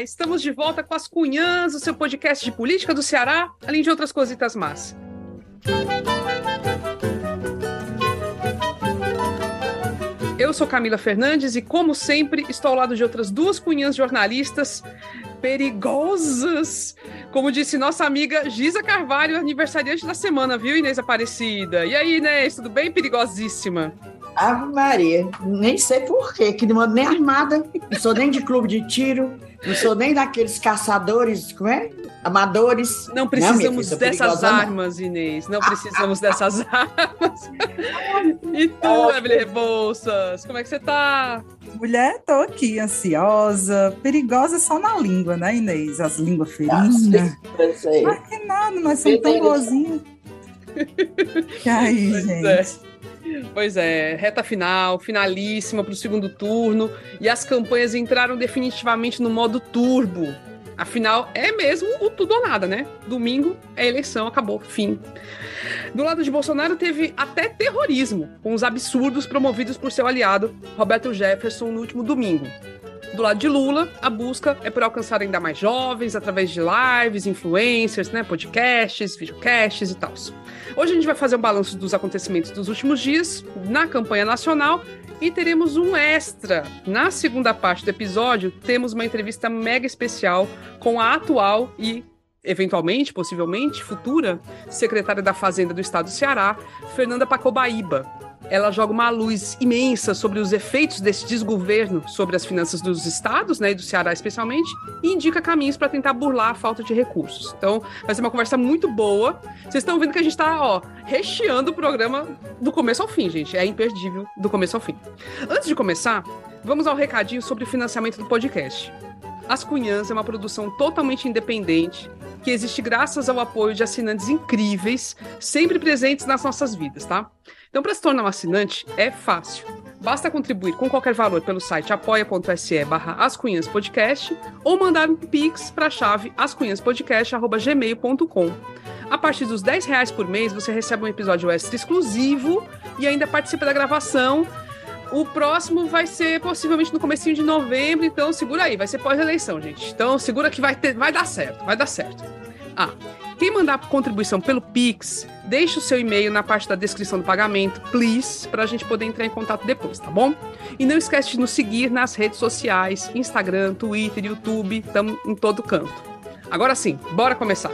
Estamos de volta com as Cunhãs, o seu podcast de política do Ceará, além de outras cositas más. Eu sou Camila Fernandes e, como sempre, estou ao lado de outras duas cunhãs jornalistas perigosas. Como disse nossa amiga Giza Carvalho, aniversariante da semana, viu, Inês Aparecida? E aí, Inês, tudo bem? Perigosíssima. Ave Maria, nem sei por quê, que não mando nem armada, não sou nem de clube de tiro, não sou nem daqueles caçadores, como é? Amadores. Não precisamos não, dessas armas, não. Inês. Não precisamos dessas armas. e tu, Evelyn Rebouças, como é que você tá? Mulher, tô aqui, ansiosa, perigosa só na língua, né, Inês? As línguas ferinas. Ah, que nada, nós somos tão boazinhas. que aí, pois gente. É. Pois é, reta final, finalíssima para o segundo turno, e as campanhas entraram definitivamente no modo turbo. Afinal, é mesmo o tudo ou nada, né? Domingo é eleição, acabou, fim. Do lado de Bolsonaro teve até terrorismo, com os absurdos promovidos por seu aliado, Roberto Jefferson, no último domingo. Do lado de Lula, a busca é por alcançar ainda mais jovens através de lives, influencers, né, podcasts, videocasts e tal. Hoje a gente vai fazer um balanço dos acontecimentos dos últimos dias na campanha nacional e teremos um extra. Na segunda parte do episódio, temos uma entrevista mega especial com a atual e eventualmente, possivelmente, futura secretária da Fazenda do Estado do Ceará, Fernanda Pacobaíba ela joga uma luz imensa sobre os efeitos desse desgoverno sobre as finanças dos estados, né, e do Ceará especialmente, e indica caminhos para tentar burlar a falta de recursos. Então, vai ser uma conversa muito boa. Vocês estão vendo que a gente está, ó, recheando o programa do começo ao fim, gente. É imperdível do começo ao fim. Antes de começar, vamos ao recadinho sobre o financiamento do podcast. As Cunhãs é uma produção totalmente independente que existe graças ao apoio de assinantes incríveis, sempre presentes nas nossas vidas, tá? Então, para se tornar um assinante, é fácil. Basta contribuir com qualquer valor pelo site apoia.se barra ascunhaspodcast ou mandar um pix para a chave ascunhaspodcast.gmail.com. A partir dos 10 reais por mês, você recebe um episódio extra exclusivo e ainda participa da gravação. O próximo vai ser possivelmente no comecinho de novembro, então segura aí, vai ser pós-eleição, gente. Então segura que vai, ter, vai dar certo, vai dar certo. Ah, quem mandar contribuição pelo Pix, deixe o seu e-mail na parte da descrição do pagamento, please, para a gente poder entrar em contato depois, tá bom? E não esquece de nos seguir nas redes sociais, Instagram, Twitter, YouTube, estamos em todo canto. Agora sim, bora começar!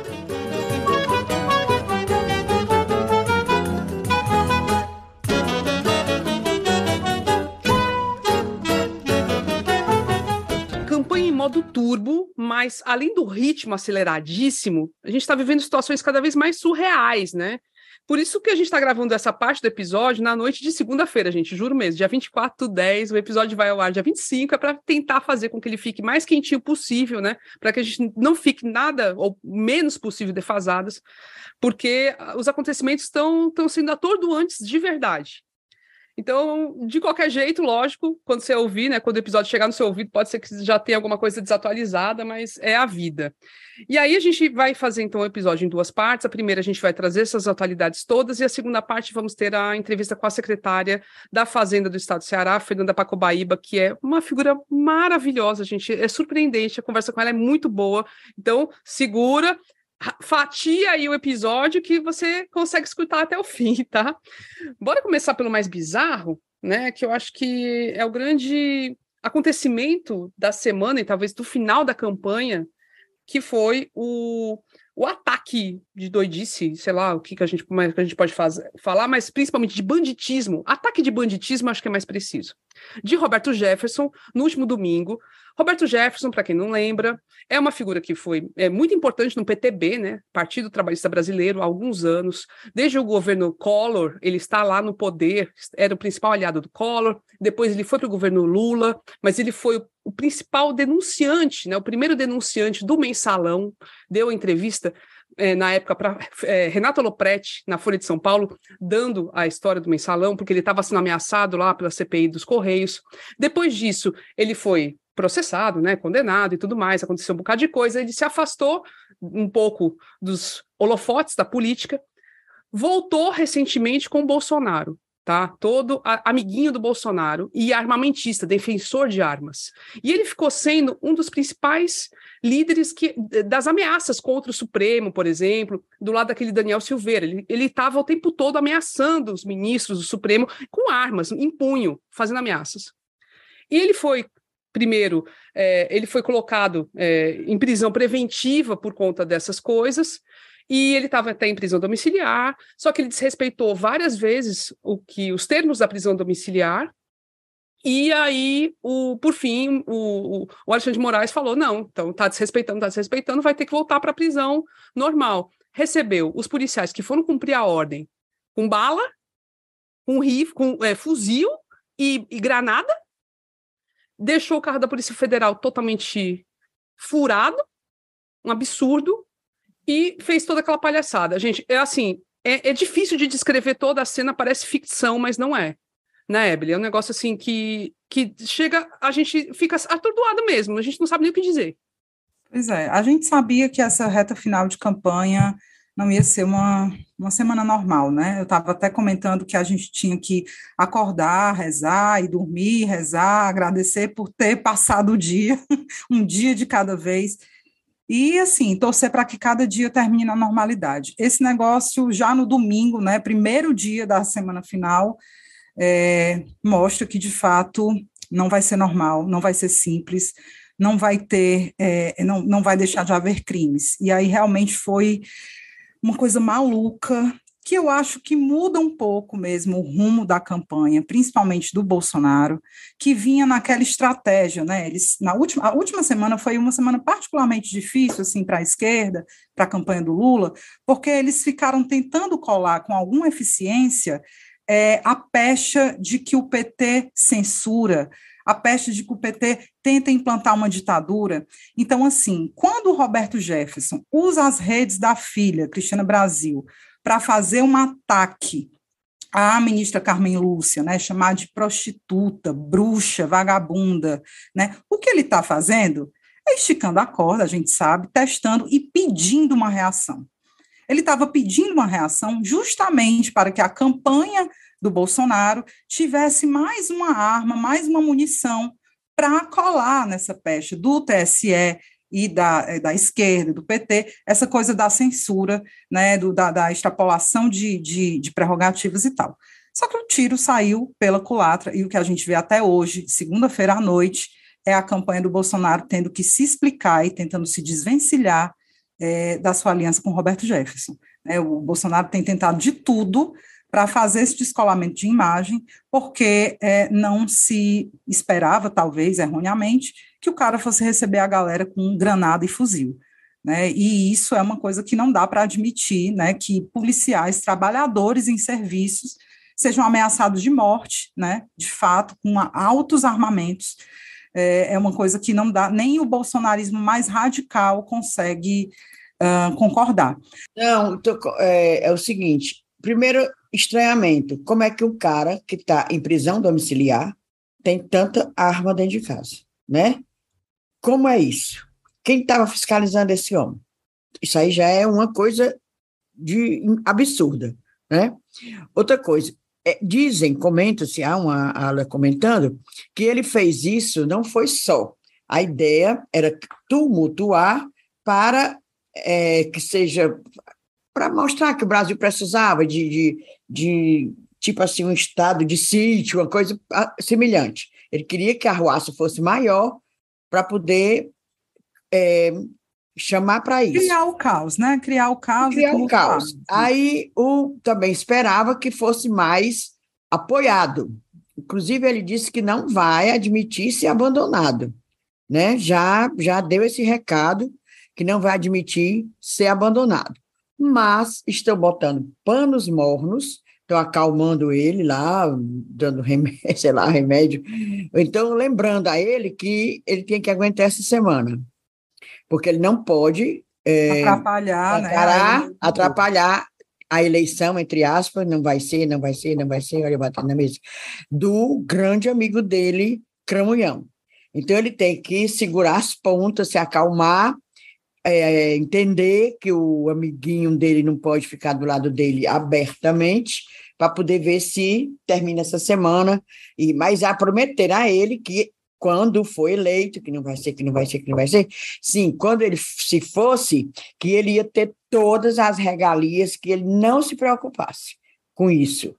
Modo turbo, mas além do ritmo aceleradíssimo, a gente está vivendo situações cada vez mais surreais, né? Por isso que a gente está gravando essa parte do episódio na noite de segunda-feira, gente, juro mesmo, dia 24 do 10, o episódio vai ao ar dia 25, é para tentar fazer com que ele fique mais quentinho possível, né? Para que a gente não fique nada ou menos possível defasados, porque os acontecimentos estão sendo atordoantes de verdade. Então, de qualquer jeito, lógico, quando você ouvir, né, quando o episódio chegar no seu ouvido, pode ser que já tenha alguma coisa desatualizada, mas é a vida. E aí a gente vai fazer então o episódio em duas partes. A primeira a gente vai trazer essas atualidades todas e a segunda parte vamos ter a entrevista com a secretária da Fazenda do Estado do Ceará, Fernanda Pacobaíba, que é uma figura maravilhosa, gente. É surpreendente, a conversa com ela é muito boa. Então, segura, fatia aí o episódio que você consegue escutar até o fim, tá? Bora começar pelo mais bizarro, né? Que eu acho que é o grande acontecimento da semana e talvez do final da campanha, que foi o, o ataque de doidice, sei lá o que, que, a, gente, que a gente pode fazer, falar, mas principalmente de banditismo. Ataque de banditismo acho que é mais preciso. De Roberto Jefferson, no último domingo, Roberto Jefferson, para quem não lembra, é uma figura que foi é, muito importante no PTB, né, Partido Trabalhista Brasileiro, há alguns anos. Desde o governo Collor, ele está lá no poder, era o principal aliado do Collor. Depois ele foi para o governo Lula, mas ele foi o, principal denunciante, né, o primeiro denunciante do mensalão. Deu entrevista é, na época para é, Renato Lopretti, na Folha de São Paulo, dando a história do mensalão, porque ele estava sendo ameaçado lá pela CPI dos Correios. Depois disso, ele foi processado, né, condenado e tudo mais, aconteceu um bocado de coisa, ele se afastou um pouco dos holofotes da política, voltou recentemente com o Bolsonaro. tá? Todo amiguinho do Bolsonaro e armamentista, defensor de armas. E ele ficou sendo um dos principais líderes que, das ameaças contra o Supremo, por exemplo, do lado daquele Daniel Silveira. Ele estava o tempo todo ameaçando os ministros do Supremo com armas, em punho, fazendo ameaças. E ele foi primeiro, é, ele foi colocado é, em prisão preventiva por conta dessas coisas, e ele estava até em prisão domiciliar, só que ele desrespeitou várias vezes o que os termos da prisão domiciliar. E aí, o, por fim, o, o Alexandre de Moraes falou: não, então está desrespeitando, está desrespeitando, vai ter que voltar para a prisão normal. Recebeu os policiais que foram cumprir a ordem com bala, com rifle, com é, fuzil e, e granada, deixou o carro da Polícia Federal totalmente furado, um absurdo, e fez toda aquela palhaçada. Gente, é assim, é, é, difícil de descrever toda a cena, parece ficção, mas não é. Né, Ebele? É um negócio assim que, que chega, a gente fica atordoado mesmo, a gente não sabe nem o que dizer. Pois é, a gente sabia que essa reta final de campanha não ia ser uma, uma semana normal, né? Eu estava até comentando que a gente tinha que acordar, rezar e dormir, rezar, agradecer por ter passado o dia, um dia de cada vez. E, assim, torcer para que cada dia termine na normalidade. Esse negócio, já no domingo, né, primeiro dia da semana final, é, mostra que, de fato, não vai ser normal, não vai ser simples, não vai ter, é, não, não vai deixar de haver crimes. E aí, realmente, foi uma coisa maluca, que eu acho que muda um pouco mesmo o rumo da campanha, principalmente do Bolsonaro, que vinha naquela estratégia, né? Eles na última a última semana foi uma semana particularmente difícil assim para a esquerda, para a campanha do Lula, porque eles ficaram tentando colar com alguma eficiência é, a pecha de que o PT censura, a peste de que o PT tenta implantar uma ditadura. Então, assim, quando o Roberto Jefferson usa as redes da filha, Cristina Brasil, para fazer um ataque à ministra Carmen Lúcia, né, chamar de prostituta, bruxa, vagabunda, né? O que ele está fazendo é esticando a corda, a gente sabe, testando e pedindo uma reação. Ele estava pedindo uma reação justamente para que a campanha do Bolsonaro tivesse mais uma arma, mais uma munição para colar nessa peste do TSE, e da, eh, da esquerda, do PT, essa coisa da censura, né, do, da, da extrapolação de, de, de prerrogativas e tal. Só que o tiro saiu pela culatra, e o que a gente vê até hoje, segunda-feira à noite, é a campanha do Bolsonaro tendo que se explicar e tentando se desvencilhar é, da sua aliança com Roberto Jefferson. É, o Bolsonaro tem tentado de tudo para fazer esse descolamento de imagem, porque é, não se esperava, talvez erroneamente, que o cara fosse receber a galera com granada e fuzil. Né? E isso é uma coisa que não dá para admitir, né? Que policiais, trabalhadores em serviços sejam ameaçados de morte, né? De fato, com altos armamentos. É, é uma coisa que não dá, nem o bolsonarismo mais radical consegue uh, concordar. Não, tô, é, é o seguinte: primeiro, estranhamento. Como é que o cara que está em prisão domiciliar tem tanta arma dentro de casa, né? Como é isso? Quem estava fiscalizando esse homem? Isso aí já é uma coisa de absurda, né? Outra coisa, é, dizem, comenta-se, há uma ala comentando, que ele fez isso não foi só. A ideia era tumultuar para é, que seja para mostrar que o Brasil precisava de, de, de, tipo assim, um estado de sítio, uma coisa ah, semelhante. Ele queria que a arruaça fosse maior para poder é, chamar para isso. Criar o caos, né? Criar o caos. Criar o caos. Aí o também esperava que fosse mais apoiado. Inclusive, ele disse que não vai admitir ser abandonado. Né? Já, já deu esse recado que não vai admitir ser abandonado mas estão botando panos mornos, estão acalmando ele lá, dando remédio, sei lá, remédio. Então, lembrando a ele que ele tem que aguentar essa semana, porque ele não pode é, atrapalhar, né? atrapalhar a eleição, entre aspas, não vai ser, não vai ser, não vai ser, olha, batendo na mesa, do grande amigo dele, Cramunhão. Então, ele tem que segurar as pontas, se acalmar é, entender que o amiguinho dele não pode ficar do lado dele abertamente, para poder ver se termina essa semana. E mas a prometer a ele que quando for eleito, que não vai ser, que não vai ser, que não vai ser, sim, quando ele se fosse, que ele ia ter todas as regalias, que ele não se preocupasse com isso,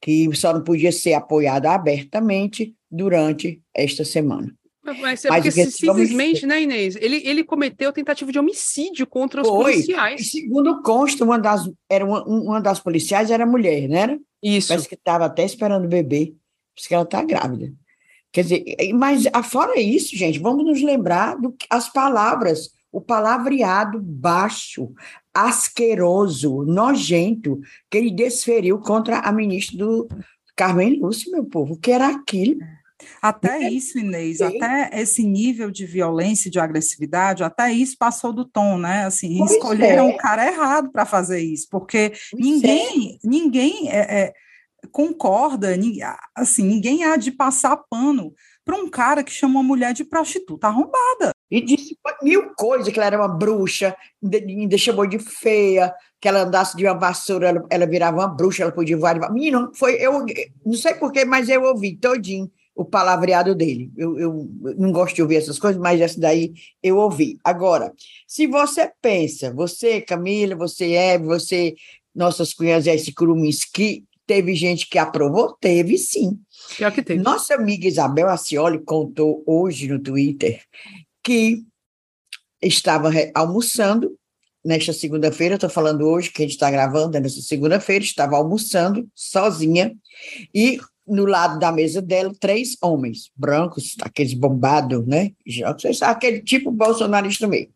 que só não podia ser apoiado abertamente durante esta semana. Mas é porque simplesmente, né, Inês? Ele, ele cometeu tentativa de homicídio contra os Foi. policiais. E segundo consta, uma das, era uma, uma das policiais era mulher, era? Isso. Parece que estava até esperando o bebê, porque que ela está grávida. Quer dizer, mas fora isso, gente, vamos nos lembrar do as palavras, o palavreado baixo, asqueroso, nojento que ele desferiu contra a ministra do Carmen Lúcia, meu povo, que era aquilo. Até isso, Inês, Sim. até esse nível de violência e de agressividade, até isso passou do tom, né? Assim, pois escolheram é. o cara errado para fazer isso, porque pois ninguém, é. ninguém é, é, concorda, assim, ninguém há de passar pano para um cara que chama uma mulher de prostituta arrombada. E disse mil coisas, que ela era uma bruxa, ainda chamou de feia, que ela andasse de uma vassoura, ela, ela virava uma bruxa, ela podia voar. Menino, foi, eu não sei porquê, mas eu ouvi todinho o palavreado dele. Eu, eu, não gosto de ouvir essas coisas, mas essa daí eu ouvi. Agora, se você pensa, você, Camila, você, Eve, você, nossas cunhas, esse Curumins, que teve gente que aprovou, teve sim. Pior que teve. Nossa amiga Isabel Acioli contou hoje no Twitter que estava almoçando nesta segunda-feira, estou falando hoje, que a gente está gravando, é nessa segunda-feira, estava almoçando sozinha e no lado da mesa dela, três homens brancos, aqueles bombados, né? Aquele tipo bolsonarista meio.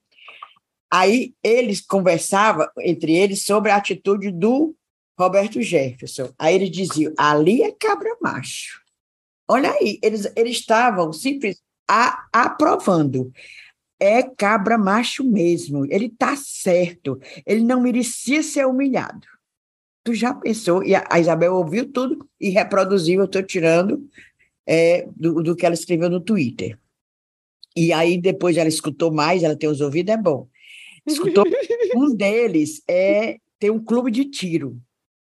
Aí eles conversavam entre eles sobre a atitude do Roberto Jefferson. Aí eles diziam: ali é cabra macho. Olha aí, eles, eles estavam simples a, aprovando. É cabra macho mesmo, ele está certo, ele não merecia ser humilhado. Tu já pensou? E a, a Isabel ouviu tudo e reproduziu, eu estou tirando é, do, do que ela escreveu no Twitter. E aí depois ela escutou mais, ela tem os ouvidos, é bom. Escutou, um deles é tem um clube de tiro,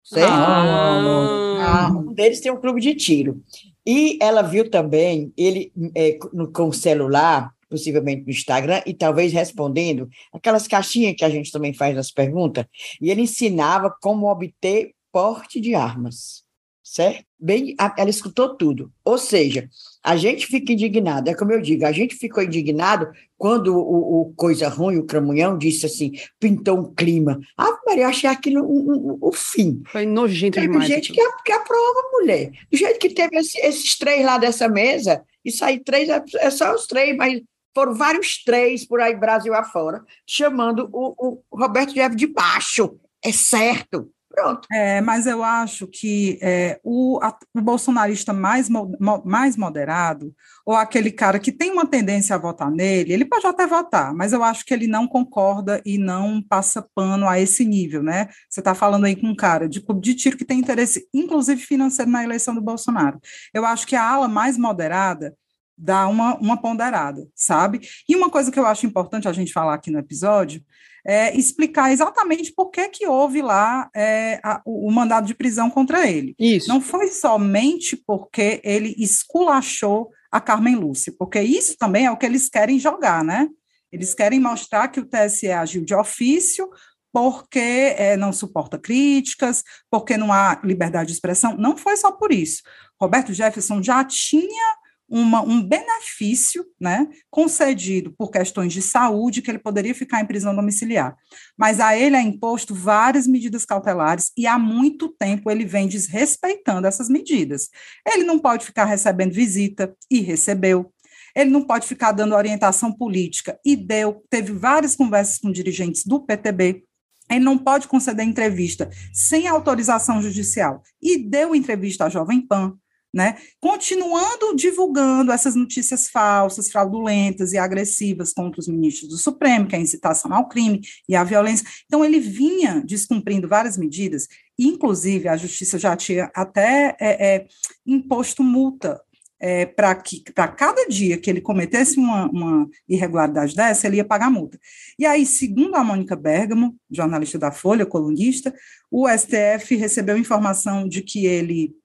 certo? Ah. ah. um deles tem um clube de tiro. E ela viu também ele é, no, com o celular possivelmente no Instagram, e talvez respondendo aquelas caixinhas que a gente também faz nas perguntas, e ele ensinava como obter porte de armas, certo? Bem, ela escutou tudo. Ou seja, a gente fica indignado, é como eu digo, a gente ficou indignado quando o, o Coisa Ruim, o Cramunhão, disse assim, pintou um clima. Ah, Maria, eu achei aquilo um, um, o fim. Foi nojento teve demais. gente que, que aprova, mulher. Do jeito que teve esse, esses três lá dessa mesa, isso aí três é, é só os três, mas foram vários três por aí, Brasil afora, chamando o, o Roberto Jeff de baixo. É certo. Pronto. É, mas eu acho que é, o, a, o bolsonarista mais, mo, mais moderado, ou aquele cara que tem uma tendência a votar nele, ele pode até votar, mas eu acho que ele não concorda e não passa pano a esse nível, né? Você está falando aí com um cara de clube de tiro que tem interesse, inclusive financeiro, na eleição do Bolsonaro. Eu acho que a ala mais moderada dar uma, uma ponderada, sabe? E uma coisa que eu acho importante a gente falar aqui no episódio é explicar exatamente por que, que houve lá é, a, o, o, mandado de prisão contra ele. Isso. Não foi somente porque ele esculachou a Carmen Lúcia, porque isso também é o que eles querem jogar, né? Eles querem mostrar que o TSE agiu de ofício, porque é, não suporta críticas, porque não há liberdade de expressão. Não foi só por isso. Roberto Jefferson já tinha uma, um benefício né, concedido por questões de saúde, que ele poderia ficar em prisão domiciliar. Mas a ele é imposto várias medidas cautelares e há muito tempo ele vem desrespeitando essas medidas. Ele não pode ficar recebendo visita e recebeu. Ele não pode ficar dando orientação política e deu. Teve várias conversas com dirigentes do PTB ele não pode conceder entrevista sem autorização judicial. E deu entrevista à Jovem Pan, né? Continuando divulgando essas notícias falsas, fraudulentas e agressivas contra os ministros do Supremo, que é a incitação ao crime e à violência. Então, ele vinha descumprindo várias medidas, inclusive a justiça já tinha até é, é, imposto multa é, para que para cada dia que ele cometesse uma, uma, irregularidade dessa, ele ia pagar multa. E aí, segundo a Mônica Bergamo, jornalista da Folha, colunista, o STF recebeu informação de que ele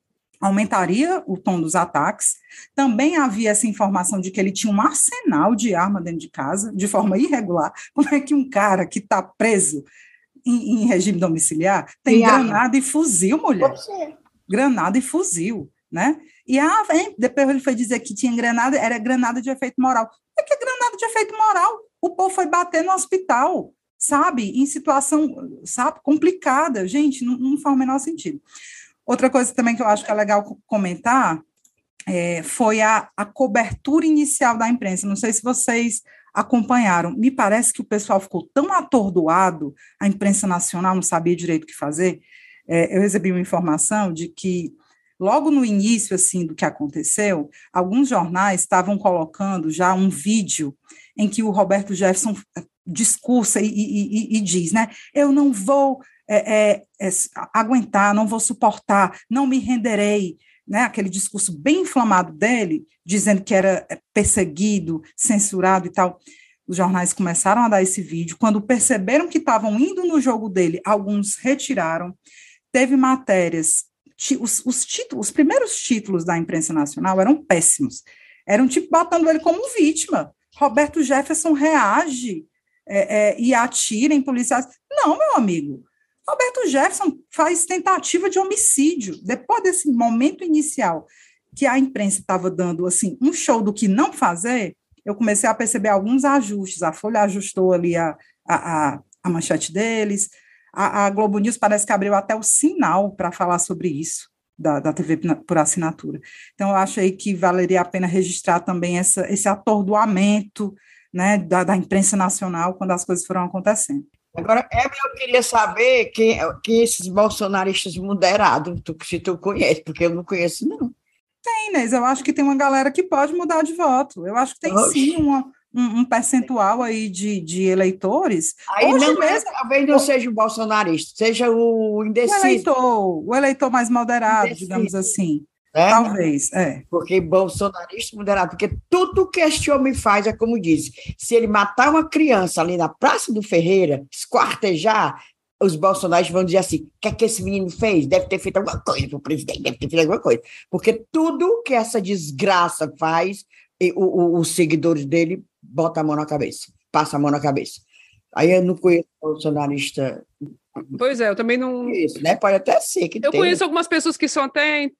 aumentaria o tom dos ataques. Também havia essa informação de que ele tinha um arsenal de arma dentro de casa, de forma irregular. Como é que um cara que está preso em, em, regime domiciliar tem granada arma. e fuzil, mulher? Granada e fuzil, né? E ah, depois ele foi dizer que tinha granada, era granada de efeito moral. É que é granada de efeito moral. O povo foi bater no hospital, sabe? Em situação, sabe, complicada. Gente, não, não faz o menor sentido. Outra coisa também que eu acho que é legal comentar é, foi a, a cobertura inicial da imprensa. Não sei se vocês acompanharam. Me parece que o pessoal ficou tão atordoado, a imprensa nacional não sabia direito o que fazer. É, eu recebi uma informação de que logo no início assim do que aconteceu, alguns jornais estavam colocando já um vídeo em que o Roberto Jefferson eh, discursa e, e, e, e diz, né? Eu não vou é, é, é, aguentar, não vou suportar, não me renderei, né? Aquele discurso bem inflamado dele, dizendo que era é, perseguido, censurado e tal. Os jornais começaram a dar esse vídeo. Quando perceberam que estavam indo no jogo dele, alguns retiraram. Teve matérias os, os, títulos, os primeiros títulos da imprensa nacional eram péssimos. Eram tipo botando ele como vítima. Roberto Jefferson reage é, é, e atira em policiais. Não, meu amigo. Roberto Jefferson faz tentativa de homicídio. Depois desse momento inicial que a imprensa estava dando assim um show do que não fazer, eu comecei a perceber alguns ajustes. A Folha ajustou ali a, a, a, manchete deles, a, a Globo News parece que abriu até o sinal para falar sobre isso. Da, da, TV por assinatura. Então, eu acho aí que valeria a pena registrar também essa, esse atordoamento né, da, da imprensa nacional quando as coisas foram acontecendo. Agora, eu queria saber quem, quem esses bolsonaristas moderados, tu, se tu conhece, porque eu não conheço, não. Tem, Inês, eu acho que tem uma galera que pode mudar de voto. Eu acho que tem Oxe. sim uma, um, um, percentual aí de, de eleitores. Aí Hoje não, mesmo, talvez não seja o bolsonarista, seja o indeciso. O eleitor, o eleitor mais moderado, indeciso. digamos assim. É? Talvez, é. Porque bolsonarista moderado, porque tudo que este homem faz é como diz: se ele matar uma criança ali na Praça do Ferreira, esquartejar, os bolsonaristas vão dizer assim: o que é que esse menino fez? Deve ter feito alguma coisa para o presidente, deve ter feito alguma coisa. Porque tudo que essa desgraça faz, o, o, os seguidores dele bota a mão na cabeça, passa a mão na cabeça. Aí eu não conheço bolsonarista. Pois é, eu também não. Isso, né? Pode até ser que Eu tenha. conheço algumas pessoas que são até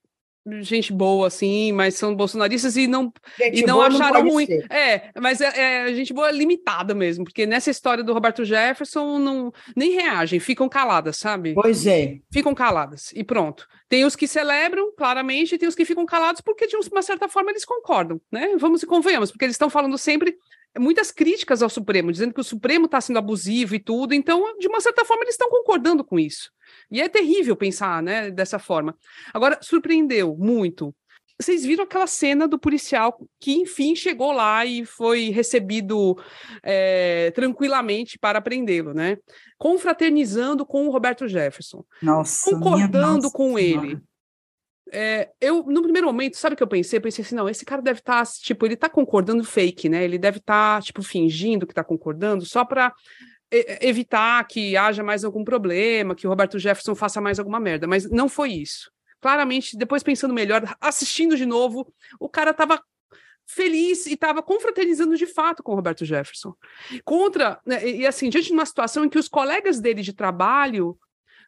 gente boa, assim, mas são bolsonaristas e não, gente e não acharam não ruim. Ser. É, mas é, é, gente boa limitada mesmo, porque nessa história do Roberto Jefferson não, nem reagem, ficam caladas, sabe? Pois é. Ficam caladas e pronto. Tem os que celebram, claramente, e tem os que ficam calados porque, de uma certa forma, eles concordam, né? Vamos e convenhamos, porque eles estão falando sempre muitas críticas ao Supremo, dizendo que o Supremo está sendo abusivo e tudo, então, de uma certa forma, eles estão concordando com isso. E é terrível pensar né, dessa forma. Agora, surpreendeu muito. Vocês viram aquela cena do policial que, enfim, chegou lá e foi recebido é, tranquilamente para prendê-lo, né? Confraternizando com o Roberto Jefferson. Nossa, concordando nossa com senhora. ele. É, eu, no primeiro momento, sabe o que eu pensei? Eu pensei assim, não, esse cara deve estar, tá, tipo, ele está concordando fake, né? Ele deve estar, tá, tipo, fingindo que está concordando só para evitar que haja mais algum problema, que o Roberto Jefferson faça mais alguma merda, mas não foi isso. Claramente, depois pensando melhor, assistindo de novo, o cara estava feliz e estava confraternizando de fato com o Roberto Jefferson. Contra, né, e assim, diante de uma situação em que os colegas dele de trabalho,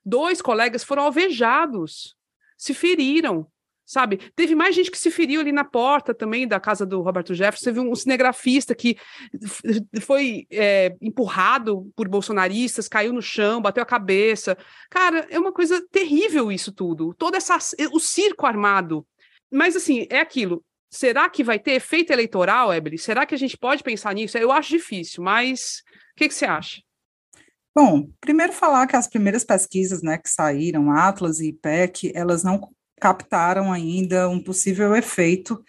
dois colegas foram alvejados se feriram, sabe? Teve mais gente que se feriu ali na porta também da casa do Roberto Jefferson. Teve um cinegrafista que foi é, empurrado por bolsonaristas, caiu no chão, bateu a cabeça. Cara, é uma coisa terrível isso tudo. Todo essa, o circo armado. Mas assim, é aquilo. Será que vai ter efeito eleitoral, Ebele? Será que a gente pode pensar nisso? Eu acho difícil, mas o que, que você acha? Bom, primeiro falar que as primeiras pesquisas né, que saíram, Atlas e IPEC, elas não captaram ainda um possível efeito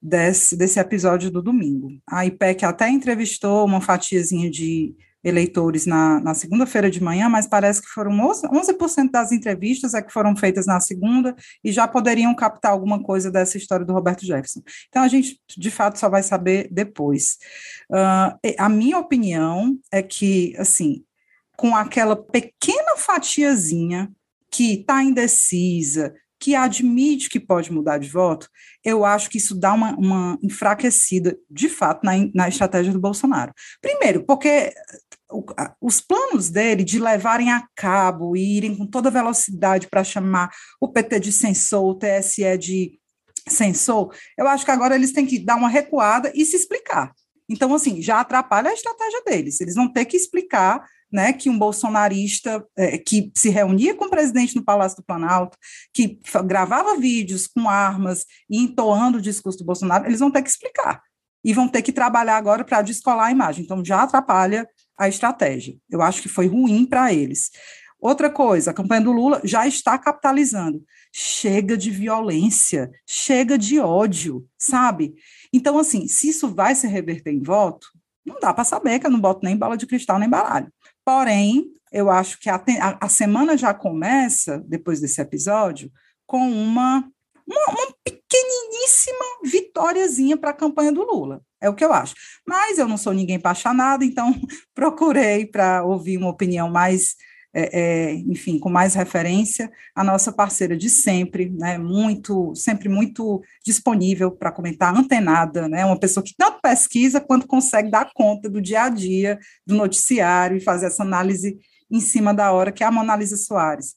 desse, desse episódio do domingo. A IPEC até entrevistou uma fatiazinha de eleitores na, na segunda-feira de manhã, mas parece que foram 11% das entrevistas é que foram feitas na segunda e já poderiam captar alguma coisa dessa história do Roberto Jefferson. Então, a gente, de fato, só vai saber depois. Uh, a minha opinião é que, assim, com aquela pequena fatiazinha que está indecisa, que admite que pode mudar de voto, eu acho que isso dá uma, uma enfraquecida, de fato, na, na estratégia do Bolsonaro. Primeiro, porque os planos dele de levarem a cabo e irem com toda velocidade para chamar o PT de censor, o TSE de censor, eu acho que agora eles têm que dar uma recuada e se explicar. Então, assim, já atrapalha a estratégia deles. Eles vão ter que explicar né, que um bolsonarista é, que se reunia com o presidente no Palácio do Planalto, que gravava vídeos com armas e entoando o discurso do Bolsonaro, eles vão ter que explicar. E vão ter que trabalhar agora para descolar a imagem. Então, já atrapalha a estratégia. Eu acho que foi ruim para eles. Outra coisa, a campanha do Lula já está capitalizando. Chega de violência, chega de ódio, sabe? Então, assim, se isso vai se reverter em voto, não dá para saber, que eu não boto nem bala de cristal nem baralho. Porém, eu acho que a, a, semana já começa, depois desse episódio, com uma, uma, uma pequeniníssima vitóriazinha para a campanha do Lula. É o que eu acho. Mas eu não sou ninguém para achar nada, então procurei para ouvir uma opinião mais é, é, enfim, com mais referência, a nossa parceira de sempre, né, muito, sempre muito disponível para comentar, antenada, né, uma pessoa que tanto pesquisa quanto consegue dar conta do dia a dia, do noticiário e fazer essa análise em cima da hora, que é a Monalisa Soares,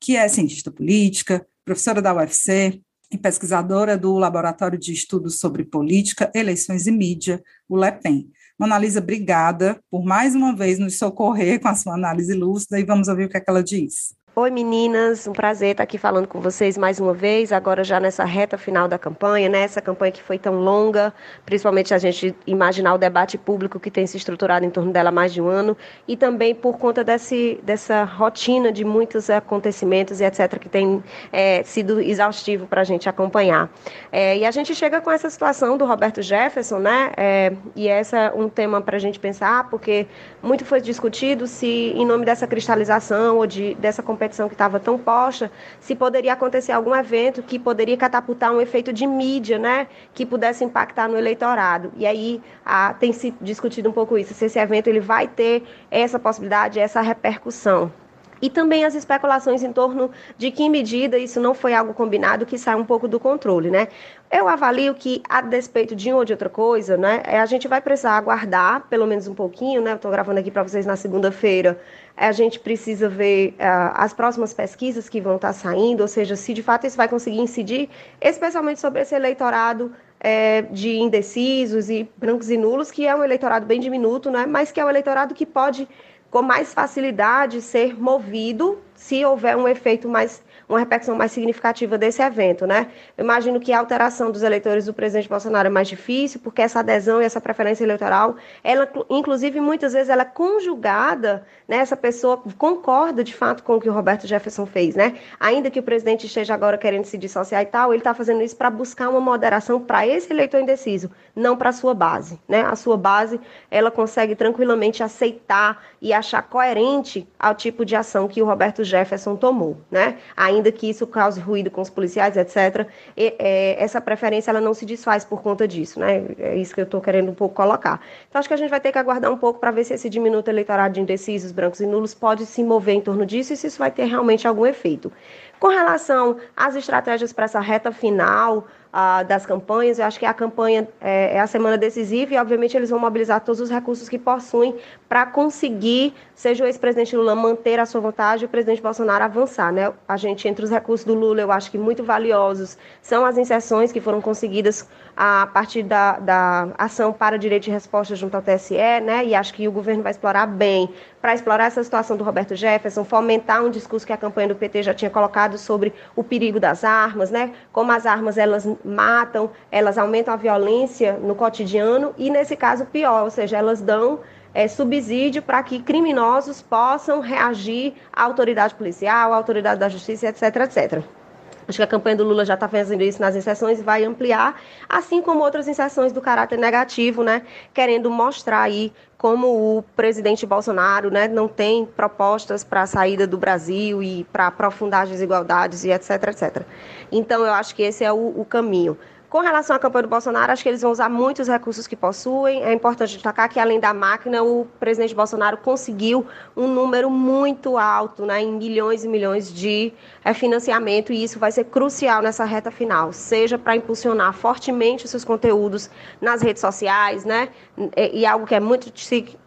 que é cientista política, professora da UFC, e pesquisadora do Laboratório de Estudos sobre Política, Eleições e Mídia, o LEPEN. Monalisa, obrigada por mais uma vez nos socorrer com a sua análise lúcida e vamos ouvir o que, é que ela diz. Oi meninas, um prazer estar aqui falando com vocês mais uma vez, agora já nessa reta final da campanha, né? Campanha que foi tão longa, principalmente a gente imaginar o debate público que tem se estruturado em torno dela há mais de um ano, e também por conta desse, dessa rotina de muitos acontecimentos e etc., que tem é, sido exaustivo para a gente acompanhar. É, e a gente chega com essa situação do Roberto Jefferson, né? É, e essa é um tema para a gente pensar, porque muito foi discutido se, em nome dessa cristalização ou de, dessa competição que estava tão posta, se poderia acontecer algum evento que poderia catapultar um efeito de mídia, né, que pudesse impactar no eleitorado. E aí a, tem se discutido um pouco isso, se esse evento ele vai ter essa possibilidade, essa repercussão e também as especulações em torno de que medida isso não foi algo combinado que sai um pouco do controle, né? Eu avalio que, a despeito de uma ou de outra coisa, né, é, a gente vai precisar aguardar pelo menos um pouquinho, né? Eu estou gravando aqui para vocês na segunda-feira. A gente precisa ver uh, as próximas pesquisas que vão estar tá saindo, ou seja, se de fato isso vai conseguir incidir, especialmente sobre esse eleitorado é, de indecisos e brancos e nulos, que é um eleitorado bem diminuto, né? Mas que é um eleitorado que pode com mais facilidade ser movido se houver um efeito mais uma repercussão mais significativa desse evento, né? Eu imagino que a alteração dos eleitores do presidente Bolsonaro é mais difícil, porque essa adesão e essa preferência eleitoral, ela, inclusive, muitas vezes ela é conjugada, né? Essa pessoa concorda de fato com o que o Roberto Jefferson fez, né? Ainda que o presidente esteja agora querendo se dissociar e tal, ele está fazendo isso para buscar uma moderação para esse eleitor indeciso, não para a sua base, né? A sua base, ela consegue tranquilamente aceitar e achar coerente ao tipo de ação que o Roberto Jefferson tomou, né? Ainda ainda que isso cause ruído com os policiais, etc., e, é, essa preferência ela não se desfaz por conta disso, né? É isso que eu estou querendo um pouco colocar. Então, acho que a gente vai ter que aguardar um pouco para ver se esse diminuto eleitorado de indecisos, brancos e nulos pode se mover em torno disso e se isso vai ter realmente algum efeito. Com relação às estratégias para essa reta final, das campanhas. Eu acho que a campanha é, é, a semana decisiva e, obviamente, eles vão mobilizar todos os recursos que possuem para conseguir, seja o ex-presidente Lula manter a sua vontade e o presidente Bolsonaro avançar. Né? A gente, entre os recursos do Lula, eu acho que muito valiosos são as inserções que foram conseguidas a partir da, da ação para direito de resposta junto ao TSE, né? e acho que o governo vai explorar bem para explorar essa situação do Roberto Jefferson, fomentar um discurso que a campanha do PT já tinha colocado sobre o perigo das armas, né? como as armas elas matam, elas aumentam a violência no cotidiano e, nesse caso, pior, ou seja, elas dão é, subsídio para que criminosos possam reagir à autoridade policial, à autoridade da justiça, etc, etc. Acho que a campanha do Lula já está fazendo isso nas inserções e vai ampliar, assim como outras inserções do caráter negativo, né? Querendo mostrar aí como o presidente Bolsonaro né, não tem propostas para a saída do Brasil e para aprofundar as desigualdades e etc, etc. Então, eu acho que esse é o, o caminho. Com relação à campanha do Bolsonaro, acho que eles vão usar muitos recursos que possuem. É importante destacar que, além da máquina, o presidente Bolsonaro conseguiu um número muito alto, né, em milhões e milhões de é, financiamento, e isso vai ser crucial nessa reta final, seja para impulsionar fortemente os seus conteúdos nas redes sociais, né, e, algo que é muito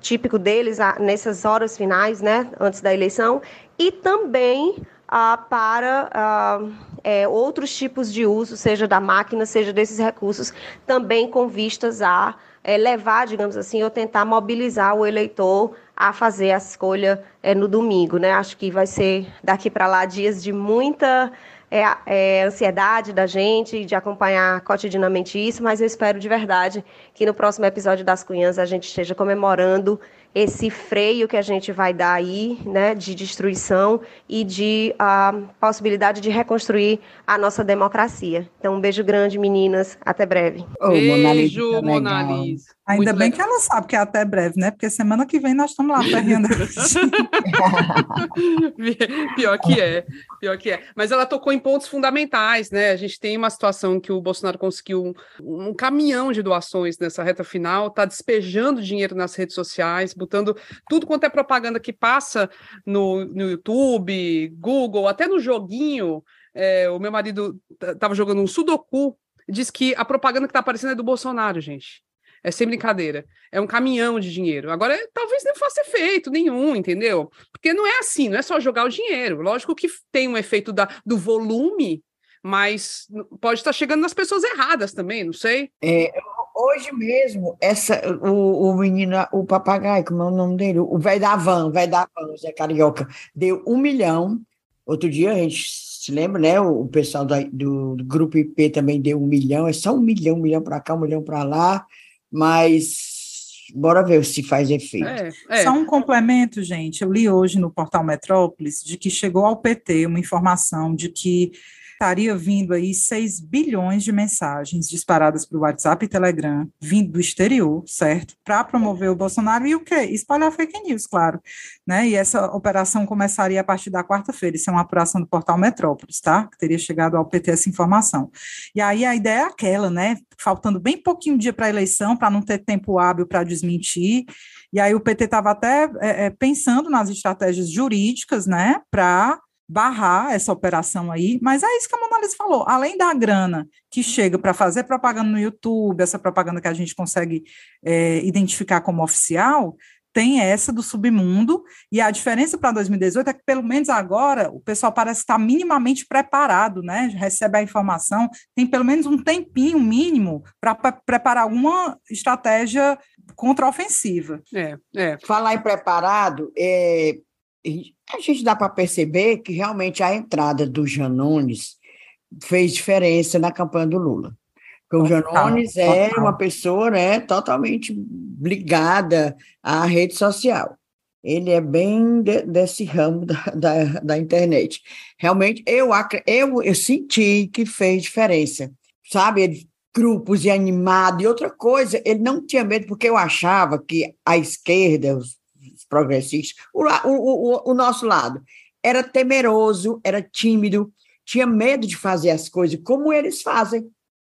típico deles nessas horas finais, né, antes da eleição, e também para é, outros tipos de uso, seja da máquina, seja desses recursos, também com vistas a é, levar, digamos assim, ou tentar mobilizar o eleitor a fazer a escolha é, no domingo. Né? Acho que vai ser daqui para lá dias de muita é, é, ansiedade da gente de acompanhar cotidianamente isso, mas eu espero de verdade que no próximo episódio das Cunhãs a gente esteja comemorando esse freio que a gente vai dar aí, né, de destruição e de uh, possibilidade de reconstruir a nossa democracia. Então, um beijo grande, meninas. Até breve. Oh, beijo, Monalisa. Ainda Muito bem legal. que ela sabe que é até breve, né? Porque semana que vem nós estamos lá ferrando. Pior que é, pior que é. Mas ela tocou em pontos fundamentais, né? A gente tem uma situação que o Bolsonaro conseguiu um, um caminhão de doações nessa reta final, está despejando dinheiro nas redes sociais, botando tudo quanto é propaganda que passa no, no YouTube, Google, até no joguinho. É, o meu marido estava jogando um Sudoku, diz que a propaganda que está aparecendo é do Bolsonaro, gente. É sem brincadeira. É um caminhão de dinheiro. Agora, talvez não faça efeito nenhum, entendeu? Porque não é assim, não é só jogar o dinheiro. Lógico que tem um efeito da, do volume, mas pode estar chegando nas pessoas erradas também, não sei. É, hoje mesmo, essa, o, o menino, o papagaio, como é o nome dele? O velho da van, velho da van, Zé Carioca, deu um milhão. Outro dia a gente se lembra, né? O, pessoal da, do, do, grupo IP também deu um milhão, é só um milhão, um milhão para cá, um milhão para lá mas bora ver se faz efeito. É, é. Só um complemento, gente. Eu li hoje no portal Metrópolis de que chegou ao PT uma informação de que estaria vindo aí 6 bilhões de mensagens disparadas para o WhatsApp e Telegram, vindo do exterior, certo? Para promover o Bolsonaro e o quê? Espalhar fake news, claro. Né? E essa operação começaria a partir da quarta-feira. Isso é uma apuração do portal Metrópolis, tá? Que teria chegado ao PT essa informação. E aí a ideia é aquela, né? Faltando bem pouquinho dia para a eleição, para não ter tempo hábil para desmentir. E aí o PT estava até é, pensando nas estratégias jurídicas, né? Para barrar essa operação aí, mas é isso que a Mona Lisa falou, além da grana que chega para fazer propaganda no YouTube, essa propaganda que a gente consegue é, identificar como oficial, tem essa do submundo, e a diferença para 2018 é que, pelo menos agora, o pessoal parece estar minimamente preparado, né? Recebe a informação, tem pelo menos um tempinho mínimo para preparar alguma estratégia contraofensiva. É, é. Falar em preparado, é, a gente dá para perceber que realmente a entrada do Janones fez diferença na campanha do Lula. Porque o Janones é uma pessoa né, totalmente ligada à rede social. Ele é bem de, desse ramo da, da, da, internet. Realmente, eu, eu, eu senti que fez diferença. Sabe, ele, grupos e animado. E outra coisa, ele não tinha medo, porque eu achava que a esquerda, os progressistas, o, o, o, o nosso lado, era temeroso, era tímido, tinha medo de fazer as coisas como eles fazem.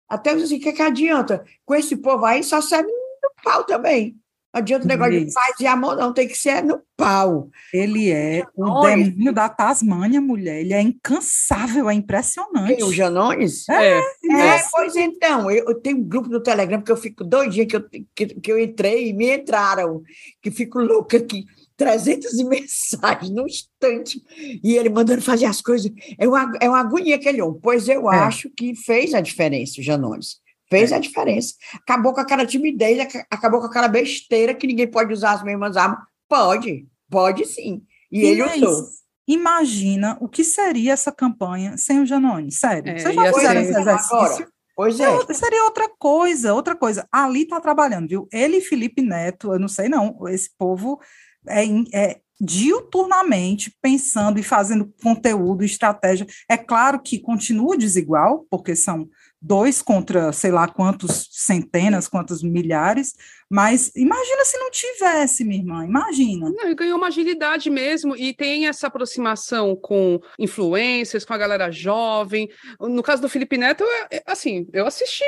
Até assim, o que, que adianta? Com esse povo aí só serve no pau também. Não adianta o negócio Isso. de paz e amor, não, tem que ser no pau. Ele é o demônio da Tasmânia, mulher. Ele é incansável, é impressionante. Quem, o Janones? É, é, é, pois então, eu, eu, tenho um grupo no Telegram que eu fico doidinha que eu, que, que eu entrei e me entraram, que fico louca aqui. 300 mensagens no instante, e ele mandando fazer as coisas. É uma, é uma agonia aquele homem. Pois eu é. acho que fez a diferença, o Janones. Fez é. a diferença. Acabou com aquela timidez, acabou com aquela besteira que ninguém pode usar as mesmas armas. Pode, pode sim. E, e ele usou. Imagina o que seria essa campanha sem o Janone. Sério. É, Vocês já fizeram esse exercício? Agora, pois é. Seria outra coisa, outra coisa. Ali está trabalhando, viu? Ele e Felipe Neto, eu não sei não, esse povo é, é diuturnamente pensando e fazendo conteúdo, estratégia. É claro que continua desigual, porque são dois contra sei lá quantos centenas, quantos milhares, mas imagina se não tivesse, minha irmã, imagina. Não, ganhou uma agilidade mesmo e tem essa aproximação com influencers, com a galera jovem. No caso do Felipe Neto, assim, eu assisti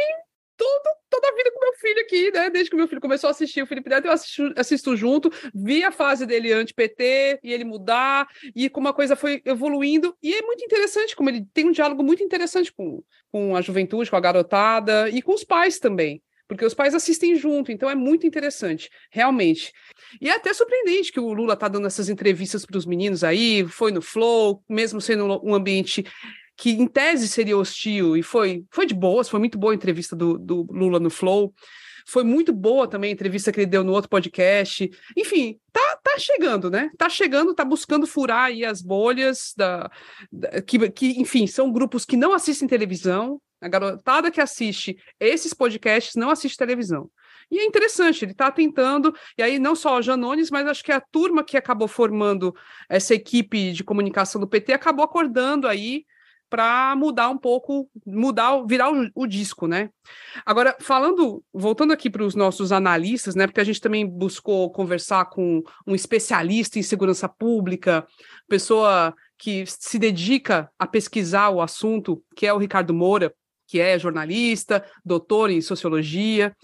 todo, toda a vida com meu filho aqui, né? Desde que meu filho começou a assistir o Felipe Neto, eu assisto, assisto junto, vi a fase dele anti-PT e ele mudar, e como a coisa foi evoluindo. E é muito interessante, como ele tem um diálogo muito interessante com, com a juventude, com a garotada e com os pais também. Porque os pais assistem junto, então é muito interessante, realmente. E é até surpreendente que o Lula tá dando essas entrevistas para os meninos aí, foi no Flow, mesmo sendo um ambiente que em tese seria hostil, e foi, foi de boas, foi muito boa a entrevista do, do Lula no Flow. Foi muito boa também a entrevista que ele deu no outro podcast. Enfim, tá, tá chegando, né? Tá chegando, tá buscando furar aí as bolhas da, da que, que, enfim, são grupos que não assistem televisão. A garotada que assiste esses podcasts não assiste televisão. E é interessante, ele está tentando, e aí não só o Janones, mas acho que a turma que acabou formando essa equipe de comunicação do PT acabou acordando aí para mudar um pouco, mudar, virar o, o, disco, né? Agora, falando, voltando aqui para os nossos analistas, né? Porque a gente também buscou conversar com um especialista em segurança pública, pessoa que se dedica a pesquisar o assunto, que é o Ricardo Moura, que é jornalista, doutor em sociologia.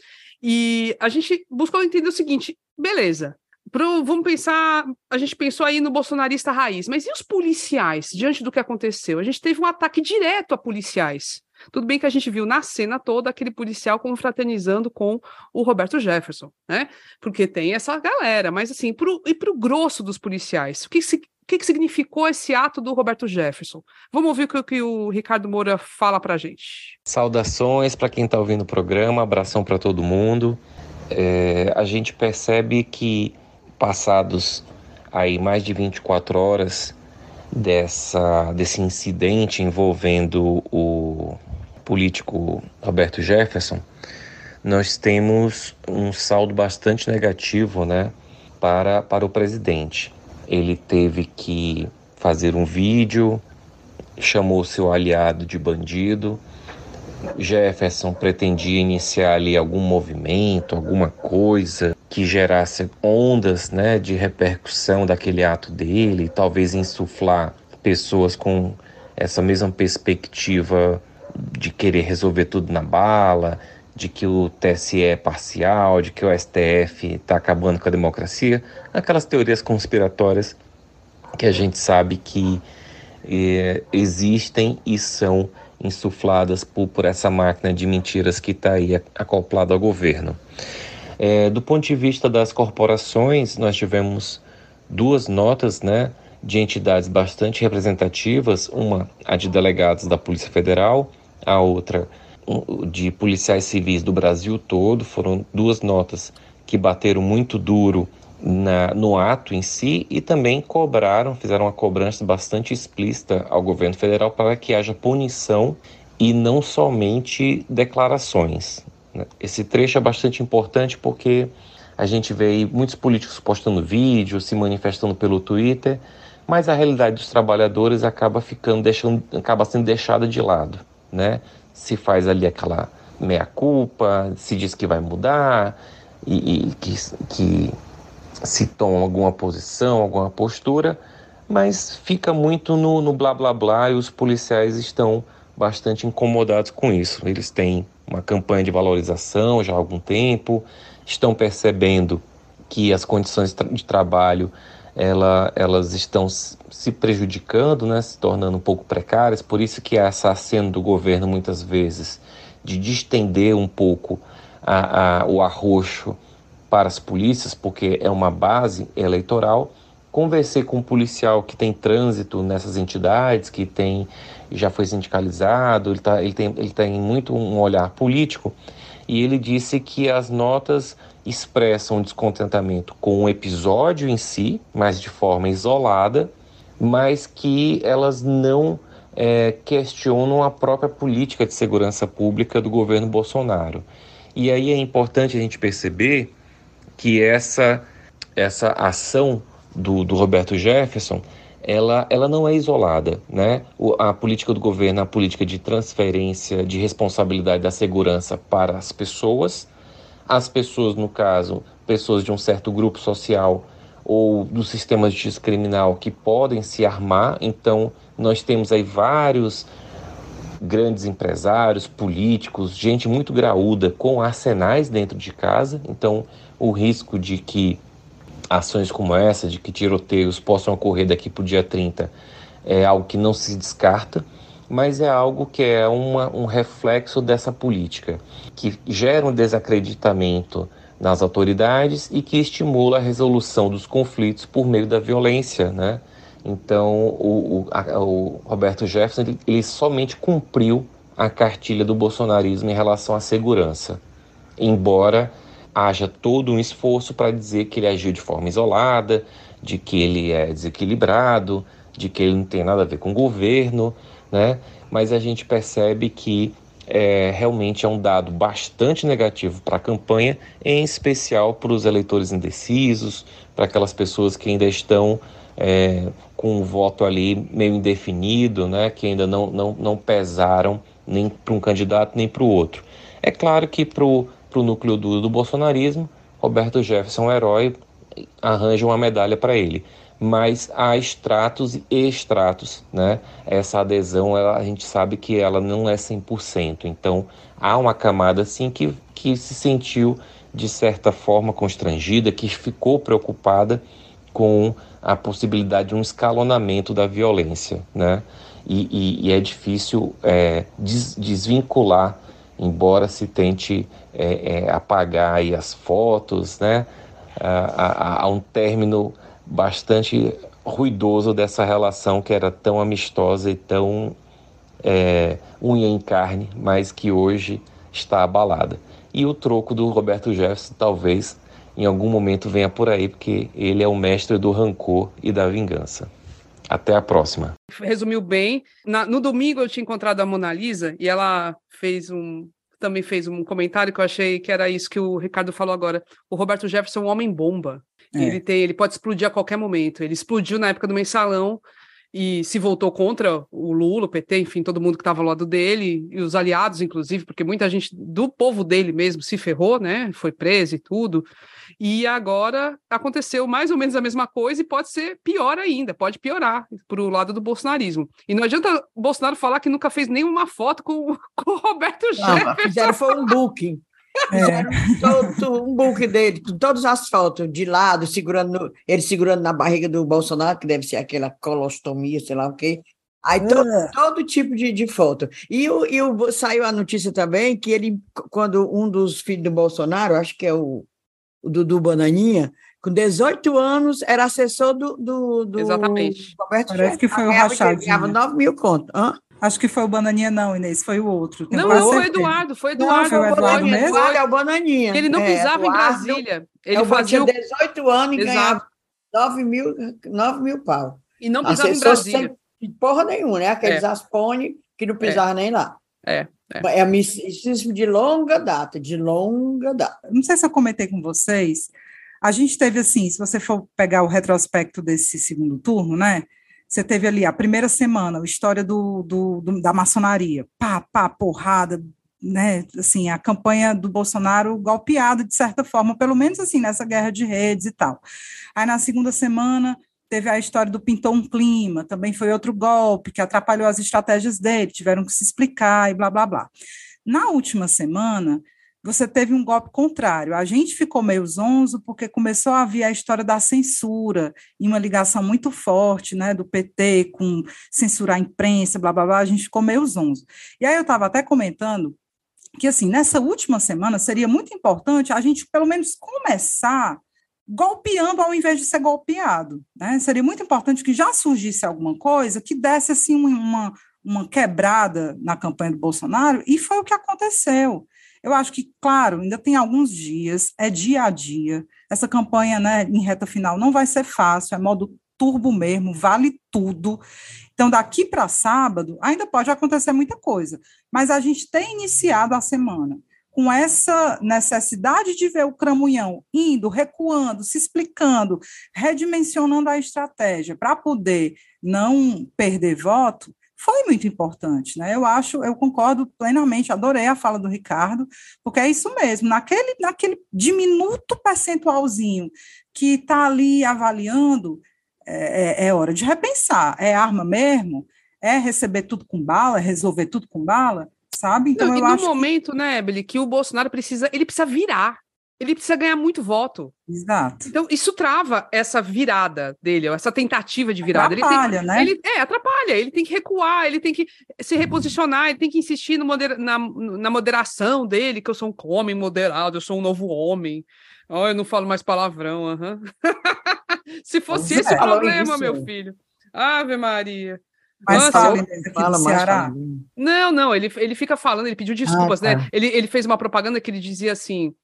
E a gente buscou entender o seguinte: beleza, Pro, vamos pensar, a gente pensou aí no bolsonarista raiz, mas e os policiais, diante do que aconteceu? A gente teve um ataque direto a policiais. Tudo bem que a gente viu na cena toda aquele policial confraternizando com o Roberto Jefferson, né? Porque tem essa galera, mas assim, pro, e para o grosso dos policiais, o que, se, o que, significou esse ato do Roberto Jefferson? Vamos ouvir o que, que o Ricardo Moura fala para gente. Saudações para quem está ouvindo o programa, abração para todo mundo. É, a gente percebe que passados aí mais de 24 horas dessa, desse incidente envolvendo o político Roberto Jefferson, nós temos um saldo bastante negativo né, para, para o presidente. Ele teve que fazer um vídeo, chamou seu aliado de bandido, Jefferson pretendia iniciar ali algum movimento, alguma coisa que gerasse ondas né, de repercussão daquele ato dele, talvez insuflar pessoas com essa mesma perspectiva de querer resolver tudo na bala, de que o TSE é parcial, de que o STF está acabando com a democracia, aquelas teorias conspiratórias que a gente sabe que é, existem e são insufladas por, por essa máquina de mentiras que está aí acoplada ao governo. É, do ponto de vista das corporações, nós tivemos duas notas né, de entidades bastante representativas, uma a de delegados da Polícia Federal, a outra de policiais civis do Brasil todo, foram duas notas que bateram muito duro na, no ato em si e também cobraram, fizeram uma cobrança bastante explícita ao governo federal para que haja punição e não somente declarações. Né? Esse trecho é bastante importante porque a gente vê muitos políticos postando vídeos, se manifestando pelo Twitter, mas a realidade dos trabalhadores acaba ficando deixando, acaba sendo deixada de lado, né? Se faz ali aquela meia culpa, se diz que vai mudar e, e que, que se toma alguma posição, alguma postura, mas fica muito no, no blá blá blá e os policiais estão bastante incomodados com isso. Eles têm uma campanha de valorização já há algum tempo, estão percebendo que as condições de trabalho ela, elas estão se prejudicando, né, se tornando um pouco precárias, por isso que essa aceno do governo muitas vezes de distender um pouco a, a, o arroxo para as polícias, porque é uma base eleitoral. Conversei com um policial que tem trânsito nessas entidades, que tem já foi sindicalizado, ele, tá, ele, tem, ele tem muito um olhar político, e ele disse que as notas expressam descontentamento com o episódio em si, mas de forma isolada, mas que elas não é, questionam a própria política de segurança pública do governo Bolsonaro. E aí é importante a gente perceber que essa, essa ação do, do Roberto Jefferson, ela, ela não é isolada. Né? O, a política do governo, a política de transferência de responsabilidade da segurança para as pessoas, as pessoas, no caso, pessoas de um certo grupo social ou do sistema de criminal que podem se armar. Então, nós temos aí vários grandes empresários, políticos, gente muito graúda com arsenais dentro de casa. Então, o risco de que ações como essa, de que tiroteios possam ocorrer daqui para o dia 30, é algo que não se descarta, mas é algo que é uma, um reflexo dessa política, que gera um desacreditamento nas autoridades e que estimula a resolução dos conflitos por meio da violência, né? Então, o, o, a, o Roberto Jefferson ele, ele, somente cumpriu a cartilha do bolsonarismo em relação à segurança, embora haja todo um esforço para dizer que ele agiu de forma isolada, de que ele é desequilibrado, de que ele não tem nada a ver com o governo, né? Mas a gente percebe que é, realmente é um dado bastante negativo para a campanha, em especial para os eleitores indecisos, para aquelas pessoas que ainda estão é, com o voto ali meio indefinido, né, que ainda não, não, não pesaram nem para um candidato nem para o outro. É claro que para o núcleo do, do bolsonarismo, Roberto Jefferson, herói, arranja uma medalha para ele mas há estratos e estratos, né? Essa adesão, ela, a gente sabe que ela não é 100%. Então, há uma camada, sim, que, que se sentiu, de certa forma, constrangida, que ficou preocupada com a possibilidade de um escalonamento da violência, né? E, e, e é difícil é, des, desvincular, embora se tente é, é, apagar as fotos, né? A, a um término bastante ruidoso dessa relação que era tão amistosa e tão é, unha em carne, mas que hoje está abalada. E o troco do Roberto Jefferson talvez em algum momento venha por aí, porque ele é o mestre do rancor e da vingança. Até a próxima. Resumiu bem. Na, no domingo eu tinha encontrado a Mona Lisa e ela fez um também fez um comentário que eu achei que era isso que o Ricardo falou agora. O Roberto Jefferson é um homem bomba. É. Ele tem, ele pode explodir a qualquer momento. Ele explodiu na época do mensalão e se voltou contra o Lula, o PT, enfim, todo mundo que estava ao lado dele, e os aliados, inclusive, porque muita gente do povo dele mesmo se ferrou, né? Foi preso e tudo. E agora aconteceu mais ou menos a mesma coisa e pode ser pior ainda, pode piorar para o lado do bolsonarismo. E não adianta o Bolsonaro falar que nunca fez nenhuma foto com, com o Roberto Jefferson. Fizeram foi um booking. É. Um book dele, com todas as fotos de lado, segurando, ele segurando na barriga do Bolsonaro, que deve ser aquela colostomia, sei lá o quê. Aí todo, ah. todo tipo de, de foto. E, o, e o, saiu a notícia também que ele, quando um dos filhos do Bolsonaro, acho que é o, o Dudu Bananinha, com 18 anos, era assessor do, do, do Exatamente. Roberto Parece que foi o Rachadinho. Ganhava 9 mil contos. Hã? Acho que foi o Bananinha, não, Inês, foi o outro. Não, não foi o Eduardo, foi Eduardo. Não, foi o Eduardo mesmo? Eduardo é o Bananinha. Ele não é, pisava em Brasília. Ele eu fazia 18 anos e Exato. ganhava 9 mil, 9 mil pau. E não pisava em Brasília. Sem porra nenhuma, né? Aqueles é. aspone que não pisava é. nem lá. É. É, é misticismo de longa data, de longa data. Não sei se eu comentei com vocês. A gente teve assim, se você for pegar o retrospecto desse segundo turno, né? Você teve ali a primeira semana, a história do, do, do, da maçonaria, pá, pá, porrada, né, assim, a campanha do Bolsonaro golpeada, de certa forma, pelo menos assim, nessa guerra de redes e tal. Aí na segunda semana teve a história do pintou um clima, também foi outro golpe que atrapalhou as estratégias dele, tiveram que se explicar e blá, blá, blá. Na última semana, você teve um golpe contrário. A gente ficou meio zonzo porque começou a haver a história da censura e uma ligação muito forte, né, do PT com censurar a imprensa, blá blá blá. A gente ficou meio zonzo. E aí eu estava até comentando que assim nessa última semana seria muito importante a gente pelo menos começar golpeando ao invés de ser golpeado, né? Seria muito importante que já surgisse alguma coisa que desse assim uma uma quebrada na campanha do Bolsonaro e foi o que aconteceu. Eu acho que, claro, ainda tem alguns dias, é dia a dia. Essa campanha, né, em reta final, não vai ser fácil, é modo turbo mesmo, vale tudo. Então, daqui para sábado, ainda pode acontecer muita coisa, mas a gente tem iniciado a semana com essa necessidade de ver o cramunhão indo, recuando, se explicando, redimensionando a estratégia para poder não perder voto, foi muito importante, né? Eu acho, eu concordo plenamente, adorei a fala do Ricardo, porque é isso mesmo, naquele, naquele diminuto percentualzinho que está ali avaliando, é, é, é, hora de repensar. É arma mesmo? É receber tudo com bala? É resolver tudo com bala? Sabe? Então, Não, eu e no momento, que... né, Ebele, que o Bolsonaro precisa, ele precisa virar ele precisa ganhar muito voto. Exato. Então, isso trava essa virada dele, essa tentativa de virada. Atrapalha, ele tem, né? Ele, é, atrapalha. Ele tem que recuar, ele tem que se reposicionar, ele tem que insistir no moder, na, na moderação dele, que eu sou um homem moderado, eu sou um novo homem. Oh, eu não falo mais palavrão. Uhum. se fosse esse o problema, meu filho. Ave Maria. Mas Nossa, fala, eu... fala mais Ceará. Não, não, ele, ele fica falando, ele pediu desculpas, ah, né? tá. né? Ele, ele fez uma propaganda que ele dizia assim: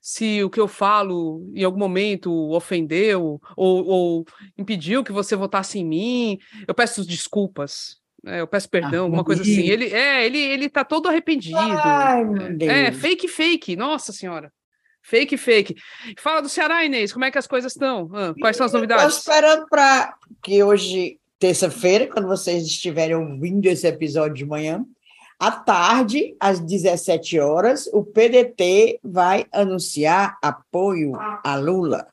se o que eu falo em algum momento ofendeu ou, ou impediu que você votasse em mim, eu peço desculpas. É, eu peço perdão, ah, alguma coisa assim. Ele é, ele, ele tá todo arrependido. Ai, é, fake, fake. Nossa senhora. Fake, fake. Fala do Ceará, Inês, como é que as coisas estão? Ah, quais são as novidades? Estou esperando para que hoje, terça-feira, quando vocês estiverem ouvindo esse episódio de manhã, à tarde, às 17 horas, o PDT vai anunciar apoio a Lula.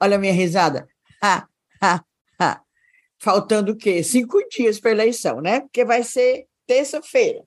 Olha a minha risada. Ha, ha, ha. Faltando o quê? Cinco dias para a eleição, né? Porque vai ser terça-feira,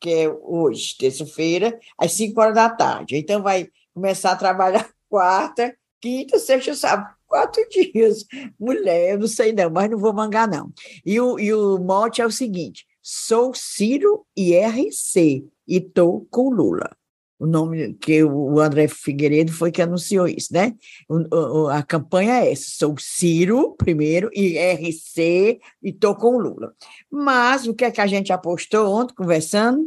que é hoje, terça-feira, às 5 horas da tarde. Então, vai começar a trabalhar quarta, quinta, sexta, sábado quatro dias. Mulher, eu não sei não, mas não vou mangar, não. E o, e o mote é o seguinte: Sou Ciro IRC e estou com Lula. O nome que o André Figueiredo foi que anunciou isso, né? O, a campanha é essa: sou Ciro, primeiro, IRC e estou com Lula. Mas o que é que a gente apostou ontem, conversando?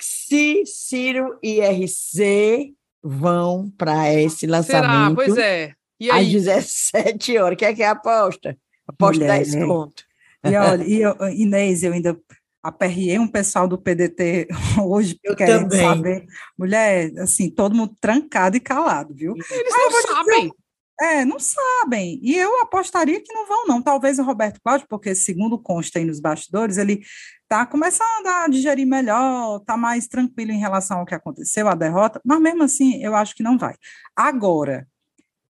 Se Ciro e IRC vão para esse lançamento. Será? Pois é. E aí? Às 17 horas. O que é que é a aposta? Aposta Mulher, 10 né? conto. E olha, e eu, Inês, eu ainda aperriei um pessoal do PDT hoje eu querendo também. saber. Mulher, assim, todo mundo trancado e calado, viu? Eles não sabem. Dizer, é, não sabem. E eu apostaria que não vão, não. Talvez o Roberto Cláudio, porque segundo consta aí nos bastidores, ele está começando a digerir melhor, está mais tranquilo em relação ao que aconteceu, a derrota, mas mesmo assim eu acho que não vai. Agora,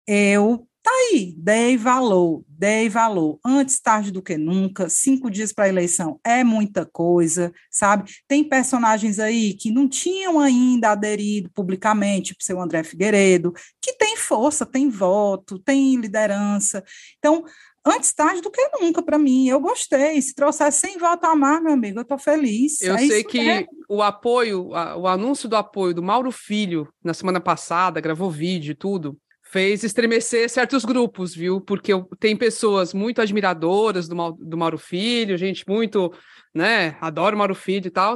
eu Tá aí, dei valor, dei valor. Antes tarde do que nunca, cinco dias para a eleição é muita coisa, sabe? Tem personagens aí que não tinham ainda aderido publicamente, tipo seu André Figueiredo, que tem força, tem voto, tem liderança. Então, antes tarde do que nunca para mim. Eu gostei. Se trouxer 100 votos a mais, meu amigo, eu estou feliz. Eu é sei que é. o apoio, o anúncio do apoio do Mauro Filho na semana passada, gravou vídeo e tudo fez estremecer certos grupos, viu? Porque tem pessoas muito admiradoras do, do Mauro Filho, gente muito, né, adora o Mauro Filho e tal,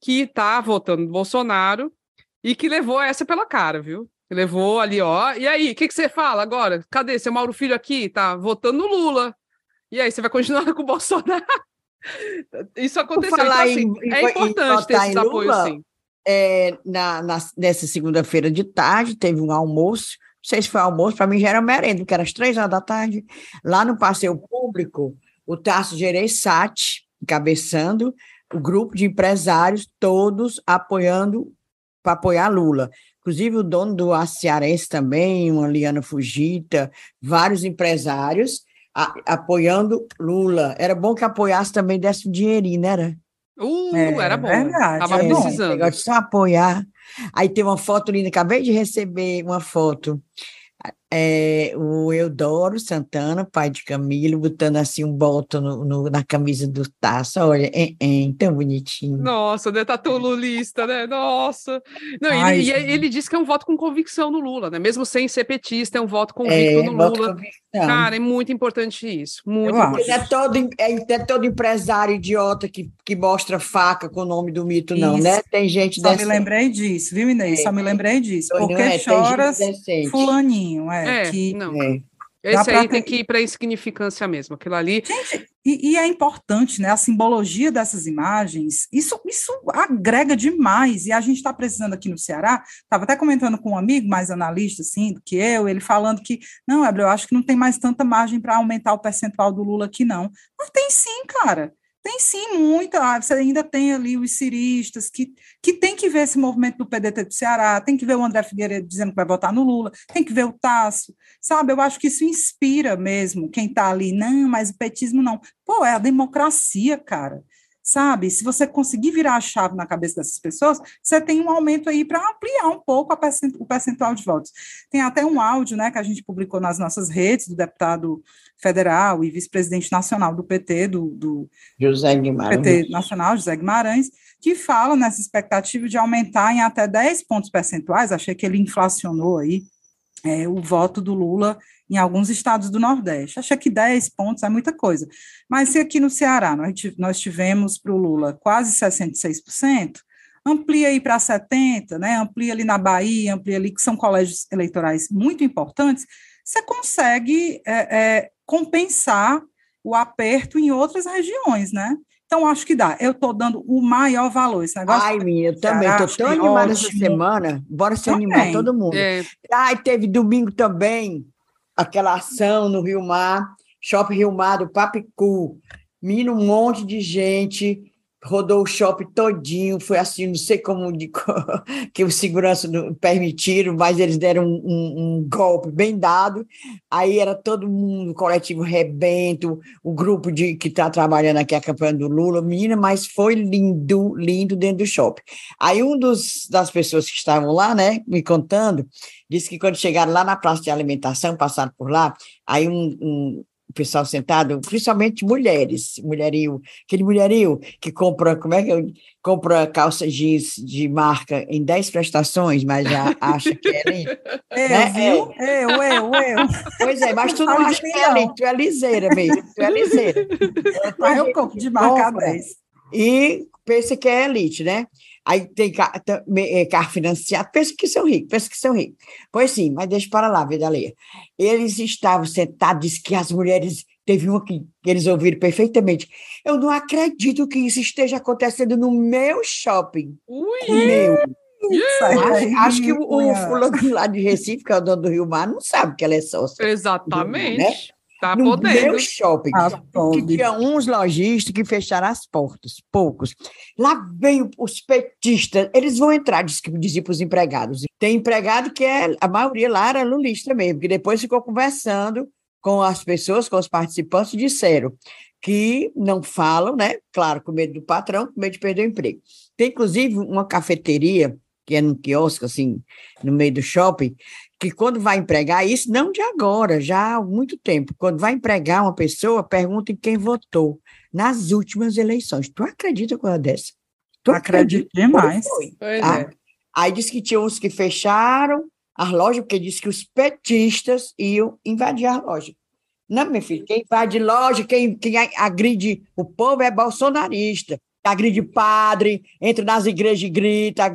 que tá votando no Bolsonaro e que levou essa pela cara, viu? Levou ali, ó. E aí, o que, que você fala agora? Cadê seu Mauro Filho aqui? Tá votando no Lula. E aí, você vai continuar com o Bolsonaro? Isso aconteceu. Então, assim, em, é importante ter esses apoios, sim. É, na, na, nessa segunda-feira de tarde, teve um almoço sei se foi almoço, para mim já era merenda, porque era às três horas da tarde. Lá no passeio público, o Tasso Gereissati, encabeçando o grupo de empresários, todos apoiando, para apoiar Lula. Inclusive o dono do Cearense também, uma Liana Fugita, vários empresários a, apoiando Lula. Era bom que apoiasse também, desse um dinheirinho, né? Era? Uh, é, era bom. Verdade, Tava é precisando. Bom, só apoiar. Aí tem uma foto linda, acabei de receber uma foto é, o Eudoro Santana, pai de Camilo, botando assim um boto no, no, na camisa do Taça, olha, é, é, tão bonitinho. Nossa, né, tá tão lulista, né? Nossa. Não, Ai, ele, ele disse que é um voto com convicção no Lula, né? Mesmo sem ser petista, é um voto convicto é, no Lula. Cara, é muito importante isso. Muito importante. Ele é todo, é, é, todo empresário idiota que, que mostra faca com o nome do mito, não, isso. né? Tem gente Só dessa... me lembrei disso, viu, Inês? Só me é. lembrei disso. Porque choras fulaninho, é. É, é, que, não. É. Esse aí tem que ir para a insignificância mesmo, aquilo ali. Gente, e, e, é importante, né? A simbologia dessas imagens, isso, isso agrega demais. E a gente está precisando aqui no Ceará. Estava até comentando com um amigo mais analista, assim, do que eu, ele falando que, não, Ebre, eu acho que não tem mais tanta margem para aumentar o percentual do Lula aqui, não. Mas tem sim, cara. Tem sim muita, ah, você ainda tem ali os ciristas que, que tem que ver esse movimento do PDT do Ceará, tem que ver o André Figueiredo dizendo que vai votar no Lula, tem que ver o Tasso, sabe? Eu acho que isso inspira mesmo quem está ali, não, mas o petismo não. Pô, é a democracia, cara sabe? Se você conseguir virar a chave na cabeça dessas pessoas, você tem um aumento aí para ampliar um pouco o percentual de votos. Tem até um áudio, né, que a gente publicou nas nossas redes do deputado federal e vice-presidente nacional do PT, do, do José Guimarães. PT nacional, José Guimarães, que fala nessa expectativa de aumentar em até 10 pontos percentuais, achei que ele inflacionou aí é, o voto do Lula em alguns estados do Nordeste. Achei que 10 pontos é muita coisa. Mas se aqui no Ceará nós tivemos para o Lula quase 66%, amplia aí para 70%, né? amplia ali na Bahia, amplia ali, que são colégios eleitorais muito importantes, você consegue é, é, compensar o aperto em outras regiões, né? Então, acho que dá. Eu estou dando o maior valor. Esse negócio Ai, minha, eu também estou tão animada essa semana. Bora se também. animar todo mundo. É. Ai, teve domingo também aquela ação no Rio Mar, Shopping Rio Mar do Papicu. Menino, um monte de gente rodou o shopping todinho, foi assim, não sei como de, que o segurança não permitiram, mas eles deram um, um, um, golpe bem dado. Aí era todo mundo, coletivo Rebento, o grupo de que está trabalhando aqui a campanha do Lula, menina, mas foi lindo, lindo dentro do shopping. Aí um dos das pessoas que estavam lá, né, me contando, disse que quando chegaram lá na praça de alimentação, passaram por lá, aí um, um o pessoal sentado, principalmente mulheres, mulherio, aquele mulherio que compra, como é que eu, compra calça jeans de marca em 10 prestações, mas já acha que é ali. Eu, né? viu? É. Eu, eu, eu. Pois é, mas tu não acha que é ali, tu é liseira mesmo, tu é liseira. Mas eu compro de marca 10. E pensa que é elite, né? Aí tem é, carro financiado, pensa que são ricos, pensa que são ricos. Pois sim, mas deixa para lá, vida alheia. Eles estavam sentados, diz que as mulheres, teve uma que, que eles ouviram perfeitamente. Eu não acredito que isso esteja acontecendo no meu shopping. Ui! Meu. Acho, acho, que o, o fulano lá de Recife, que é o dono do Rio Mar, não sabe que ela é sócia. Exatamente. Né? Tá no podendo. meu shopping, tá que tinha uns lojistas que fecharam as portas, poucos. Lá vem os petistas, eles vão entrar, dizia para os empregados. Tem empregado que é, a maioria lá era lulista mesmo, que depois ficou conversando com as pessoas, com os participantes, disseram que não falam, né? Claro, com medo do patrão, com medo de perder o emprego. Tem, inclusive, uma cafeteria, que é num quiosque, assim, no meio do shopping, que quando vai empregar, isso não de agora, já há muito tempo, quando vai empregar uma pessoa, pergunta em quem votou nas últimas eleições. Tu acredita com uma dessa? Tu acredito demais. Ah, é. Aí disse que tinha uns que fecharam as lojas, porque disse que os petistas iam invadir a loja. Não, meu filho, quem invade loja, quem, quem agride o povo é bolsonarista agride padre, entra nas igrejas e grita,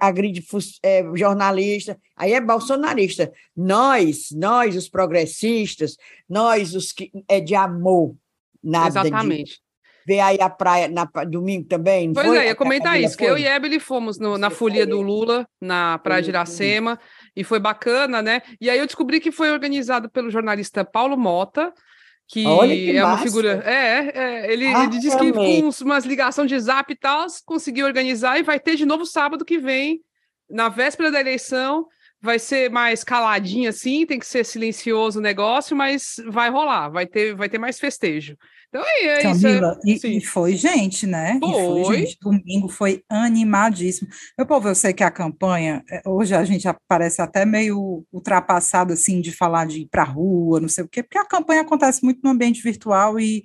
agride, é, jornalista, aí é bolsonarista. Nós, nós, os progressistas, nós, os que é de amor, nada Exatamente. De, ver aí a praia na domingo também. pois foi? é, ia comentar isso, que eu e Ebele fomos no, na folia do Lula, na Praia de Iracema, e foi bacana, né? E aí eu descobri que foi organizado pelo jornalista Paulo Mota, que, que é uma figura. É, é ele, ah, ele disse que com umas ligações de zap e tal, conseguiu organizar e vai ter de novo sábado que vem, na véspera da eleição. Vai ser mais caladinho assim, tem que ser silencioso o negócio, mas vai rolar, vai ter, vai ter mais festejo. Então é, é Camila, isso. É, e, e, foi gente, né? Foi. E foi gente. Domingo foi animadíssimo. Meu povo, eu sei que a campanha, é, hoje a gente parece até meio ultrapassado, assim, de falar de ir para a rua, não sei o quê, porque a campanha acontece muito no ambiente virtual e,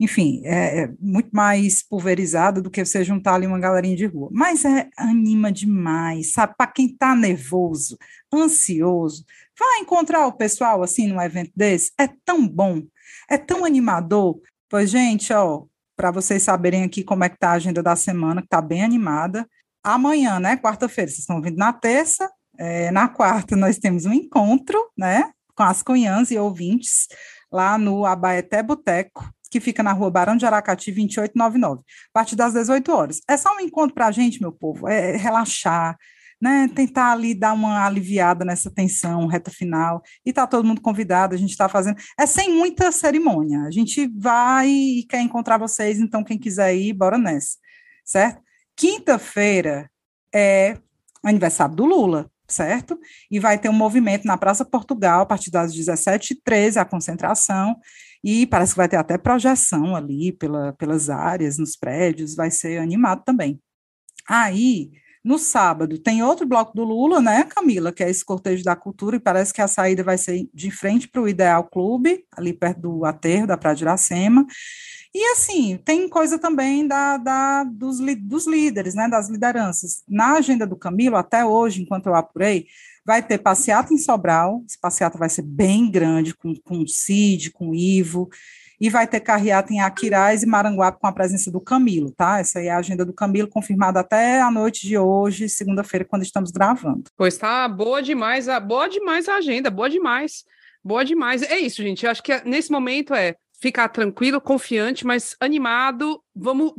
enfim, é, é muito mais pulverizada do que você juntar ali uma galerinha de rua. Mas é, anima demais, sabe? Para quem está nervoso, ansioso, vai encontrar o pessoal assim num evento desse, é tão bom, é tão animador. Pois, gente, ó, para vocês saberem aqui como é que tá a agenda da semana, que tá bem animada. Amanhã, né, quarta-feira, vocês estão vindo na terça, é, na quarta nós temos um encontro, né, com as cunhãs e ouvintes lá no Abaeté Boteco, que fica na rua Barão de Aracati, 2899, a partir das 18 horas. É só um encontro para a gente, meu povo, é relaxar, né, tentar ali dar uma aliviada nessa tensão, reta final, e tá todo mundo convidado, a gente está fazendo, é sem muita cerimônia, a gente vai e quer encontrar vocês, então quem quiser ir, bora nessa, certo? Quinta-feira é aniversário do Lula, certo? E vai ter um movimento na Praça Portugal, a partir das 17h13, a concentração, e parece que vai ter até projeção ali pela, pelas áreas, nos prédios, vai ser animado também. Aí, no sábado, tem outro bloco do Lula, né, Camila, que é esse cortejo da cultura, e parece que a saída vai ser de frente para o Ideal Clube, ali perto do aterro da Praia de Iracema. E assim, tem coisa também da, da dos, dos líderes, né, das lideranças. Na agenda do Camilo, até hoje, enquanto eu apurei, vai ter passeata em Sobral, esse passeata vai ser bem grande, com, com o Cid, com o Ivo, e vai ter carreata em Aquiraz e Maranguape com a presença do Camilo, tá? Essa é a agenda do Camilo, confirmada até a noite de hoje, segunda-feira, quando estamos gravando. Pois tá boa demais, boa demais a agenda, boa demais, boa demais. É isso, gente, eu acho que nesse momento é ficar tranquilo, confiante, mas animado, vamos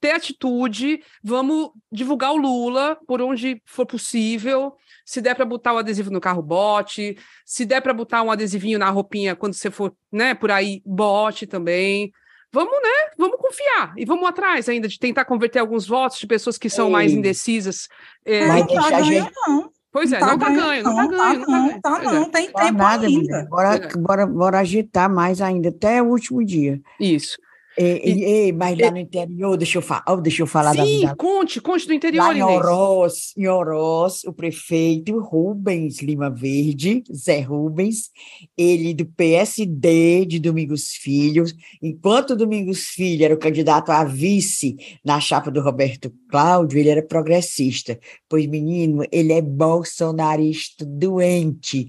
ter atitude, vamos divulgar o Lula por onde for possível, se der para botar o adesivo no carro, bote. Se der para botar um adesivinho na roupinha quando você for, né, por aí, bote também. Vamos, né? Vamos confiar e vamos atrás ainda de tentar converter alguns votos de pessoas que são Ei. mais indecisas. É... Mas deixa a gente... não. Pois é, não tá, tá ganho, não tá ganho, não tá ganho. Tá não, tem tempo nada, ainda. Bora, é. bora, bora agitar mais ainda, até o último dia. Isso. E, e, mas lá no interior, deixa eu, fa oh, deixa eu falar Sim, da vida. conte, conte do interior, lá em Oroz, em Oroz, o prefeito Rubens Lima Verde, Zé Rubens, ele do PSD de Domingos Filho, enquanto Domingos Filho era o candidato a vice na chapa do Roberto Cláudio, ele era progressista. Pois, menino, ele é bolsonarista doente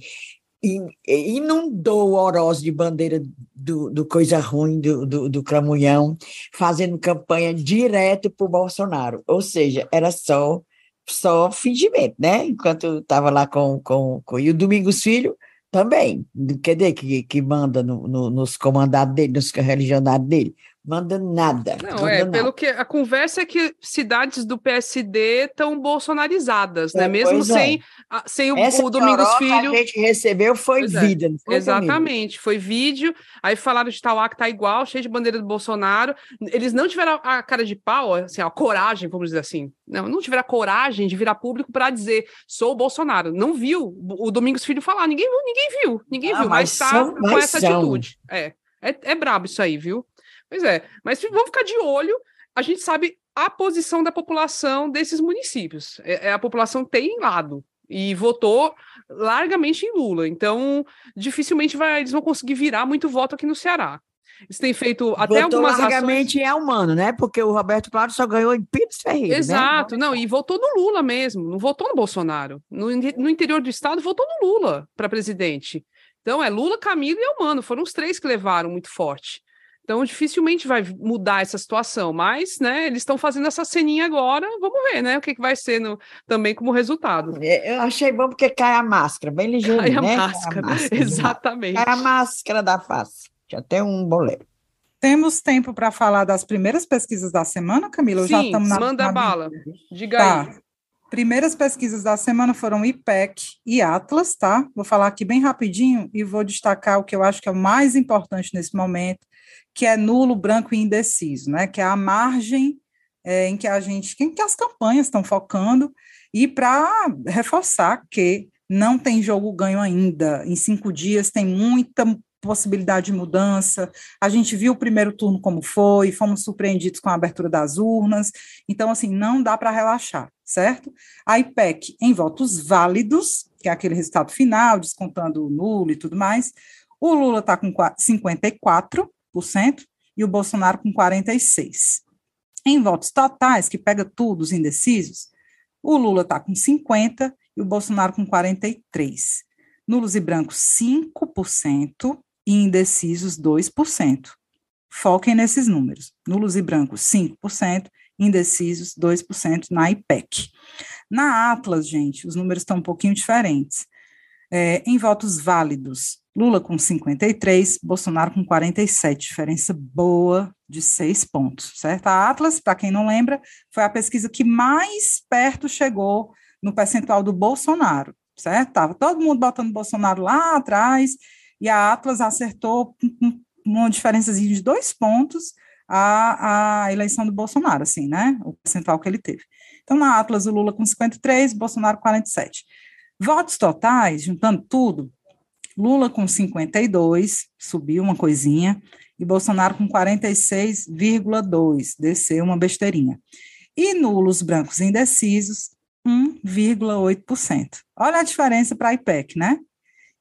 inundou o Oroz de bandeira do, do coisa ruim do, do, do Cramunhão, fazendo campanha direto para o Bolsonaro. Ou seja, era só só fingimento, né? Enquanto estava lá com, com, com. E o Domingos Filho também, quer dizer, que, que manda no, no, nos comandados dele, nos religionários dele manda nada. Não, manda é, nada. pelo que a conversa é que cidades do PSD estão bolsonarizadas, né? É, Mesmo sem, é. a, sem o, Essa o Domingos Filho. que a gente recebeu foi pois é, vida, é. foi Exatamente, foi vídeo. Aí falaram de Tauá que tá igual, cheio de bandeira do Bolsonaro. Eles não tiveram a cara de pau, assim, a coragem, vamos dizer assim. Não, não tiveram a coragem de virar público para dizer sou o Bolsonaro. Não viu o Domingos Filho falar, ninguém, ninguém viu, ninguém ah, viu, mas, mas tá com essa são. atitude. É. É, é brabo isso aí, viu? Pois é, mas vamos ficar de olho. A gente sabe a posição da população desses municípios. É, é, a população tem lado e votou largamente em Lula. Então, dificilmente vai, eles vão conseguir virar muito voto aqui no Ceará. Eles têm feito até votou algumas largamente ações... é humano, né? Porque o Roberto Claro só ganhou em Pires Ferreira. Né? Exato, né? não, e votou no Lula mesmo, não votou no Bolsonaro. No, no interior do estado, votou no Lula para presidente. Então, é Lula, Camilo e Humano, foram os três que levaram muito forte. Então, dificilmente vai mudar essa situação, mas, né, eles estão fazendo essa ceninha agora, vamos ver, né, o que, que vai ser no, também como resultado. É, eu achei bom porque cai a máscara, bem ligeiro, cai a né? Máscara, cai a máscara, exatamente. Cai a máscara da face, já tem um boleto. Temos tempo para falar das primeiras pesquisas da semana, Camila? Sim, já estamos na, manda na bala, diga tá. aí. Primeiras pesquisas da semana foram IPEC e Atlas, tá? Vou falar aqui bem rapidinho e vou destacar o que eu acho que é o mais importante nesse momento, que é nulo, branco e indeciso, né? Que é a margem é, em que a gente, em que as campanhas estão focando, e para reforçar que não tem jogo ganho ainda. Em cinco dias tem muita possibilidade de mudança. A gente viu o primeiro turno como foi, fomos surpreendidos com a abertura das urnas. Então, assim, não dá para relaxar, certo? A IPEC em votos válidos, que é aquele resultado final, descontando o nulo e tudo mais. O Lula está com 54, e o Bolsonaro com 46%. Em votos totais, que pega tudo, os indecisos, o Lula está com 50% e o Bolsonaro com 43%. Nulos e brancos, 5% e indecisos, 2%. Foquem nesses números. Nulos e brancos, 5%, indecisos, 2% na IPEC. Na Atlas, gente, os números estão um pouquinho diferentes. É, em votos válidos, Lula com 53, Bolsonaro com 47, diferença boa de seis pontos, certo? A Atlas, para quem não lembra, foi a pesquisa que mais perto chegou no percentual do Bolsonaro, certo? Estava todo mundo botando Bolsonaro lá atrás, e a Atlas acertou uma diferença de dois pontos a, a eleição do Bolsonaro, assim, né? O percentual que ele teve. Então, na Atlas, o Lula com 53, Bolsonaro 47. Votos totais, juntando tudo, Lula com 52, subiu uma coisinha, e Bolsonaro com 46,2, desceu uma besteirinha. E nulos brancos indecisos, 1,8%. Olha a diferença para a IPEC, né?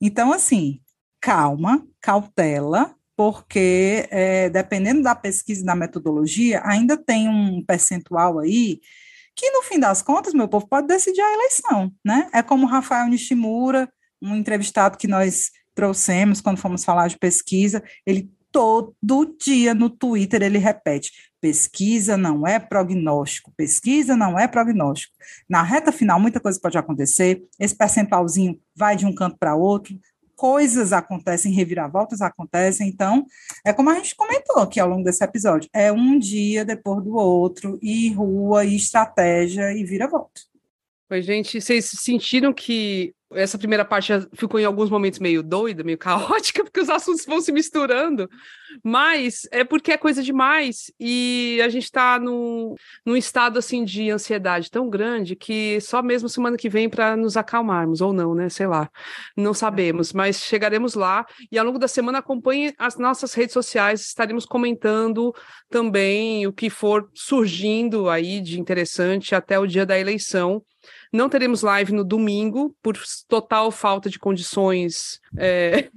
Então, assim, calma, cautela, porque é, dependendo da pesquisa e da metodologia, ainda tem um percentual aí que, no fim das contas, meu povo pode decidir a eleição, né? É como Rafael Nishimura, um entrevistado que nós trouxemos quando fomos falar de pesquisa, ele todo dia no Twitter ele repete: pesquisa não é prognóstico, pesquisa não é prognóstico. Na reta final, muita coisa pode acontecer, esse percentualzinho vai de um canto para outro, coisas acontecem, reviravoltas acontecem, então, é como a gente comentou aqui ao longo desse episódio, é um dia depois do outro, e rua, e estratégia, e vira-volta. Pois, gente, vocês sentiram que essa primeira parte ficou em alguns momentos meio doida, meio caótica, porque os assuntos vão se misturando, mas é porque é coisa demais e a gente está num, num estado assim de ansiedade tão grande que só mesmo semana que vem para nos acalmarmos, ou não, né? Sei lá, não sabemos, mas chegaremos lá e ao longo da semana acompanhe as nossas redes sociais, estaremos comentando também o que for surgindo aí de interessante até o dia da eleição. Não teremos live no domingo, por total falta de condições. É...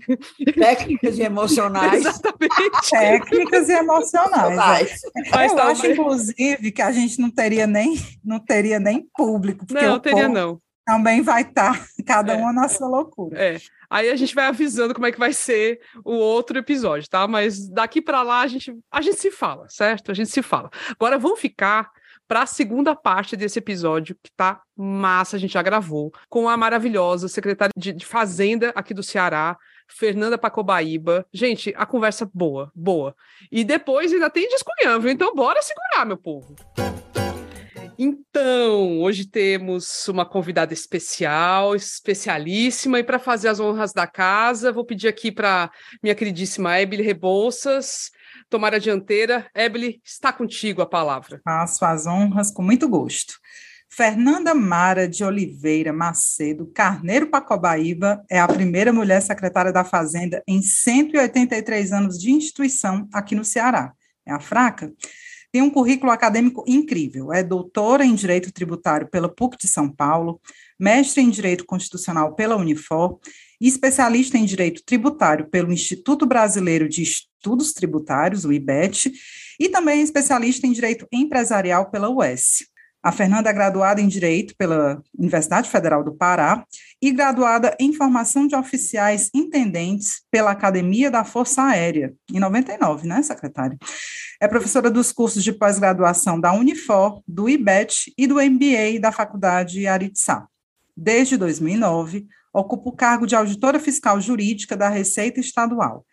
Técnicas e emocionais. Exatamente. Técnicas e emocionais. Mas Eu acho, inclusive, que a gente não teria nem, não teria nem público. Não, não teria, não. Também vai estar, tá, cada é. uma na sua loucura. É. Aí a gente vai avisando como é que vai ser o outro episódio, tá? Mas daqui para lá a gente, a gente se fala, certo? A gente se fala. Agora vamos ficar para a segunda parte desse episódio, que tá massa, a gente já gravou, com a maravilhosa secretária de, de Fazenda aqui do Ceará, Fernanda Pacobaíba. Gente, a conversa boa, boa. E depois ainda tem descunhão, viu? Então bora segurar, meu povo. Então, hoje temos uma convidada especial, especialíssima, e para fazer as honras da casa, vou pedir aqui para minha queridíssima Ebele Rebouças tomar a dianteira. Ebele, está contigo a palavra. Faço as honras com muito gosto. Fernanda Mara de Oliveira Macedo Carneiro Pacobaíba é a primeira mulher secretária da Fazenda em 183 anos de instituição aqui no Ceará. É a fraca? Tem um currículo acadêmico incrível. É doutora em Direito Tributário pela PUC de São Paulo, mestre em Direito Constitucional pela Unifor especialista em direito tributário pelo Instituto Brasileiro de Estudos Tributários, o IBET, e também especialista em direito empresarial pela UES. A Fernanda é graduada em Direito pela Universidade Federal do Pará e graduada em Formação de Oficiais Intendentes pela Academia da Força Aérea, em 99, né, secretária? É professora dos cursos de pós-graduação da Unifor, do IBET e do MBA da Faculdade Aritsá. Desde 2009, ocupa o cargo de auditora fiscal jurídica da Receita Estadual.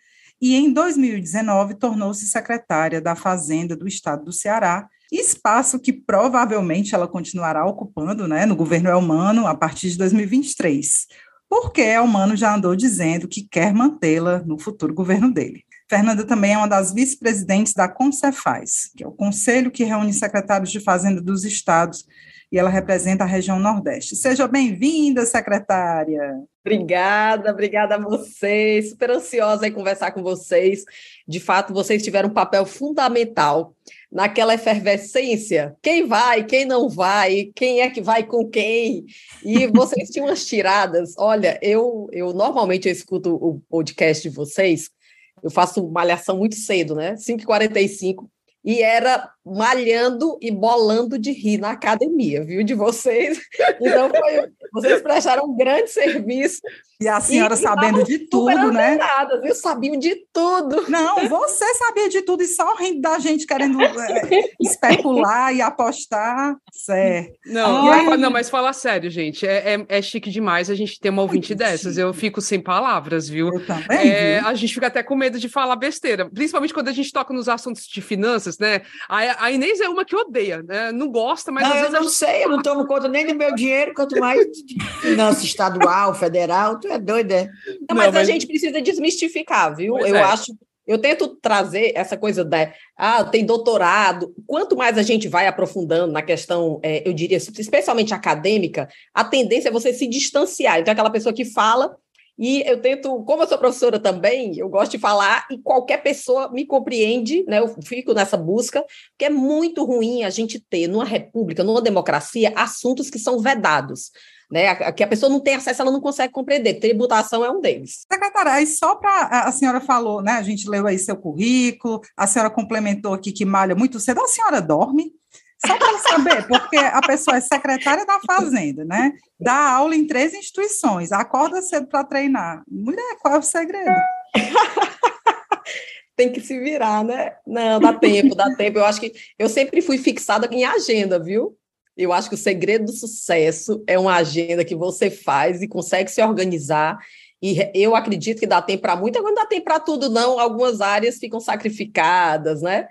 E em 2019 tornou-se secretária da Fazenda do Estado do Ceará, espaço que provavelmente ela continuará ocupando né, no governo Elmano a partir de 2023, porque Elmano já andou dizendo que quer mantê-la no futuro governo dele. Fernanda também é uma das vice-presidentes da CONCEFAS, que é o conselho que reúne secretários de Fazenda dos estados e ela representa a região Nordeste. Seja bem-vinda, secretária. Obrigada, obrigada a vocês. Super ansiosa em conversar com vocês. De fato, vocês tiveram um papel fundamental naquela efervescência. Quem vai, quem não vai, quem é que vai com quem? E vocês tinham umas tiradas. Olha, eu, eu normalmente eu escuto o podcast de vocês. Eu faço malhação muito cedo, né? 5h45 e era malhando e bolando de rir na academia, viu, de vocês. Então, foi, vocês prestaram um grande serviço. E a senhora e, sabendo de tudo, né? Nada, viu? Sabiam de tudo. Não, você sabia de tudo e só rindo da gente querendo é, especular e apostar. Certo. Não, Ai. não, mas fala sério, gente. É, é, é, chique demais a gente ter uma ouvinte dessas. Eu fico sem palavras, viu? Eu também. É, a gente fica até com medo de falar besteira, principalmente quando a gente toca nos assuntos de finanças, né? A, a Inês é uma que odeia, né? Não gosta, mas. Não, eu não gente... sei, eu não tomo conta nem do meu dinheiro, quanto mais finança estadual, federal, tu é doida. É? Não, mas, não, mas, a gente precisa desmistificar, viu? Pois eu é. acho. Eu tento trazer essa coisa da. Ah, tem doutorado. Quanto mais a gente vai aprofundando na questão, é, eu diria, especialmente acadêmica, a tendência é você se distanciar. Então, aquela pessoa que fala e eu tento, como eu sou professora também, eu gosto de falar e qualquer pessoa me compreende, né? Eu fico nessa busca, que é muito ruim a gente ter numa república, numa democracia, assuntos que são vedados. Né, que a pessoa não tem acesso, ela não consegue compreender. Tributação é um deles. Secretária, aí só para. A senhora falou, né? A gente leu aí seu currículo, a senhora complementou aqui que malha muito cedo. A senhora dorme? Só para saber, porque a pessoa é secretária da Fazenda, né? Dá aula em três instituições, acorda cedo para treinar. Mulher, qual é o segredo? Tem que se virar, né? Não, dá tempo, dá tempo. Eu acho que eu sempre fui fixada em agenda, viu? Eu acho que o segredo do sucesso é uma agenda que você faz e consegue se organizar. E eu acredito que dá tempo para muito, agora não dá tempo para tudo, não. Algumas áreas ficam sacrificadas, né?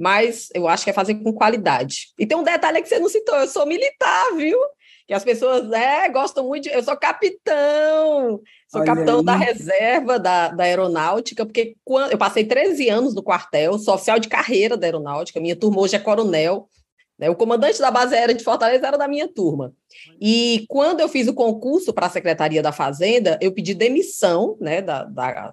Mas eu acho que é fazer com qualidade. E tem um detalhe que você não citou, eu sou militar, viu? Que as pessoas é, gostam muito de. Eu sou capitão, sou Olha capitão aí. da reserva da, da aeronáutica, porque quando, eu passei 13 anos no quartel, sou oficial de carreira da aeronáutica, minha turma hoje é coronel. Né? O comandante da base aérea de Fortaleza era da minha turma. E quando eu fiz o concurso para a Secretaria da Fazenda, eu pedi demissão né, da, da,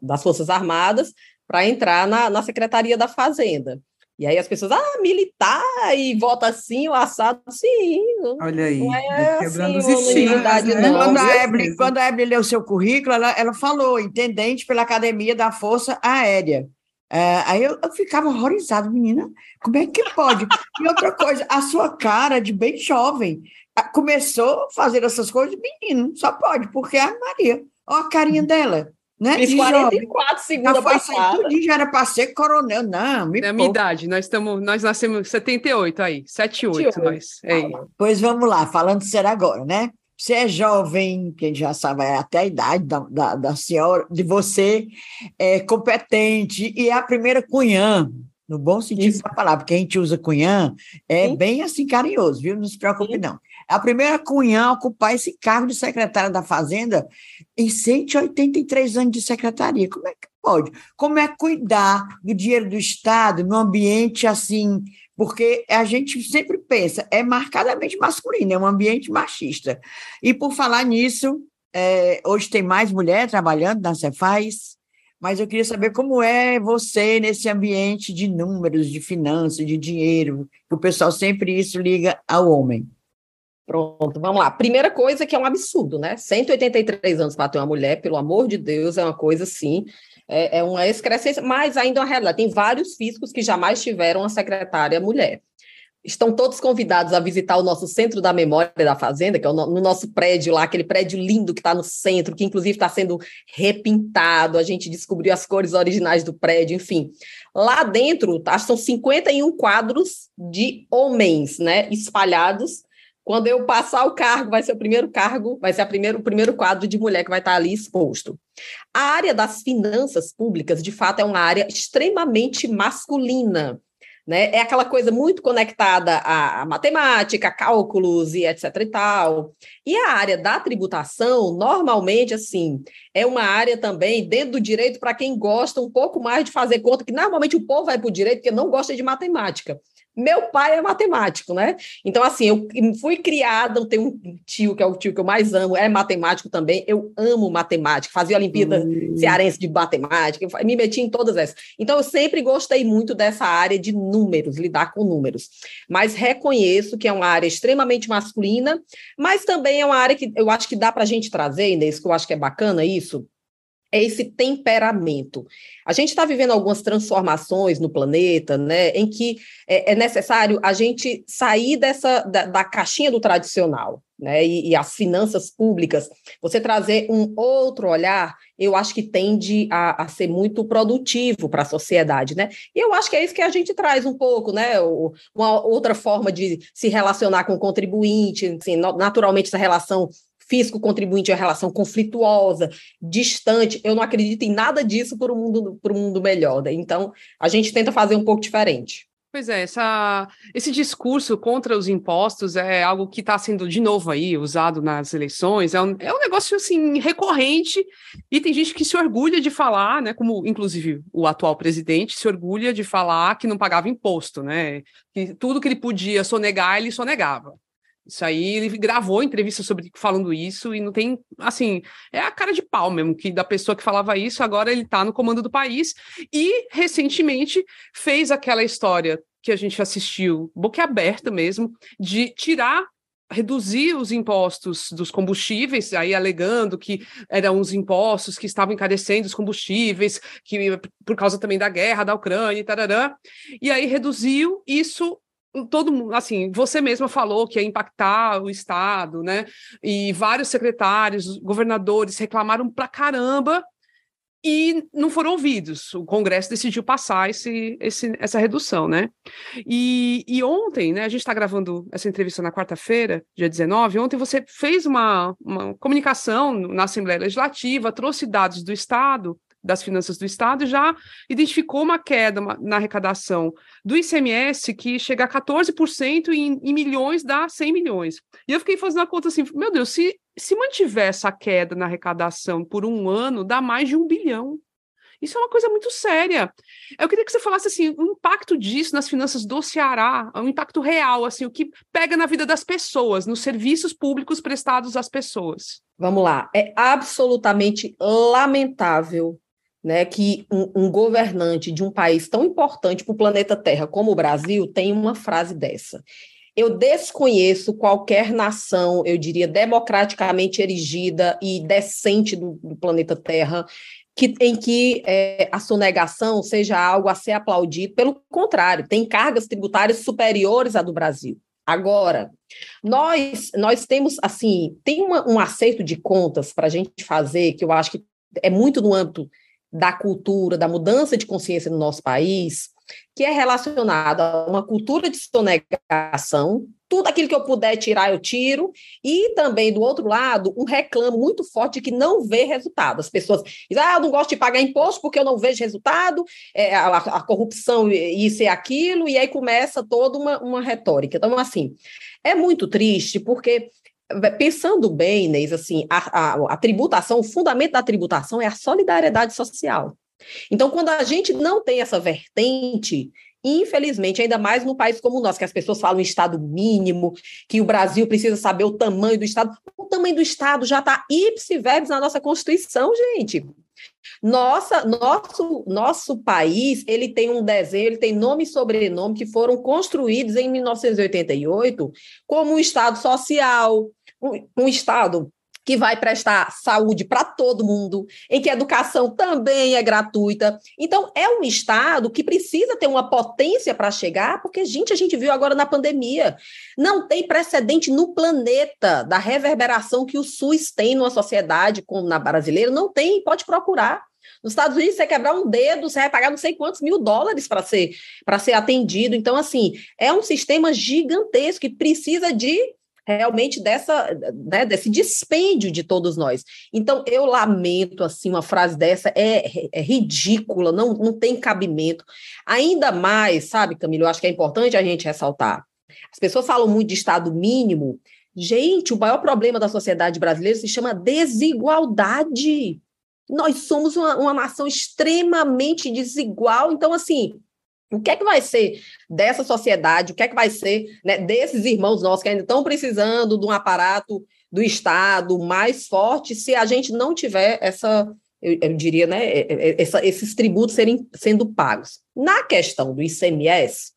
das Forças Armadas para entrar na, na Secretaria da Fazenda. E aí as pessoas, ah, militar e vota assim, o assado, sim. Olha aí, não é quebrando assim, os estilos, né? Quando a, Evelyn, quando a Evelyn leu seu currículo, ela, ela falou, intendente pela Academia da Força Aérea. É, aí eu, eu, ficava horrorizado, menina, como é que pode? E outra coisa, a sua cara de bem jovem começou a fazer essas coisas, menino, só pode, porque é a Maria. Olha a carinha dela. Né? Fiz 44 segundos passada. Tudo já era para ser coronel, não. Me é a minha idade, nós, estamos, nós nascemos em 78 aí, 78, 78. nós. É. Pois vamos lá, falando sério agora, né? Você é jovem, quem já sabe é até a idade da, da, da senhora, de você é competente e é a primeira cunhã, no bom sentido Isso. da palavra, porque a gente usa cunhã, é Sim. bem assim carinhoso, viu? Não se preocupe, Sim. não a primeira cunhã a ocupar esse cargo de secretária da Fazenda em 183 anos de secretaria. Como é que pode? Como é cuidar do dinheiro do Estado num ambiente assim? Porque a gente sempre pensa, é marcadamente masculino, é um ambiente machista. E por falar nisso, é, hoje tem mais mulher trabalhando na Cefaz, mas eu queria saber como é você nesse ambiente de números, de finanças, de dinheiro, que o pessoal sempre isso liga ao homem. Pronto, vamos lá. Primeira coisa que é um absurdo, né? 183 anos para ter uma mulher, pelo amor de Deus, é uma coisa assim, é, é uma excrescência, mas ainda é uma realidade. Tem vários fiscos que jamais tiveram uma secretária mulher. Estão todos convidados a visitar o nosso Centro da Memória da Fazenda, que é no nosso prédio lá, aquele prédio lindo que está no centro, que inclusive está sendo repintado. A gente descobriu as cores originais do prédio, enfim. Lá dentro, tá, são 51 quadros de homens, né, espalhados quando eu passar o cargo, vai ser o primeiro cargo, vai ser primeiro, o primeiro quadro de mulher que vai estar ali exposto. A área das finanças públicas, de fato, é uma área extremamente masculina. Né? É aquela coisa muito conectada à, matemática, cálculos e etc e tal. E a área da tributação, normalmente, assim, é uma área também dentro do direito para quem gosta um pouco mais de fazer conta, que normalmente o povo vai para o direito porque não gosta de matemática. Meu pai é matemático, né? Então, assim, eu fui criada, eu tenho um tio, que é o tio que eu mais amo, é matemático também. Eu amo matemática, fazia a Olimpíada uhum. Cearense de Matemática, me meti em todas essas. Então, eu sempre gostei muito dessa área de números, lidar com números. Mas reconheço que é uma área extremamente masculina, mas também é uma área que eu acho que dá para a gente trazer, Inês, que eu acho que é bacana isso, é esse temperamento. A gente está vivendo algumas transformações no planeta, né, em que é, é necessário a gente sair dessa da, da caixinha do tradicional, né, e, e, as finanças públicas, você trazer um outro olhar, eu acho que tende a, a ser muito produtivo para a sociedade, né? E eu acho que é isso que a gente traz um pouco, né? Uma outra forma de se relacionar com o contribuinte, assim, naturalmente essa relação físico-contribuinte é uma relação conflituosa, distante. Eu não acredito em nada disso para o mundo, mundo melhor. Né? Então, a gente tenta fazer um pouco diferente. Pois é, essa, esse discurso contra os impostos é algo que está sendo, de novo, aí usado nas eleições, é um, é um negócio, assim, recorrente, e tem gente que se orgulha de falar, né, como, inclusive, o atual presidente se orgulha de falar que não pagava imposto, né, que tudo que ele podia sonegar, ele sonegava. Isso aí ele gravou entrevista sobre falando isso e não tem assim, é a cara de pau mesmo que da pessoa que falava isso, agora ele está no comando do país e recentemente fez aquela história que a gente assistiu, boquiaberta mesmo, de tirar reduzir os impostos dos combustíveis, aí alegando que eram os impostos que estavam encarecendo os combustíveis, que por causa também da guerra da Ucrânia e tarará, e aí reduziu isso todo mundo, assim, você mesma falou que ia impactar o Estado, né? E vários secretários, governadores reclamaram pra caramba e não foram ouvidos. O Congresso decidiu passar esse, esse, essa redução, né? E, e ontem, né, a gente está gravando essa entrevista na quarta-feira, dia 19, ontem você fez uma, uma comunicação na Assembleia Legislativa, trouxe dados do Estado das finanças do Estado já identificou uma queda na arrecadação do ICMS que chega a 14% e em, em milhões dá 100 milhões. E eu fiquei fazendo a conta assim, meu Deus, se, se mantiver essa queda na arrecadação por um ano, dá mais de um bilhão. Isso é uma coisa muito séria. Eu queria que você falasse assim, o impacto disso nas finanças do Ceará, o impacto real, assim, o que pega na vida das pessoas, nos serviços públicos prestados às pessoas. Vamos lá, é absolutamente lamentável né, que um, um, governante de um país tão importante para o planeta Terra como o Brasil tem uma frase dessa. Eu desconheço qualquer nação, eu diria, democraticamente erigida e decente do, do planeta Terra que, em que é, a sonegação seja algo a ser aplaudido. Pelo contrário, tem cargas tributárias superiores à do Brasil. Agora, nós, nós temos, assim, tem uma, um acerto de contas para a gente fazer, que eu acho que é muito no âmbito da cultura, da mudança de consciência no nosso país, que é relacionada a uma cultura de sonegação, tudo aquilo que eu puder tirar, eu tiro, e também, do outro lado, um reclamo muito forte de que não vê resultado. As pessoas dizem, ah, eu não gosto de pagar imposto porque eu não vejo resultado, é, a, a, corrupção, isso e aquilo, e aí começa toda uma, uma retórica. Então, assim, é muito triste, porque pensando bem, Inês, assim, a, a, a, tributação, o fundamento da tributação é a solidariedade social. Então, quando a gente não tem essa vertente, infelizmente, ainda mais num país como o nosso, que as pessoas falam Estado mínimo, que o Brasil precisa saber o tamanho do Estado, o tamanho do Estado já está ipsi verbis na nossa Constituição, gente. Nossa, nosso, nosso país, ele tem um desenho, ele tem nome e sobrenome que foram construídos em 1988 como um Estado social, um, um Estado que vai prestar saúde para todo mundo, em que a educação também é gratuita. Então, é um Estado que precisa ter uma potência para chegar, porque, gente, a gente viu agora na pandemia, não tem precedente no planeta da reverberação que o SUS tem numa sociedade como na brasileira, não tem, pode procurar. Nos Estados Unidos, você quebrar um dedo, você vai pagar não sei quantos mil dólares para ser, ser atendido. Então, assim, é um sistema gigantesco que precisa de realmente dessa, né, desse dispêndio de todos nós. Então, eu lamento, assim, uma frase dessa é, é ridícula, não, não tem cabimento. Ainda mais, sabe, Camilo, eu acho que é importante a gente ressaltar. As pessoas falam muito de Estado mínimo. Gente, o maior problema da sociedade brasileira se chama desigualdade. Nós somos uma, uma nação extremamente desigual. Então, assim, o que é que vai ser dessa sociedade? O que é que vai ser né, desses irmãos nossos que ainda estão precisando de um aparato do Estado mais forte se a gente não tiver essa, eu, eu diria, né, essa, esses tributos serem, sendo pagos? Na questão do ICMS,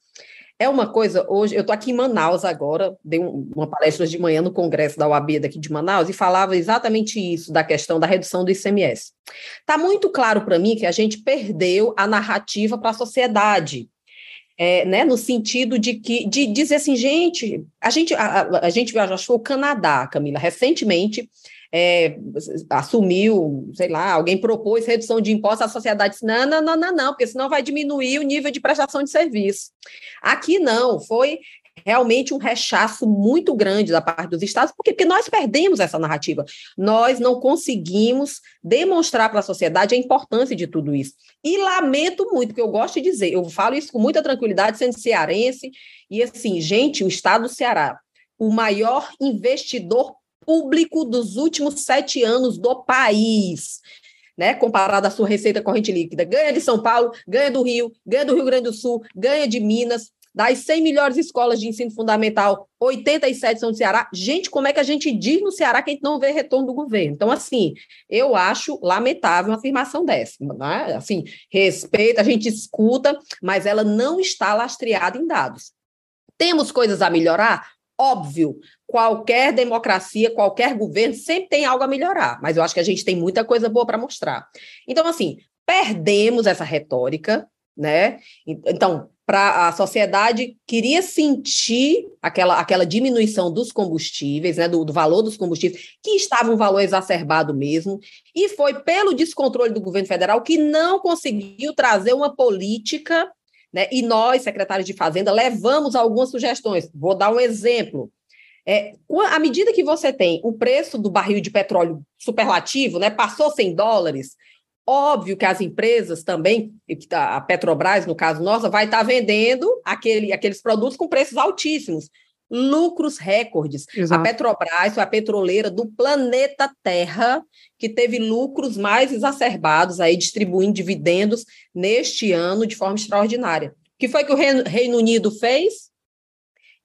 é uma coisa, hoje, eu estou aqui em Manaus agora, dei uma palestra de manhã no Congresso da UAB daqui de Manaus e falava exatamente isso, da questão da redução do ICMS. Está muito claro para mim que a gente perdeu a narrativa para a sociedade. É, né, no sentido de que de dizer assim, gente, a gente a, a, a gente viajou, acho que foi o Canadá, Camila, recentemente é, assumiu, sei lá, alguém propôs redução de impostos, a sociedade disse, não, não, não, não, não, porque senão vai diminuir o nível de prestação de serviço. Aqui não, foi realmente um rechaço muito grande da parte dos estados, porque, porque nós perdemos essa narrativa. Nós não conseguimos demonstrar para a sociedade a importância de tudo isso. E lamento muito, porque eu gosto de dizer, eu falo isso com muita tranquilidade, sendo cearense, e assim, gente, o estado do Ceará, o maior investidor público dos últimos sete anos do país. Né, comparado à sua receita corrente líquida. Ganha de São Paulo, ganha do Rio, ganha do Rio Grande do Sul, ganha de Minas. Das 100 melhores escolas de ensino fundamental, 87 são do Ceará. Gente, como é que a gente diz no Ceará que a gente não vê retorno do governo? Então, assim, eu acho lamentável uma afirmação dessa. Né? Assim, respeita, a gente escuta, mas ela não está lastreada em dados. Temos coisas a melhorar? Óbvio, qualquer democracia, qualquer governo sempre tem algo a melhorar, mas eu acho que a gente tem muita coisa boa para mostrar. Então, assim, perdemos essa retórica, né? Então, para a sociedade queria sentir aquela, aquela diminuição dos combustíveis, né, do, do, valor dos combustíveis, que estava um valor exacerbado mesmo, e foi pelo descontrole do governo federal que não conseguiu trazer uma política né? E nós, secretários de Fazenda, levamos algumas sugestões. Vou dar um exemplo. É, à medida que você tem o preço do barril de petróleo superlativo, né, passou 100 dólares, óbvio que as empresas também, tá, a Petrobras, no caso nossa, vai estar tá vendendo aquele, aqueles produtos com preços altíssimos lucros recordes. Exato. A Petrobras foi a petroleira do planeta Terra que teve lucros mais exacerbados aí distribuindo dividendos neste ano de forma extraordinária. O que foi que o Reino Unido fez?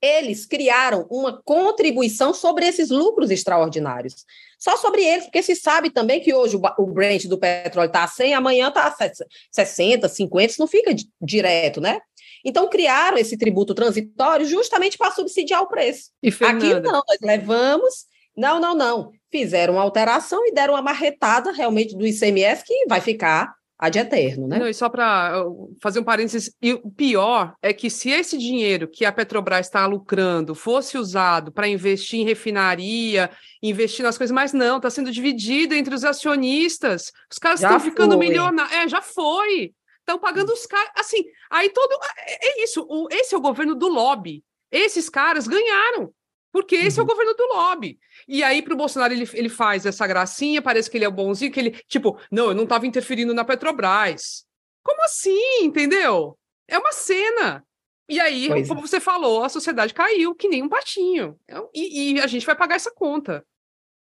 Eles criaram uma contribuição sobre esses lucros extraordinários. Só sobre eles, porque se sabe também que hoje o Brent do petróleo está a 100, amanhã está a 60, 50, isso não fica direto, né? Então, criaram esse tributo transitório justamente para subsidiar o preço. E Aqui não, nós levamos. Não, não, não. Fizeram uma alteração e deram uma marretada realmente do ICMS que vai ficar ad eterno, né? Não, e só para fazer um parênteses, e o pior é que se esse dinheiro que a Petrobras está lucrando fosse usado para investir em refinaria, investir nas coisas, mas não, está sendo dividido entre os acionistas. Os caras estão ficando milionários. É, já foi. Estão pagando os caras. Assim, aí todo. É, é isso. O, esse é o governo do lobby. Esses caras ganharam. Porque esse uhum. é o uhum. governo do lobby. E aí, para o Bolsonaro, ele, ele faz essa gracinha, parece que ele é bonzinho, que ele, tipo, não, eu não estava interferindo na Petrobras. Como assim? Entendeu? É uma cena. E aí, pois como é. você falou, a sociedade caiu que nem um patinho. Então, e, e, a gente vai pagar essa conta.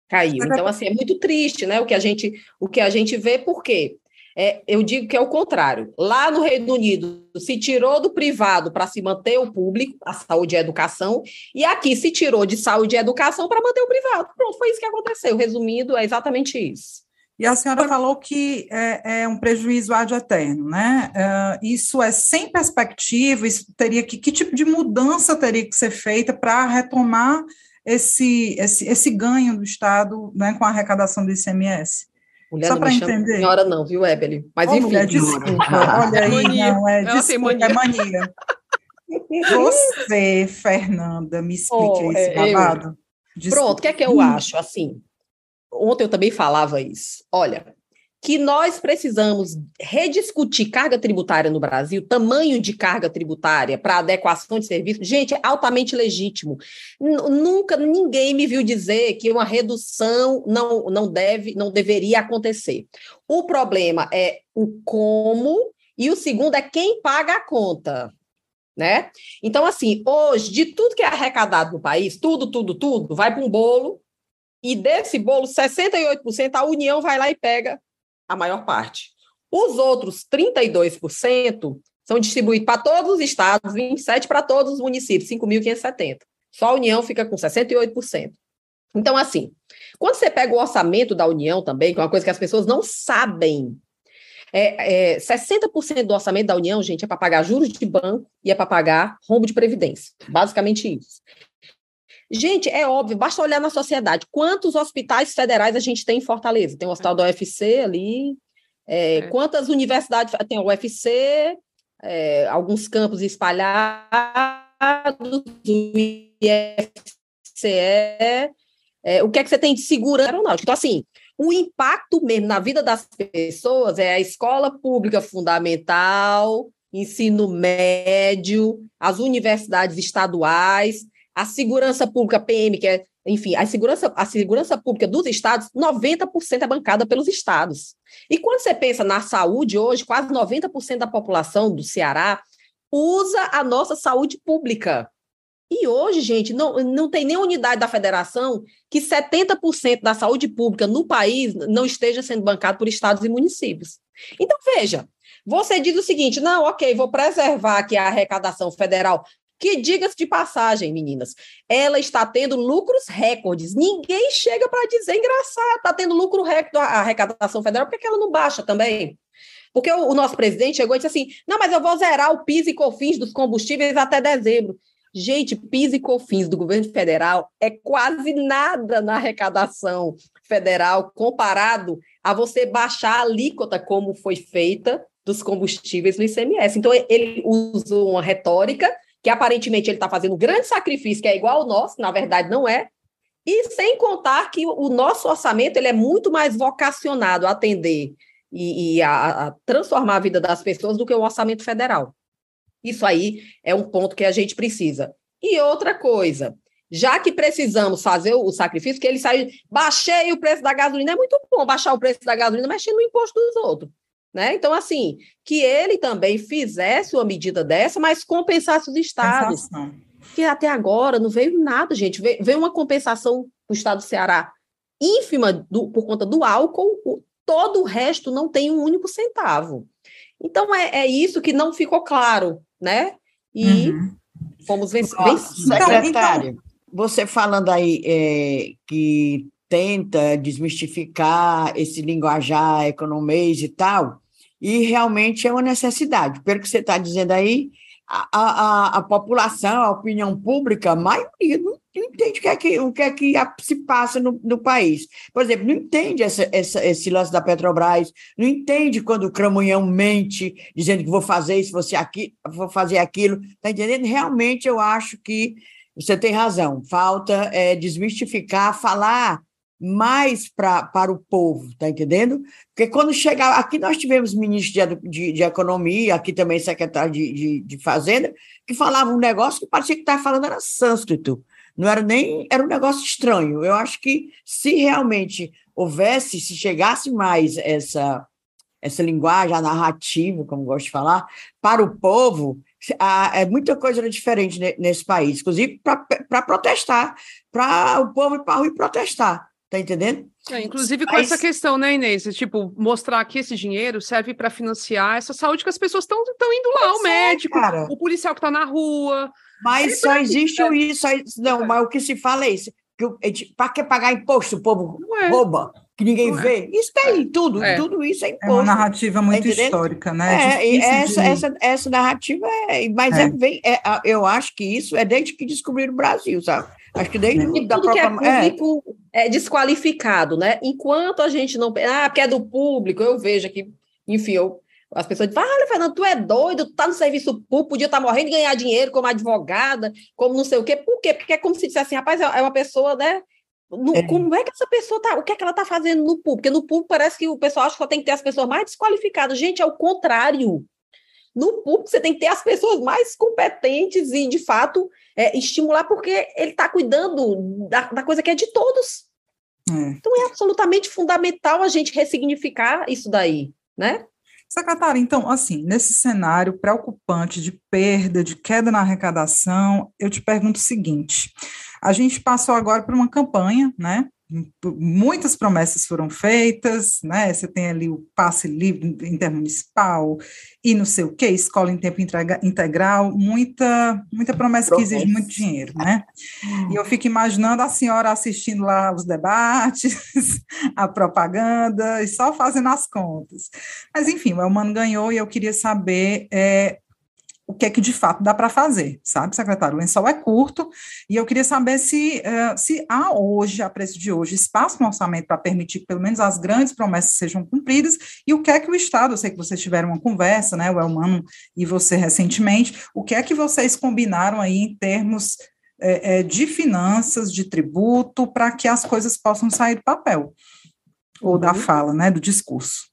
Caiu. Então, assim, é muito triste, né? O que a gente, o que a gente vê, por quê? É, eu digo que é o contrário. Lá no Reino Unido, se tirou do privado para se manter o público, a saúde e a educação, e aqui se tirou de saúde e educação para manter o privado. Pronto, foi isso que aconteceu. Resumindo, é exatamente isso. E a senhora falou que é, é um prejuízo ad eterno, né? É, isso é sem perspectiva, isso teria que. Que tipo de mudança teria que ser feita para retomar esse, esse, esse ganho do Estado né, com a arrecadação do ICMS? Mulher Só para entender. Senhora não, viu, Evelyn? Mas oh, enfim. Mulher, desculpa. Olha aí, mania. não, é, desculpa, mania. é mania. Você, Fernanda, me explica oh, esse é, babado. Pronto, o que é que eu acho? Assim, ontem eu também falava isso. Olha, que nós precisamos rediscutir carga tributária no Brasil, tamanho de carga tributária para adequação de serviço, gente, é altamente legítimo. Nunca ninguém me viu dizer que uma redução não, não deve, não deveria acontecer. O problema é o como e o segundo é quem paga a conta. Né? Então, assim, hoje, de tudo que é arrecadado no país, tudo, tudo, tudo, vai para um bolo, e desse bolo, 68% a União vai lá e pega a maior parte. Os outros 32% são distribuídos para todos os estados, 27% para todos os municípios, 5.570. Só a União fica com 68%. Então, assim, quando você pega o orçamento da União também, que é uma coisa que as pessoas não sabem, É, é, 60% do orçamento da União, gente, é para pagar juros de banco e é para pagar rombo de previdência. Basicamente isso. Gente, é óbvio, basta olhar na sociedade. Quantos hospitais federais a gente tem em Fortaleza? Tem o hospital da UFC ali. É, é. Quantas universidades tem o UFC? É, alguns campos espalhados, o IFCE. É, o que é que você tem de segurança aeronáutica? Então, assim, o impacto mesmo na vida das pessoas é a escola pública fundamental, ensino médio, as universidades estaduais, a segurança pública PM, que é, enfim, a segurança, a segurança pública dos estados, 90% é bancada pelos estados. E quando você pensa na saúde hoje, quase 90% da população do Ceará usa a nossa saúde pública. E hoje, gente, não, não tem nem unidade da federação que 70% da saúde pública no país não esteja sendo bancado por estados e municípios. Então, veja, você diz o seguinte: não, ok, vou preservar aqui a arrecadação federal que, diga-se de passagem, meninas, ela está tendo lucros recordes. Ninguém chega para dizer, engraçado, está tendo lucro recorde a arrecadação federal, por que ela não baixa também? Porque o, o, nosso presidente chegou e disse assim: não, mas eu vou zerar o PIS e COFINS dos combustíveis até dezembro. Gente, PIS e COFINS do governo federal é quase nada na arrecadação federal comparado a você baixar a alíquota como foi feita dos combustíveis no ICMS. Então, ele usou uma retórica que aparentemente ele está fazendo um grande sacrifício, que é igual ao nosso, na verdade não é, e sem contar que o nosso orçamento ele é muito mais vocacionado a atender e, e a, a, transformar a vida das pessoas do que o orçamento federal. Isso aí é um ponto que a gente precisa. E outra coisa, já que precisamos fazer o sacrifício, que ele saiu, baixei o preço da gasolina, é muito bom baixar o preço da gasolina mexendo no imposto dos outros. Né? Então, assim, que ele também fizesse uma medida dessa, mas compensasse os estados. Compensação. Que até agora não veio nada, gente. Veio, veio uma compensação para o estado do Ceará ínfima do, por conta do álcool, o, todo o resto não tem um único centavo. Então, é, é isso que não ficou claro, né? E uhum. fomos vencer. Secretário, então, você falando aí é, que tenta desmistificar esse linguajar economês e tal, e realmente é uma necessidade. Pelo que você está dizendo aí, a, a, a, população, a opinião pública, a maioria não, entende o que é que, o que, é que se passa no, no país. Por exemplo, não entende essa, essa, esse lance da Petrobras, não entende quando o Cramunhão mente, dizendo que vou fazer isso, você aqui, vou fazer aquilo. Está entendendo? Realmente eu acho que você tem razão. Falta é, desmistificar, falar mais pra, para o povo, tá entendendo? Porque quando chegar. Aqui nós tivemos ministro de, de, de Economia, aqui também secretário de, de, de, Fazenda, que falava um negócio que parecia que estava falando era sânscrito. Não era nem. Era um negócio estranho. Eu acho que se realmente houvesse, se chegasse mais essa, essa linguagem, a narrativa, como gosto de falar, para o povo, é muita coisa era diferente nesse país, inclusive para protestar, para o povo ir para a rua e protestar. Tá entendendo? É, inclusive com Mas... essa questão, né, Inês? Tipo, mostrar que esse dinheiro serve para financiar essa saúde que as pessoas estão indo lá, o é, médico, é, o policial que está na rua. Mas só existe é. isso. Não, mas o que se fala é isso. Para que pagar imposto? O povo é. rouba, que ninguém vê. Isso tem, tudo, tudo isso é imposto. É uma narrativa muito tá histórica, né? É, essa, de... essa, essa narrativa é. Mas é. bem, eu acho que isso é desde que descobriram o Brasil, sabe? Acho que desde e da tudo própria... que é público é. é. desqualificado, né? Enquanto a gente não... Ah, porque é do público, eu vejo aqui, enfim, eu, as pessoas dizem, olha, Fernando, tu é doido, tu tá no serviço público, podia estar tá morrendo de ganhar dinheiro como advogada, como não sei o quê. Por quê? Porque é como se dissesse assim, rapaz, é, é uma pessoa, né? No, é. Como é que essa pessoa tá? O que é que ela tá fazendo no público? Porque no público parece que o pessoal acha que só tem que ter as pessoas mais desqualificadas. Gente, é o contrário. No público, você tem que ter as pessoas mais competentes e, de fato, é, estimular, porque ele está cuidando da, da, coisa que é de todos. É. Então, é absolutamente fundamental a gente ressignificar isso daí, né? Secretária, então, assim, nesse cenário preocupante de perda, de queda na arrecadação, eu te pergunto o seguinte: a gente passou agora por uma campanha, né, muitas promessas foram feitas, né? Você tem ali o passe livre intermunicipal e não sei o que, escola em tempo integral, muita, muita promessa que exige muito dinheiro, né? E eu fico imaginando a senhora assistindo lá os debates, a propaganda, e só fazendo as contas. Mas, enfim, o Elmano ganhou e eu queria saber é, o que é que de fato dá para fazer, sabe, secretário? O lençol é curto e eu queria saber se, uh, se há hoje, a preço de hoje, espaço no orçamento para permitir que pelo menos as grandes promessas sejam cumpridas e o que é que o Estado, eu sei que vocês tiveram uma conversa, né, o Elmano e você recentemente, o que é que vocês combinaram aí em termos é, é, de finanças, de tributo, para que as coisas possam sair do papel ou da uhum. fala, né, do discurso?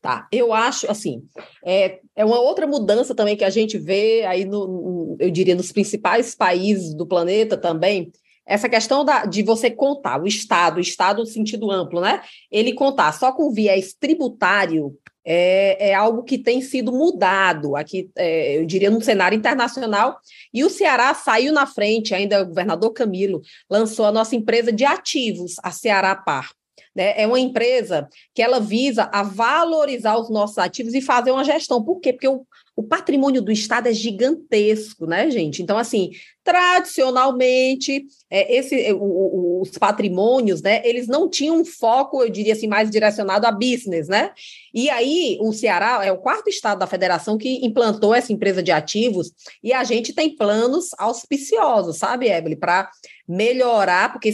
Tá, eu acho, assim, é, é uma outra mudança também que a gente vê aí, no, eu diria, nos principais países do planeta também, essa questão da, de você contar, o Estado, o Estado no sentido amplo, né? Ele contar só com viés tributário é, é algo que tem sido mudado aqui, é, eu diria, no cenário internacional, e o Ceará saiu na frente, ainda o governador Camilo lançou a nossa empresa de ativos, a Ceará Par. Né? É uma empresa que ela visa a valorizar os nossos ativos e fazer uma gestão. Por quê? Porque o, o patrimônio do Estado é gigantesco, né, gente? Então, assim, tradicionalmente, é, esse, é, o, os patrimônios, né, eles não tinham um foco, eu diria assim, mais direcionado a business, né? E aí, o Ceará é o quarto estado da federação que implantou essa empresa de ativos e a gente tem planos auspiciosos, sabe, Evelyn, para melhorar, porque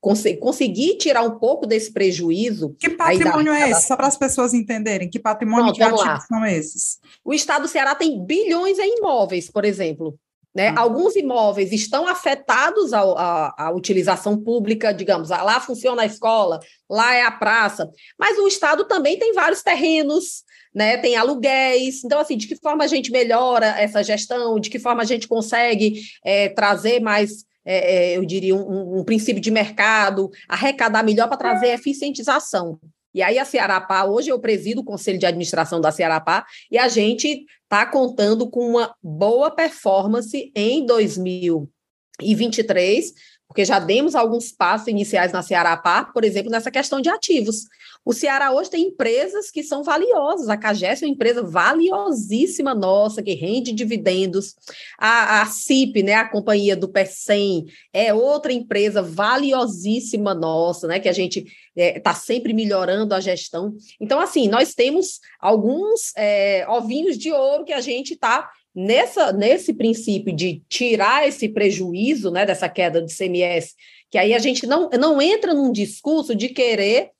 conseguir tirar um pouco desse prejuízo. Que patrimônio da... é esse? Só para as pessoas entenderem, que patrimônio de ativos lá. são esses? O Estado do Ceará tem bilhões em imóveis, por exemplo. Né? Hum. Alguns imóveis estão afetados à, utilização pública, digamos, lá funciona a escola, lá é a praça, mas o Estado também tem vários terrenos, né? tem aluguéis. Então, assim, de que forma a gente melhora essa gestão, de que forma a gente consegue é, trazer mais é, é, eu diria, um, um, princípio de mercado, arrecadar melhor para trazer eficientização. E aí a Cearapá, hoje eu presido o conselho de administração da Cearapá, e a gente está contando com uma boa performance em 2023, porque já demos alguns passos iniciais na Cearapá, por exemplo, nessa questão de ativos. O Ceará hoje tem empresas que são valiosas. A Cagés é uma empresa valiosíssima nossa, que rende dividendos. A, a CIP, né, a companhia do PECEM, é outra empresa valiosíssima nossa, né, que a gente está é, sempre melhorando a gestão. Então, assim, nós temos alguns é, ovinhos de ouro que a gente está nessa, nesse princípio de tirar esse prejuízo né, dessa queda de CMS, que aí a gente não, não entra num discurso de querer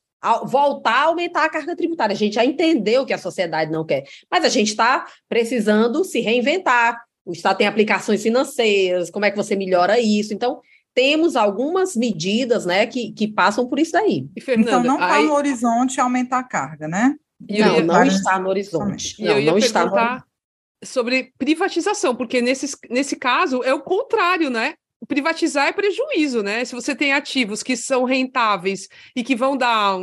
voltar a aumentar a carga tributária. A gente já entendeu que a sociedade não quer, mas a gente está precisando se reinventar. O Estado tem aplicações financeiras, como é que você melhora isso? Então, temos algumas medidas né, que, que passam por isso daí. Fernanda, então, não está aí... no horizonte aumentar a carga, né? Não, não está no horizonte. E não, eu ia não perguntar está no... sobre privatização, porque nesse, nesse caso é o contrário, né? privatizar é prejuízo, né? Se você tem ativos que são rentáveis e que vão dar,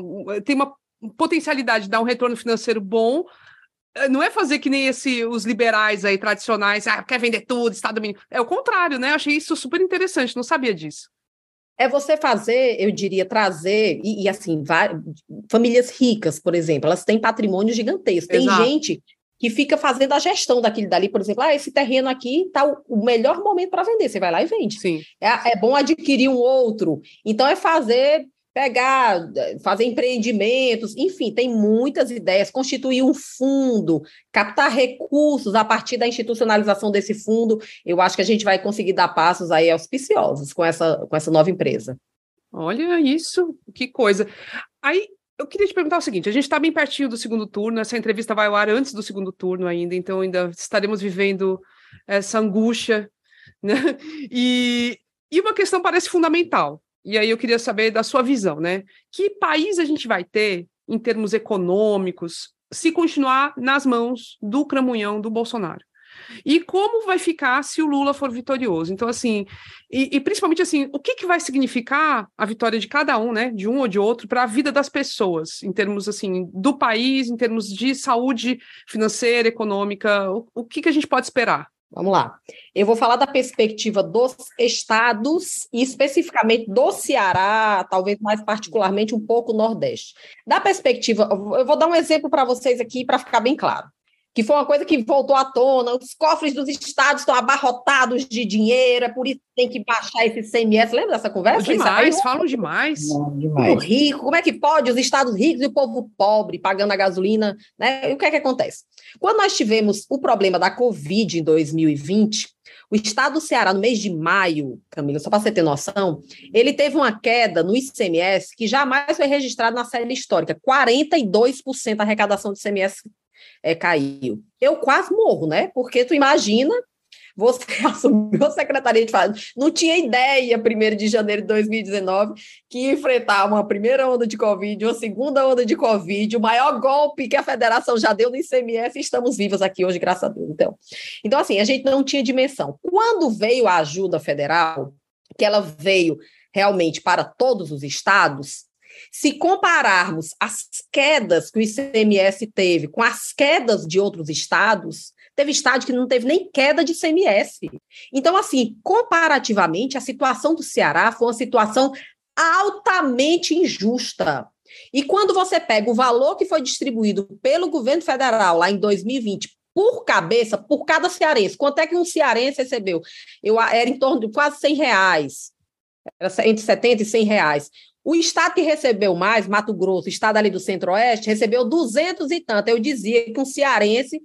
tem uma potencialidade de dar um retorno financeiro bom, eh, não é fazer que nem esse, os liberais aí tradicionais, ah, quer vender tudo, Estado mínimo. É o contrário, né? Eu achei isso super interessante, não sabia disso. É você fazer, eu diria, trazer, e, e assim, famílias ricas, por exemplo, elas têm patrimônio gigantesco. Tem Exato. gente que fica fazendo a gestão daquele dali, por exemplo, ah, esse terreno aqui está o, o, melhor momento para vender, você vai lá e vende. Sim. É, é bom adquirir um outro. Então, é fazer, pegar, fazer empreendimentos, enfim, tem muitas ideias, constituir um fundo, captar recursos a partir da institucionalização desse fundo. Eu acho que a gente vai conseguir dar passos aí auspiciosos com essa, com essa nova empresa. Olha isso, que coisa. Aí eu queria te perguntar o seguinte: a gente está bem pertinho do segundo turno, essa entrevista vai ao ar antes do segundo turno ainda, então ainda estaremos vivendo essa angústia, né? E, e uma questão parece fundamental, e aí eu queria saber da sua visão, né? Que país a gente vai ter em termos econômicos se continuar nas mãos do cramunhão do Bolsonaro? E como vai ficar se o Lula for vitorioso? Então, assim, e, e principalmente assim, o que, que vai significar a vitória de cada um, né? De um ou de outro, para a vida das pessoas, em termos assim, do país, em termos de saúde financeira, econômica, o, o que, que a gente pode esperar? Vamos lá. Eu vou falar da perspectiva dos estados e especificamente do Ceará, talvez mais particularmente um pouco Nordeste. Da perspectiva, eu vou dar um exemplo para vocês aqui para ficar bem claro que foi uma coisa que voltou à tona, os cofres dos estados estão abarrotados de dinheiro, é por isso que tem que baixar esse CMS. Lembra dessa conversa? Demais, falam demais. Não, demais. O rico, como é que pode os estados ricos e o povo pobre pagando a gasolina? Né? E o que é que acontece? Quando nós tivemos o problema da Covid em 2020, o estado do Ceará, no mês de maio, Camila, só para você ter noção, ele teve uma queda no ICMS que jamais foi registrada na série histórica. 42% da arrecadação do ICMS é, caiu. Eu quase morro, né? Porque tu imagina você assumiu a Secretaria de Fazenda, não tinha ideia, 1 de janeiro de 2019, que enfrentar uma primeira onda de Covid, uma segunda onda de Covid, o maior golpe que a federação já deu no ICMS, e estamos vivos aqui hoje, graças a Deus. Então, então, assim, a gente não tinha dimensão. Quando veio a ajuda federal, que ela veio realmente para todos os estados, se compararmos as quedas que o ICMS teve com as quedas de outros estados, teve estado que não teve nem queda de ICMS. Então, assim, comparativamente, a situação do Ceará foi uma situação altamente injusta. E quando você pega o valor que foi distribuído pelo governo federal lá em 2020 por cabeça, por cada cearense, quanto é que um cearense recebeu? Eu, era em torno de quase 100 reais. Era entre 70 e 100 reais. O estado que recebeu mais, Mato Grosso, estado ali do Centro-Oeste, recebeu 200 e tanto. Eu dizia que um cearense,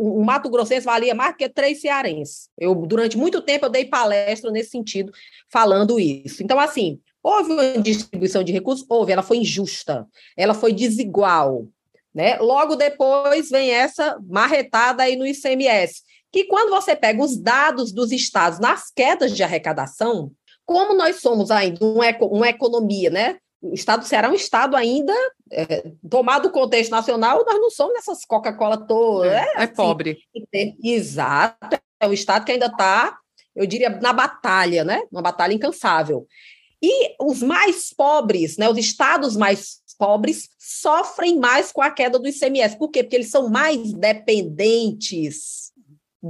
um Mato Grossense valia mais que três cearenses. Eu, durante muito tempo, eu dei palestra nesse sentido, falando isso. Então, assim, houve uma distribuição de recursos? Houve, ela foi injusta, ela foi desigual. Né? Logo depois vem essa marretada aí no ICMS, que quando você pega os dados dos estados nas quedas de arrecadação, como nós somos ainda uma, uma economia, né? O estado do Ceará é um estado ainda, é, tomado o contexto nacional, nós não somos essas Coca-Cola todas. É, é, é assim, pobre. Exato. É um estado que ainda está, eu diria, na batalha, né? Uma batalha incansável. E os mais pobres, né, os estados mais pobres, sofrem mais com a queda do ICMS. Por quê? Porque eles são mais dependentes de,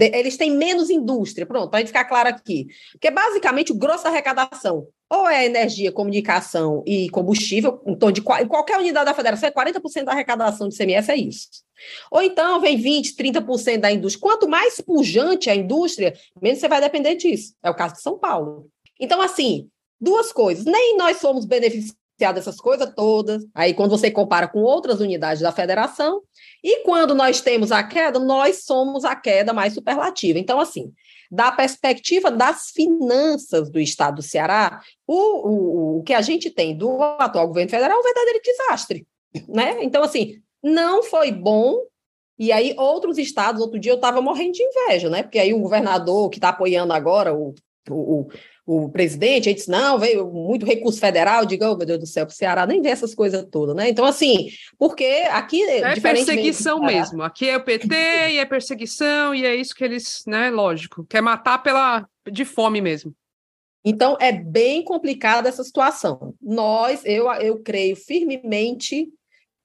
eles têm menos indústria, pronto, para ficar claro aqui. Porque basicamente o grosso da arrecadação ou é energia, comunicação e combustível, em torno de em qualquer unidade da federação, é 40% da arrecadação de CMS, é isso. Ou então vem 20%, 30% da indústria. Quanto mais pujante a indústria, menos você vai depender disso. É o caso de São Paulo. Então, assim, duas coisas. Nem nós somos beneficiados dessas coisas todas. Aí, quando você compara com outras unidades da federação, e quando nós temos a queda, nós somos a queda mais superlativa. Então, assim, da perspectiva das finanças do Estado do Ceará, o, o, o que a gente tem do atual governo federal é um verdadeiro desastre. Né? Então, assim, não foi bom. E aí, outros estados, outro dia eu estava morrendo de inveja, né? Porque aí o governador que está apoiando agora, o, o, o presidente, aí disse, não, veio muito recurso federal, diga, oh, meu Deus do céu, para o Ceará nem vê essas coisas todas, né? Então, assim, porque aqui... É perseguição mesmo, aqui é o PT e é perseguição, e é isso que eles, né, lógico, quer matar pela de fome mesmo. Então, é bem complicada essa situação. Nós, eu, eu creio firmemente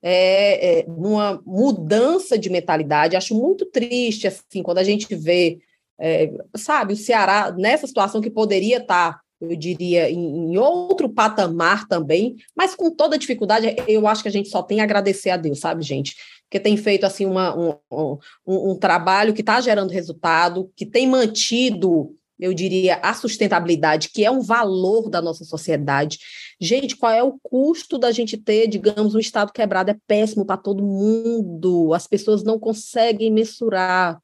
é, é, numa mudança de mentalidade, acho muito triste, assim, quando a gente vê é, sabe, o Ceará nessa situação que poderia estar, eu diria, em, em, outro patamar também, mas com toda dificuldade, eu acho que a gente só tem a agradecer a Deus, sabe, gente? Porque tem feito assim uma, um, um, um trabalho que está gerando resultado, que tem mantido eu diria, a sustentabilidade, que é um valor da nossa sociedade. Gente, qual é o custo da gente ter, digamos, um Estado quebrado? É péssimo para todo mundo, as pessoas não conseguem mensurar.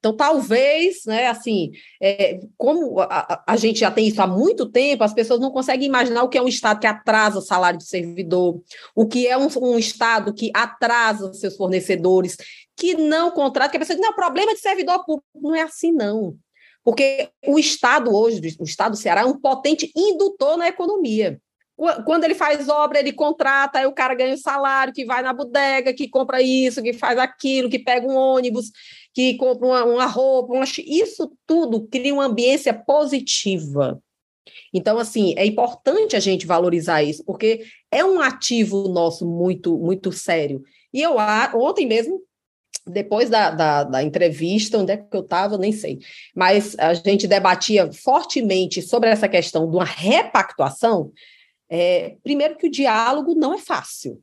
Então, talvez, né, assim, é, como a, a, gente já tem isso há muito tempo, as pessoas não conseguem imaginar o que é um Estado que atrasa o salário do servidor, o que é um, um Estado que atrasa seus fornecedores, que não contrata, que a pessoa diz, não, problema de servidor público. Não é assim, não. Porque o Estado hoje, o Estado do Ceará, é um potente indutor na economia. Quando ele faz obra, ele contrata, aí o cara ganha o salário, que vai na bodega, que compra isso, que faz aquilo, que pega um ônibus, que compra uma, uma roupa, uma... isso tudo cria uma ambiência positiva. Então, assim, é importante a gente valorizar isso, porque é um ativo nosso muito, muito sério. E eu, ontem mesmo, depois da, da, da, entrevista, onde é que eu estava, nem sei, mas a gente debatia fortemente sobre essa questão de uma repactuação. É, primeiro, que o diálogo não é fácil.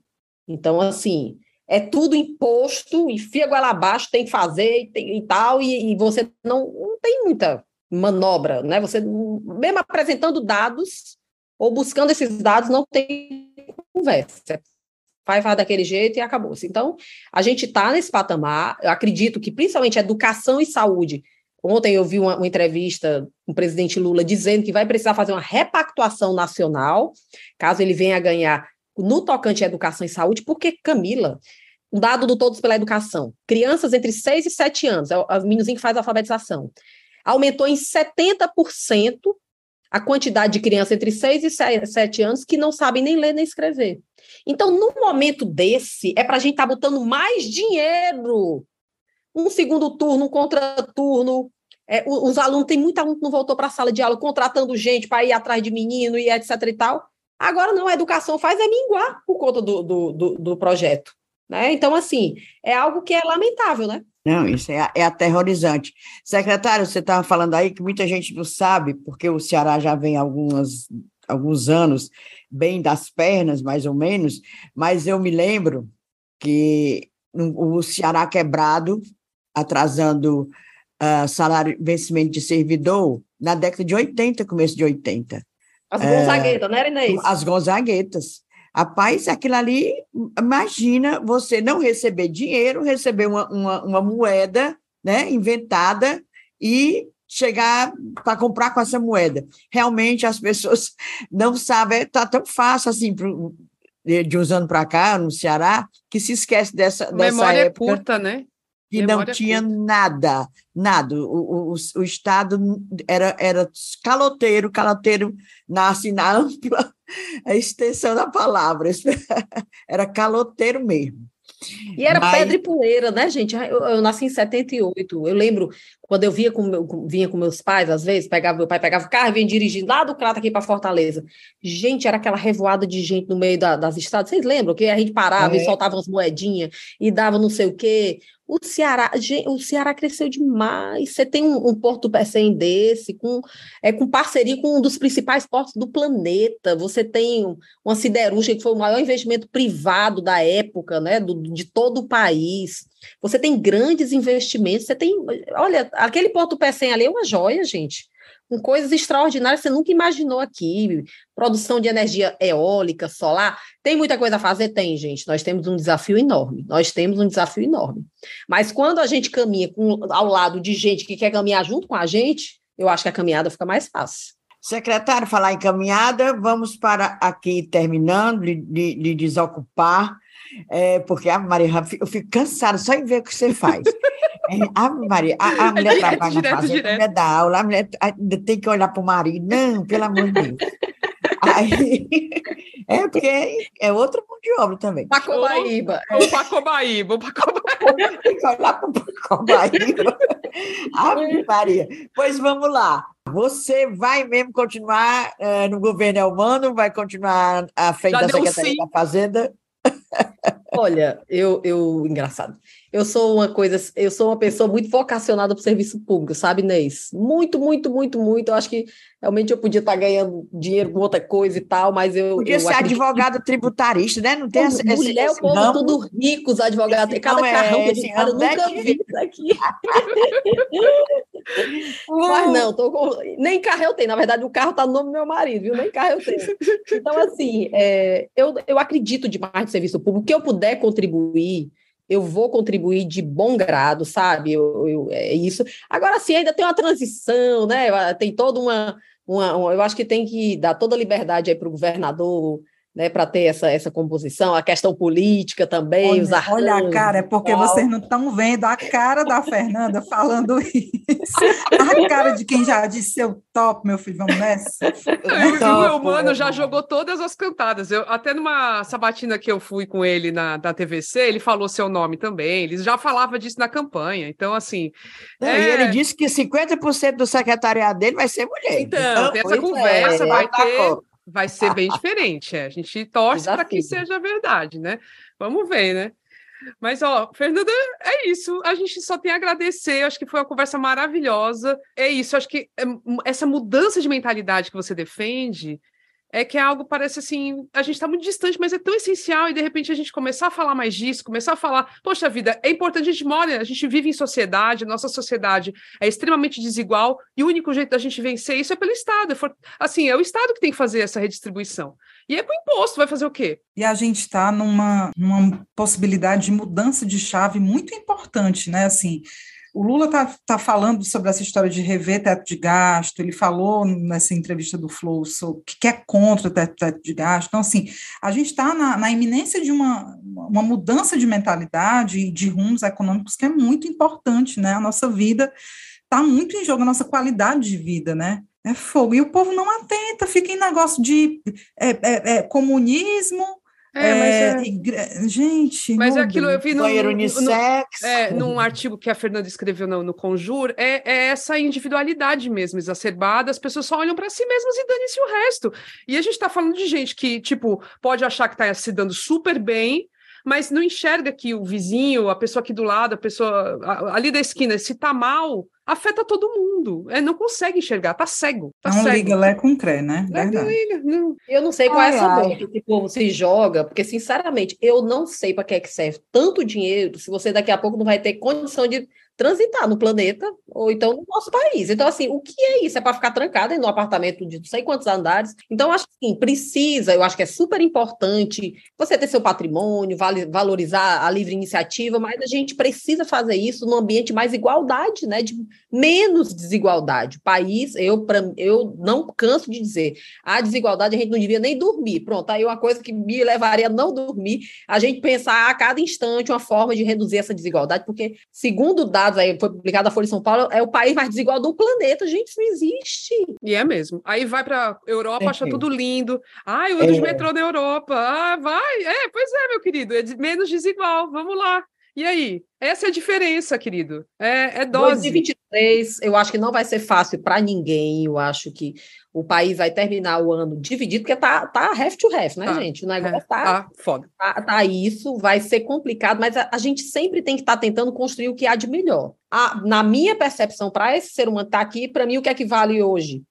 Então, assim, é tudo imposto, enfia goela abaixo, tem que fazer e, tem, e tal, e, e, você não, não tem muita manobra, né? Você, mesmo apresentando dados ou buscando esses dados, não tem conversa. Vai, vai daquele jeito e acabou-se. Então, a gente está nesse patamar, eu acredito que principalmente educação e saúde. Ontem eu vi uma, uma entrevista com o presidente Lula dizendo que vai precisar fazer uma repactuação nacional, caso ele venha a ganhar no tocante à educação e saúde, porque, Camila, um dado do Todos pela Educação, crianças entre 6 e 7 anos, é o meninozinho que faz a alfabetização, aumentou em 70% a quantidade de crianças entre 6 e 7 anos que não sabem nem ler nem escrever. Então, num momento desse, é para a gente estar tá botando mais dinheiro. Um segundo turno, um contraturno. É, os alunos, tem muita aluno que não voltou para a sala de aula, contratando gente para ir atrás de menino e etc e tal. Agora não, a educação faz é minguar por conta do, do, do, do projeto. Né? Então, assim, é algo que é lamentável, né? Não, isso é, é aterrorizante. Secretário, você estava falando aí que muita gente não sabe, porque o Ceará já vem algumas, alguns anos bem das pernas, mais ou menos, mas eu me lembro que o Ceará quebrado, atrasando uh, salário, vencimento de servidor, na década de 80, começo de 80. As Gonzaguetas, é, né, Inês? As Gonzaguetas. Rapaz, aquilo ali, imagina você não receber dinheiro, receber uma, uma, uma moeda né, inventada e chegar para comprar com essa moeda. Realmente as pessoas não sabem, está tão fácil assim, pro, de uns anos para cá, no Ceará, que se esquece dessa, dessa Memória época. curta, né? Que não tinha curta. nada, nada. O, o, o, Estado era, era caloteiro, caloteiro nasce na ampla extensão da palavra, era caloteiro mesmo. E era Mas... pedra e poeira, né, gente? Eu, eu, nasci em 78. Eu lembro quando eu via com meu, vinha com meus pais, às vezes, pegava meu pai pegava o carro e vinha dirigindo lá do Crato aqui para Fortaleza. Gente, era aquela revoada de gente no meio da, das estradas. Vocês lembram que a gente parava é. e soltava umas moedinhas e dava não sei o quê. O Ceará, o Ceará cresceu demais. Você tem um, um porto Pecém desse, com, é, com parceria com um dos principais portos do planeta. Você tem uma siderúrgica que foi o maior investimento privado da época, né, do, de todo o país. Você tem grandes investimentos. Você tem, olha, aquele porto Pecém ali é uma joia, gente com coisas extraordinárias você nunca imaginou aqui. Produção de energia eólica, solar. Tem muita coisa a fazer? Tem, gente. Nós temos um desafio enorme. Nós temos um desafio enorme. Mas quando a gente caminha com, ao lado de gente que quer caminhar junto com a gente, eu acho que a caminhada fica mais fácil. Secretário, falar em caminhada, vamos para aqui terminando de, de desocupar, é, porque a Maria, eu fico cansada só em ver o que você faz. É, Ave Maria, a, a mulher direto, trabalha direto, na fazenda, direto. a mulher dá aula, a mulher tem que olhar para o marido. Não, pelo amor de Deus. Aí, é porque é outro mundo de obra também. Pacobaíba. O Pacobaíba, o Pacobaíba. Tem que olhar para o Pacobaíba. Ave Maria. Pois vamos lá. Você vai mesmo continuar uh, no governo Elmano? Vai continuar à frente Já da Secretaria sim. da Fazenda? Olha, eu, eu, engraçado. Eu sou uma coisa, eu sou uma pessoa muito vocacionada para o serviço público, sabe, Inês? Muito, muito, muito, muito. Eu acho que realmente eu podia estar ganhando dinheiro com outra coisa e tal, mas eu. Podia eu ser advogado tributarista, né? Não tem essa. Mulher, esse, o povo ramo. tudo rico, os advogados. Tem cada é, carrão que eu, cara, eu nunca vi isso aqui. mas não, tô com... nem carro eu tenho. Na verdade, o carro está no nome do meu marido, viu? Nem carro eu tenho. Então, assim, é, eu, eu acredito demais no serviço público. O que eu puder contribuir eu vou contribuir de bom grado, sabe? Eu, eu, é isso. Agora sim, ainda tem uma transição, né? Tem toda uma, uma, uma Eu acho que tem que dar toda a liberdade aí para o governador né, para ter essa, essa composição, a questão política também, olha, os arranjos. Olha a cara, é porque vocês não estão vendo a cara da Fernanda falando isso. A cara de quem já disse seu top, meu filho, vamos nessa. o meu mano já jogou todas as cantadas. Eu, até numa sabatina que eu fui com ele na, na TVC, ele falou seu nome também. Ele já falava disso na campanha. Então, assim. Não, é... E ele disse que 50% do secretariado dele vai ser mulher. Então, então tem essa conversa, é, vai ter vai ser bem diferente. É. A gente torce para que seja verdade, né? Vamos ver, né? Mas, ó, Fernanda, é isso. A gente só tem a agradecer. Acho que foi uma conversa maravilhosa. É isso. Acho que é, essa mudança de mentalidade que você defende é que é algo parece assim, a gente está muito distante, mas é tão essencial, e de repente a gente começar a falar mais disso, começar a falar, poxa vida, é importante, a gente mora, a gente vive em sociedade, nossa sociedade é extremamente desigual, e o único jeito da gente vencer isso é pelo Estado. É for, assim, é o Estado que tem que fazer essa redistribuição. E é com imposto, vai fazer o quê? E a gente está numa, numa possibilidade de mudança de chave muito importante, né? Assim, o Lula está tá falando sobre essa história de rever teto de gasto, ele falou nessa entrevista do Flow que é contra o teto, teto de gasto. Então, assim, a gente está na, na, iminência de uma, uma mudança de mentalidade e de rumos econômicos que é muito importante, né? A nossa vida está muito em jogo, a nossa qualidade de vida, né? É fogo. E o povo não atenta, fica em negócio de é, é, é comunismo, é, mas é, é... gente. Mas é aquilo eu vi no, banheiro unissex. No, é, num artigo que a Fernanda escreveu no, no Conjur, é, é essa individualidade mesmo exacerbada, as pessoas só olham para si mesmas e dane-se o resto. E a gente está falando de gente que, tipo, pode achar que está se dando super bem, mas não enxerga que o vizinho, a pessoa aqui do lado, a pessoa ali da esquina, se tá mal, afeta todo mundo. É, não consegue enxergar, tá cego. Tá não cego. liga lé com cré, né? Não liga, não. Eu não sei qual ai, é essa dor que esse povo se joga, porque, sinceramente, eu não sei para que é que serve tanto dinheiro se você daqui a pouco não vai ter condição de transitar no planeta ou então no nosso país. Então, assim, o que é isso? É para ficar trancada em um apartamento de não sei quantos andares. Então, acho que sim, precisa, eu acho que é super importante você ter seu patrimônio, valorizar a livre iniciativa, mas a gente precisa fazer isso num ambiente mais igualdade, né? De menos desigualdade. O país, eu, pra, eu não canso de dizer, a desigualdade a gente não devia nem dormir. Pronto, aí uma coisa que me levaria a não dormir, a gente pensar a cada instante uma forma de reduzir essa desigualdade, porque, segundo dados dados aí, foi publicado na Folha de São Paulo, é o país mais desigual do planeta. Gente, isso não existe. E é mesmo. Aí vai para Europa, é, acha tudo lindo. Ai, o é. de metrô na Europa. Ah, vai. É, pois é, meu querido. É menos desigual. Vamos lá. E aí? Essa é a diferença, querido. É, é dose. 2023, eu acho que não vai ser fácil para ninguém. Eu acho que o país vai terminar o ano dividido, porque tá, tá half to half, né, tá, gente? O negócio é, tá, tá foda. Tá, tá, isso, vai ser complicado, mas a, a gente sempre tem que estar tá tentando construir o que há de melhor. A, na minha percepção, para esse ser humano estar tá aqui, para mim, o que é que vale hoje?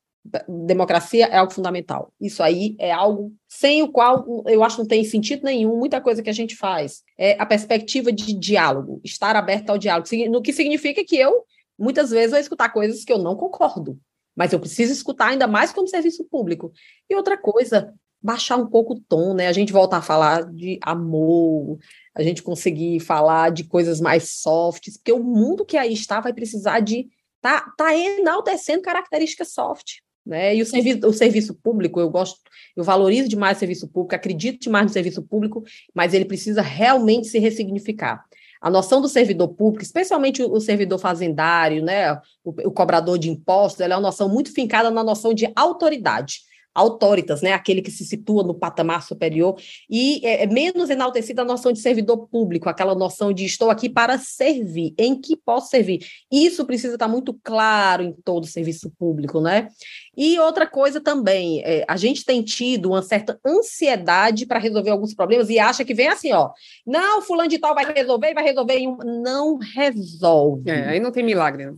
democracia é algo fundamental. Isso aí é algo sem o qual eu acho que não tem sentido nenhum muita coisa que a gente faz. É a perspectiva de diálogo, estar aberto ao diálogo, no que significa que eu muitas vezes vou escutar coisas que eu não concordo, mas eu preciso escutar ainda mais como serviço público. E outra coisa, baixar um pouco o tom, né? A gente volta a falar de amor, a gente conseguir falar de coisas mais softs, porque o mundo que aí está vai precisar de tá, tá enaltecendo características soft. Né? E o serviço, o serviço público, eu gosto, eu valorizo demais o serviço público, acredito demais no serviço público, mas ele precisa realmente se ressignificar. A noção do servidor público, especialmente o, servidor fazendário, né, o, o cobrador de impostos, ela é uma noção muito fincada na noção de autoridade autoritas, né, aquele que se situa no patamar superior, e é, é menos enaltecida a noção de servidor público, aquela noção de estou aqui para servir, em que posso servir. Isso precisa estar muito claro em todo o serviço público, né? E outra coisa também, é, a gente tem tido uma certa ansiedade para resolver alguns problemas e acha que vem assim, ó, não, fulano de tal vai resolver, vai resolver em um... Não resolve. É, aí não tem milagre. Né?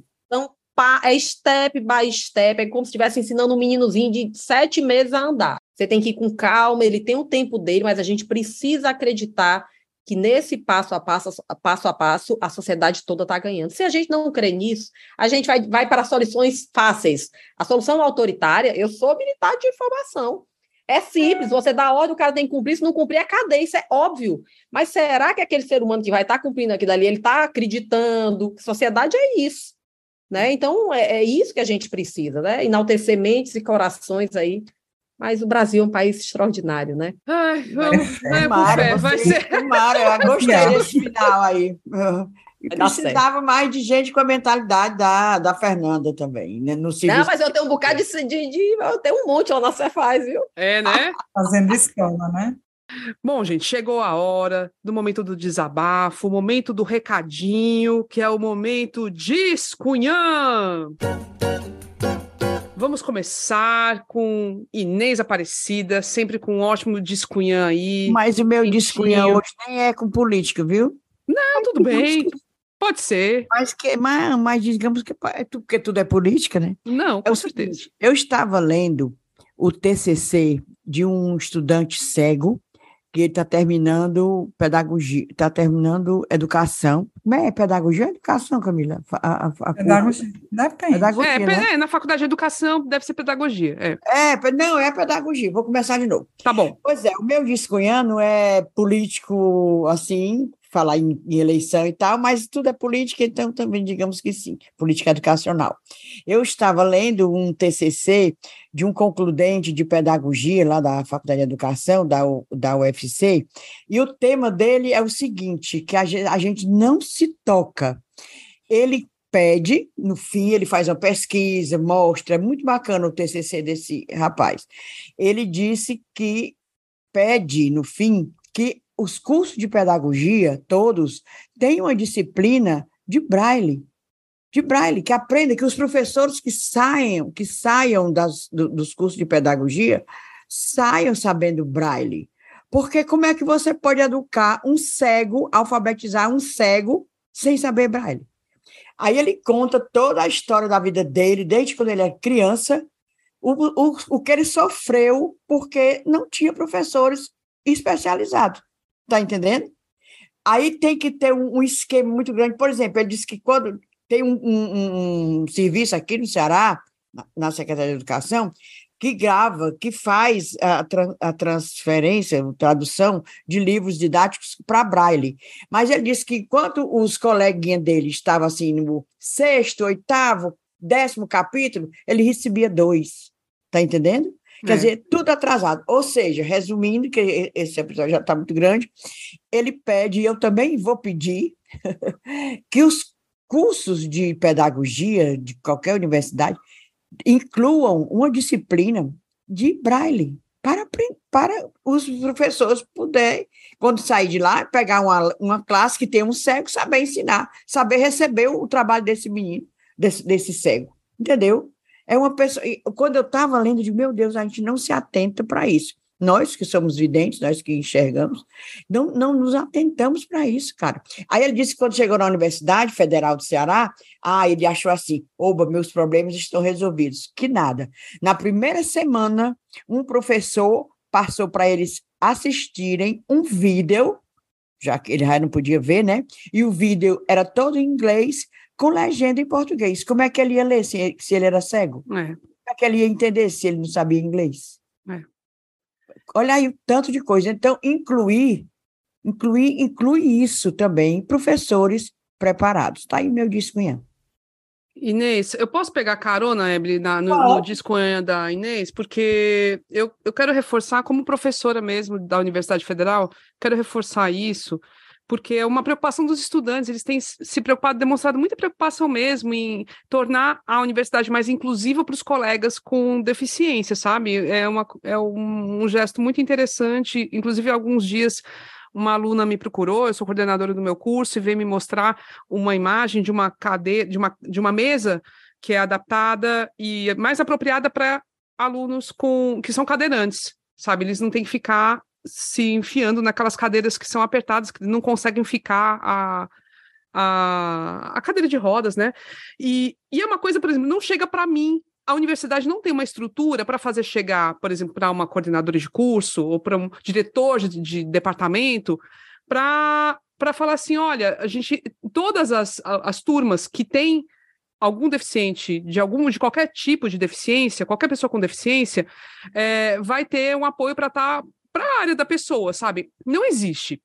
É step by step, é como se estivesse ensinando um meninozinho de sete meses a andar. Você tem que ir com calma, ele tem o tempo dele, mas a gente precisa acreditar que nesse passo a passo, passo a passo, a sociedade toda está ganhando. Se a gente não crê nisso, a gente vai, vai para soluções fáceis. A solução autoritária, eu sou militar de informação. É simples, você dá ordem, o cara tem que cumprir, se não cumprir, é cadeia, isso é óbvio. Mas será que aquele ser humano que vai estar tá cumprindo aquilo ali, ele está acreditando? Sociedade é isso. Né? Então, é, é, isso que a gente precisa, né? enaltecer mentes e corações aí. Mas o Brasil é um país extraordinário, né? Ai, vamos, é, é, Mara, vai ser. Mara, eu gostei desse final aí. E precisava mais de gente com a mentalidade da, da Fernanda também, né? No serviço. Não, mas eu tenho um bocado de, de, de Eu tenho um monte lá na Cefaz, viu? É, né? Fazendo escola, né? Bom, gente, chegou a hora do momento do desabafo, o momento do recadinho, que é o momento Discunhã. Vamos começar com Inês Aparecida, sempre com um ótimo discunhã aí. Mas o meu discunhã hoje nem é com política, viu? Não, tudo bem. Pode ser. Mas, que, mas, mas digamos que é porque tudo é política, né? Não, com é certeza. Seguinte, eu estava lendo o TCC de um estudante cego que está terminando pedagogia, está terminando educação. Como é pedagogia ou educação, Camila? A, a, a pedagogia. Depende. Pedagogia, é, né? é, na faculdade de educação deve ser pedagogia. É. é, não, é pedagogia. Vou começar de novo. Tá bom. Pois é, o meu discunhano é político, assim, falar em, em, eleição e tal, mas tudo é política, então também digamos que sim, política educacional. Eu estava lendo um TCC de um concludente de pedagogia lá da Faculdade de Educação, da, da UFC, e o tema dele é o seguinte, que a gente, a gente não se toca. Ele pede, no fim, ele faz uma pesquisa, mostra, é muito bacana o TCC desse rapaz. Ele disse que pede, no fim, que os cursos de pedagogia, todos, têm uma disciplina de braille, de braille, que aprenda, que os professores que saiam, que saiam das, do, dos cursos de pedagogia, saiam sabendo braille. Porque como é que você pode educar um cego, alfabetizar um cego sem saber braille? Aí ele conta toda a história da vida dele, desde quando ele é criança, o, o, o que ele sofreu porque não tinha professores especializados. Tá entendendo? Aí tem que ter um, um, esquema muito grande. Por exemplo, ele disse que quando tem um, um, um serviço aqui no Ceará, na, Secretaria de Educação, que grava, que faz a, a transferência, a tradução de livros didáticos para Braille. Mas ele disse que enquanto os coleguinhas dele estavam assim no sexto, oitavo, décimo capítulo, ele recebia dois. Tá entendendo? Quer é. dizer, tudo atrasado. Ou seja, resumindo, que esse episódio já está muito grande, ele pede, e eu também vou pedir, que os cursos de pedagogia de qualquer universidade incluam uma disciplina de braille para, para os professores poderem, quando sair de lá, pegar uma, uma classe que tem um cego, saber ensinar, saber receber o, trabalho desse menino, desse, desse cego. Entendeu? É uma pessoa. Quando eu estava lendo, de meu Deus, a gente não se atenta para isso. Nós que somos videntes, nós que enxergamos, não, não nos atentamos para isso, cara. Aí ele disse que quando chegou na Universidade Federal do Ceará, ah, ele achou assim: oba, meus problemas estão resolvidos. Que nada. Na primeira semana, um professor passou para eles assistirem um vídeo, já que ele já não podia ver, né? E o vídeo era todo em inglês, com legenda em português. Como é que ele ia ler se, se ele era cego? É. Como é que ele ia entender se ele não sabia inglês? É. Olha aí o tanto de coisa. Então, incluir, incluir, inclui isso também, professores preparados. Está aí meu discunhã. Inês, eu posso pegar carona, na, no, no discunha da Inês? Porque eu, eu quero reforçar, como professora mesmo da Universidade Federal, quero reforçar isso, porque é uma preocupação dos estudantes, eles têm se preocupado, demonstrado muita preocupação mesmo em tornar a universidade mais inclusiva para os colegas com deficiência, sabe? É, uma, é um, um gesto muito interessante, inclusive alguns dias uma aluna me procurou, eu sou coordenadora do meu curso, e veio me mostrar uma imagem de uma cadeira, de uma, de uma mesa que é adaptada e mais apropriada para alunos com que são cadeirantes, sabe? Eles não têm que ficar se enfiando naquelas cadeiras que são apertadas, que não conseguem ficar a, a, a cadeira de rodas, né? E, e é uma coisa, por exemplo, não chega para mim. A universidade não tem uma estrutura para fazer chegar, por exemplo, para uma coordenadora de curso ou para um diretor de, de departamento, para para falar assim, olha, a gente, todas as, as turmas que têm algum deficiente de algum de qualquer tipo de deficiência, qualquer pessoa com deficiência, é, vai ter um apoio para estar tá para a área da pessoa, sabe? Não existe.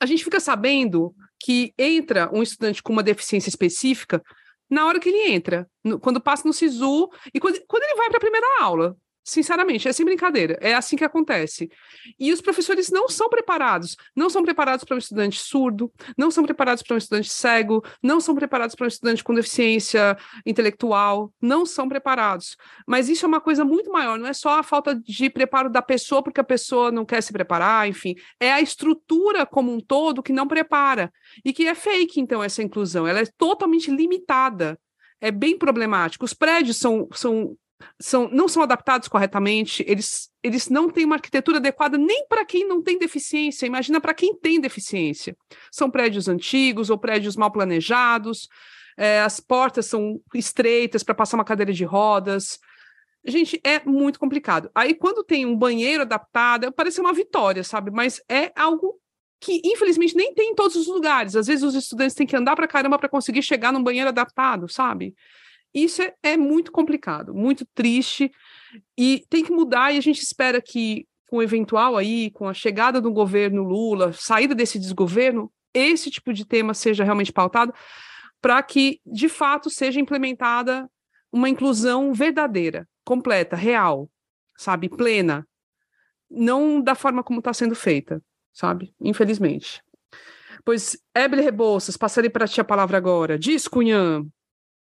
A gente fica sabendo que entra um estudante com uma deficiência específica na hora que ele entra, no, quando passa no SISU e quando, quando ele vai para a primeira aula. Sinceramente, é sem brincadeira, é assim que acontece. E os professores não são preparados, não são preparados para um estudante surdo, não são preparados para um estudante cego, não são preparados para um estudante com deficiência intelectual, não são preparados. Mas isso é uma coisa muito maior, não é só a falta de preparo da pessoa porque a pessoa não quer se preparar, enfim, é a estrutura como um todo que não prepara e que é fake, então, essa inclusão, ela é totalmente limitada é bem problemático. Os prédios são, são são, não são adaptados corretamente, eles, eles não têm uma arquitetura adequada nem para quem não tem deficiência, imagina para quem tem deficiência. São prédios antigos ou prédios mal planejados, é, as portas são estreitas para passar uma cadeira de rodas. Gente, é muito complicado. Aí, quando tem um banheiro adaptado, parece uma vitória, sabe? Mas é algo que, infelizmente, nem tem em todos os lugares. Às vezes, os estudantes têm que andar para caramba para conseguir chegar num banheiro adaptado, sabe? Isso é, é muito complicado, muito triste, e tem que mudar, e a gente espera que, com o eventual aí, com a chegada do governo Lula, saída desse desgoverno, esse tipo de tema seja realmente pautado, para que, de fato, seja implementada uma inclusão verdadeira, completa, real, sabe, plena, não da forma como está sendo feita, sabe, infelizmente. Pois, Eble Rebouças, passarei para ti a palavra agora. Diz, Cunhã.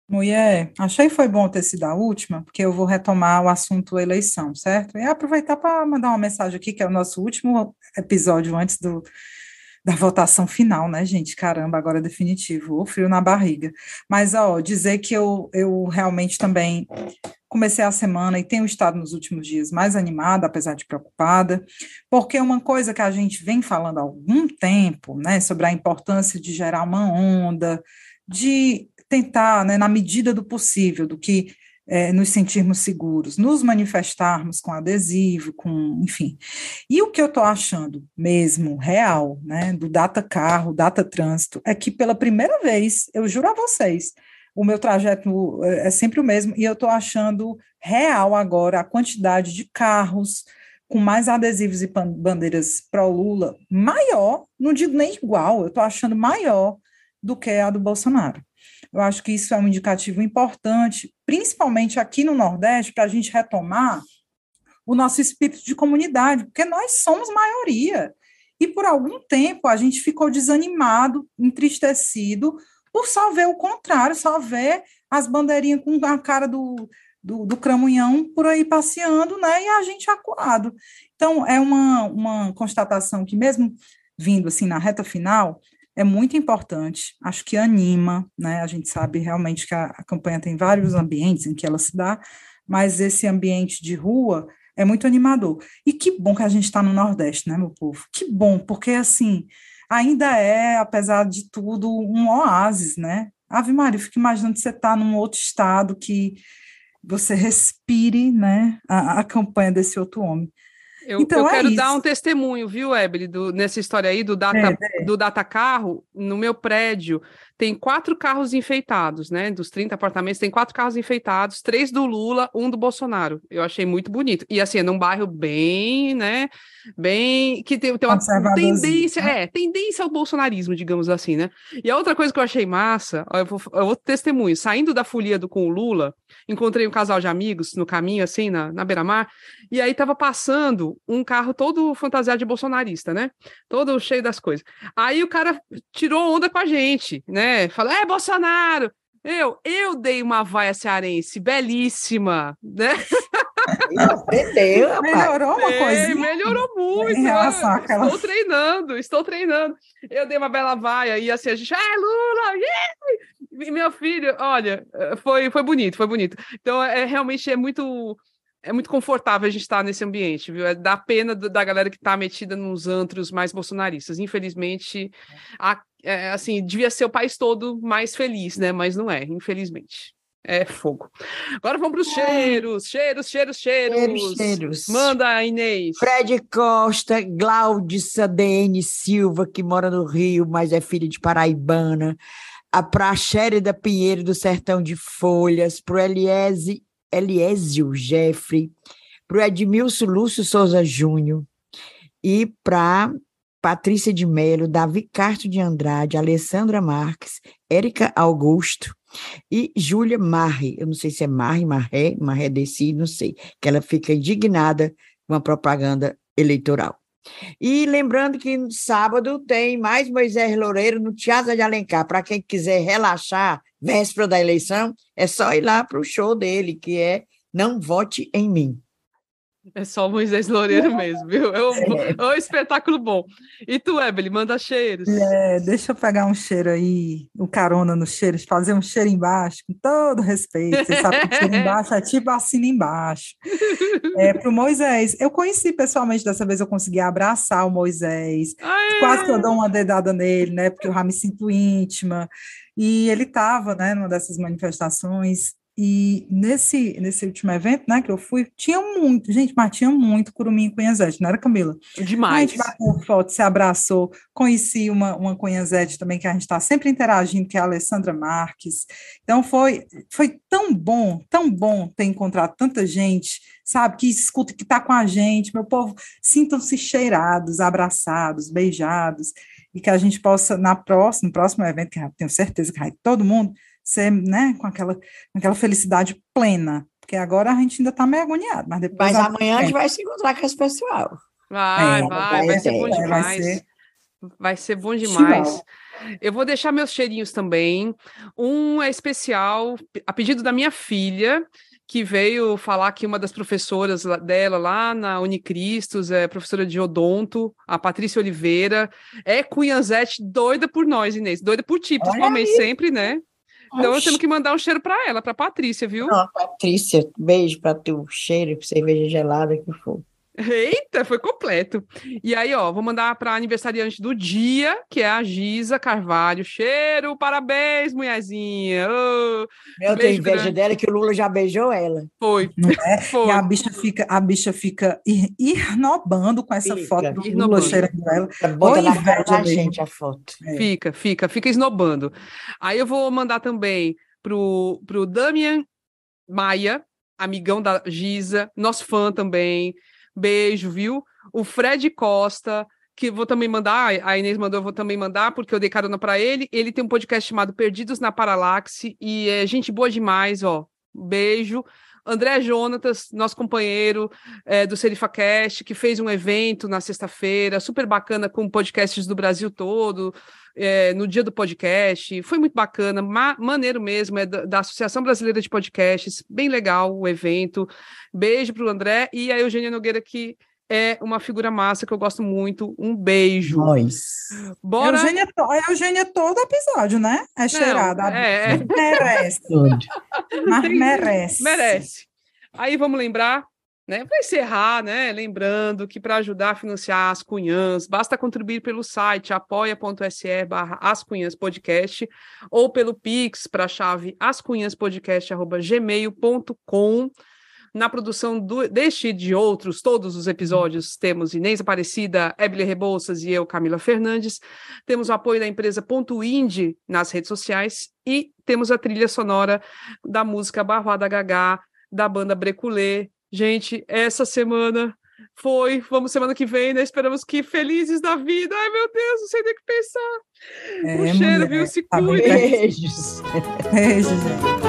Mulher, achei foi bom ter sido a última, porque eu vou retomar o assunto eleição, certo? E aproveitar para mandar uma mensagem aqui, que é o nosso último episódio antes do, da votação final, né, gente? Caramba, agora é definitivo, o frio na barriga. Mas, ó, dizer que eu, eu realmente também comecei a semana e tenho estado nos últimos dias mais animada, apesar de preocupada, porque uma coisa que a gente vem falando há algum tempo, né, sobre a importância de gerar uma onda, de tentar, né, na medida do possível, do que é, nos sentirmos seguros, nos manifestarmos com adesivo, com, enfim. E o que eu estou achando mesmo real, né, do data carro, data trânsito, é que pela primeira vez, eu juro a vocês, o meu trajeto é, é sempre o mesmo, e eu estou achando real agora a quantidade de carros com mais adesivos e bandeiras pró-Lula maior, não digo nem igual, eu estou achando maior do que a do Bolsonaro. Eu acho que isso é um indicativo importante, principalmente aqui no Nordeste, para a gente retomar o nosso espírito de comunidade, porque nós somos maioria. E por algum tempo a gente ficou desanimado, entristecido, por só ver o contrário, só ver as bandeirinhas com a cara do, do, do cramunhão por aí passeando, né? E a gente acuado. Então, é uma, uma constatação que, mesmo vindo assim na reta final, é muito importante, acho que anima, né? A gente sabe realmente que a, a, campanha tem vários ambientes em que ela se dá, mas esse ambiente de rua é muito animador. E que bom que a gente está no Nordeste, né, meu povo? Que bom, porque assim, ainda é, apesar de tudo, um oásis, né? Ave Maria, fico imaginando você estar tá num outro estado que você respire, né, a, a campanha desse outro homem. Eu, então, eu é quero isso. dar um testemunho, viu, Ebele, nessa história aí do data, é, é. do data carro. No meu prédio tem quatro carros enfeitados, né? Dos 30 apartamentos, tem quatro carros enfeitados, três do Lula, um do Bolsonaro. Eu achei muito bonito. E assim, é num bairro bem, né? Bem. que tem, tem uma tendência, né? é, tendência ao bolsonarismo, digamos assim, né? E a outra coisa que eu achei massa, eu vou, eu vou testemunho, saindo da folia do com o Lula, encontrei um casal de amigos no caminho, assim, na, na beira-mar, e aí tava passando um carro todo fantasiado de bolsonarista, né? Todo cheio das coisas. Aí o cara tirou onda com a gente, né? Falou, é Bolsonaro! Eu, eu dei uma vaia cearense belíssima, né? Aprendeu, melhorou uma coisa. Melhorou muito. Estou treinando, estou treinando. Eu dei uma bela vaia e assim a gente, ah, Lula! Yeah! E meu filho, olha, foi, foi bonito, foi bonito. Então, é realmente é muito é muito confortável a gente estar nesse ambiente, viu? É da pena da galera que está metida nos antros mais bolsonaristas. Infelizmente, a, é, assim, devia ser o país todo mais feliz, né? Mas não é, infelizmente. É fogo. Agora vamos para os cheiros, cheiros, cheiros, cheiros. Cheiros, cheiros. Manda, Inês. Fred Costa, Glaudice DN Silva, que mora no Rio, mas é filha de paraibana. A Praxérida Pinheiro, do Sertão de Folhas. Para o Eliese, Eliésio Jeffrey. Para o Edmilson Lúcio Souza Júnior. E para Patrícia de Melo, Davi Carto de Andrade, Alessandra Marques, Érica Augusto, e Júlia Marre, eu não sei se é Marre, Marré, Marré Desi, não sei, que ela fica indignada com a propaganda eleitoral. E lembrando que no sábado tem mais Moisés Loureiro no Teatro de Alencar. Para quem quiser relaxar, véspera da eleição, é só ir lá para o show dele, que é Não Vote em Mim. É só o Moisés Loureiro mesmo, viu? É um, é. é um, espetáculo bom. E tu, Ebele, manda cheiros. É, deixa eu pegar um cheiro aí, o um carona no cheiro, fazer um cheiro embaixo, com todo respeito. Você sabe que cheiro embaixo é tipo assina embaixo. É, para o Moisés. Eu conheci pessoalmente, dessa vez eu consegui abraçar o Moisés. Ai, Quase que eu dou uma dedada nele, né? Porque eu já me sinto íntima. E ele estava, né, numa dessas manifestações e nesse, nesse último evento, né, que eu fui, tinha muito, gente, mas tinha muito curumim cunhazete, não era, Camila? Demais. A gente bateu foto, se abraçou, conheci uma, uma cunhazete também, que a gente está sempre interagindo, que é a Alessandra Marques. Então, foi, foi tão bom, tão bom ter encontrado tanta gente, sabe, que escuta, que está com a gente, meu povo, sintam-se cheirados, abraçados, beijados, e que a gente possa, na próxima, no próximo evento, que tenho certeza que vai todo mundo, ser, né, com aquela, com aquela felicidade plena. Porque agora a gente ainda está meio agoniado, mas depois. Mas amanhã a gente vai se encontrar com esse pessoal. Vai, é, vai, vai, ser bom demais. Vai ser, vai ser bom demais. Eu vou deixar meus cheirinhos também. Um é especial, a pedido da minha filha, que veio falar que uma das professoras dela lá na Unicristos, é professora de odonto, a Patrícia Oliveira, é cunhazete doida por nós, Inês, doida por ti, principalmente sempre, né? Então eu tenho que mandar um cheiro para ela, para Patrícia, viu? Não, Patrícia, beijo para tu, cheiro, cerveja gelada que for. Eita, foi completo. E aí, ó, vou mandar para aniversariante do dia, que é a Gisa Carvalho. Cheiro, parabéns, mulherzinha. Oh, Meu, tenho inveja grande. dela que o Lula já beijou ela. Foi. É? Foi. E a bicha fica, a bicha fica irnobando com essa fica. foto do Lula cheirando ela. Bota na cara da gente a foto. É. Fica, fica, fica esnobando. Aí eu vou mandar também pro, pro Damian Maia, amigão da Gisa, nosso fã também. Beijo, viu? O Fred Costa, que vou também mandar, a Inês mandou, eu vou também mandar, porque eu dei carona para ele. Ele tem um podcast chamado Perdidos na Paralaxe e é gente boa demais, ó. Beijo. André Jonatas, nosso companheiro é, do SerifaCast, que fez um evento na sexta-feira, super bacana, com podcasts do Brasil todo, é, no dia do podcast. Foi muito bacana, ma maneiro mesmo, é da, da, Associação Brasileira de Podcasts, bem legal o evento. Beijo para o André e a Eugênia Nogueira, que é uma figura massa que eu gosto muito. Um beijo. Nós. Bora. Eugênia, a Eugênia todo episódio, né? É cheirada. é, é. Merece. Mas merece. Merece. Aí vamos lembrar, né? Para encerrar, né? Lembrando que para ajudar a financiar as cunhãs, basta contribuir pelo site apoia.se barra ascunhãspodcast ou pelo Pix para a chave ascunhãspodcast.gmail.com. Na produção do, deste e de outros, todos os episódios, temos Inês Aparecida, Ebele Rebouças e eu, Camila Fernandes. Temos o apoio da empresa Ponto Indie nas redes sociais e temos a trilha sonora da música Barroada Gagá, da banda Breculê. Gente, essa semana foi, vamos semana que vem, né? Esperamos que felizes da vida. Ai, meu Deus, não sei nem o que pensar. É, um cheiro, mulher, viu? Se tá cuida. Beijos. Beijos, gente.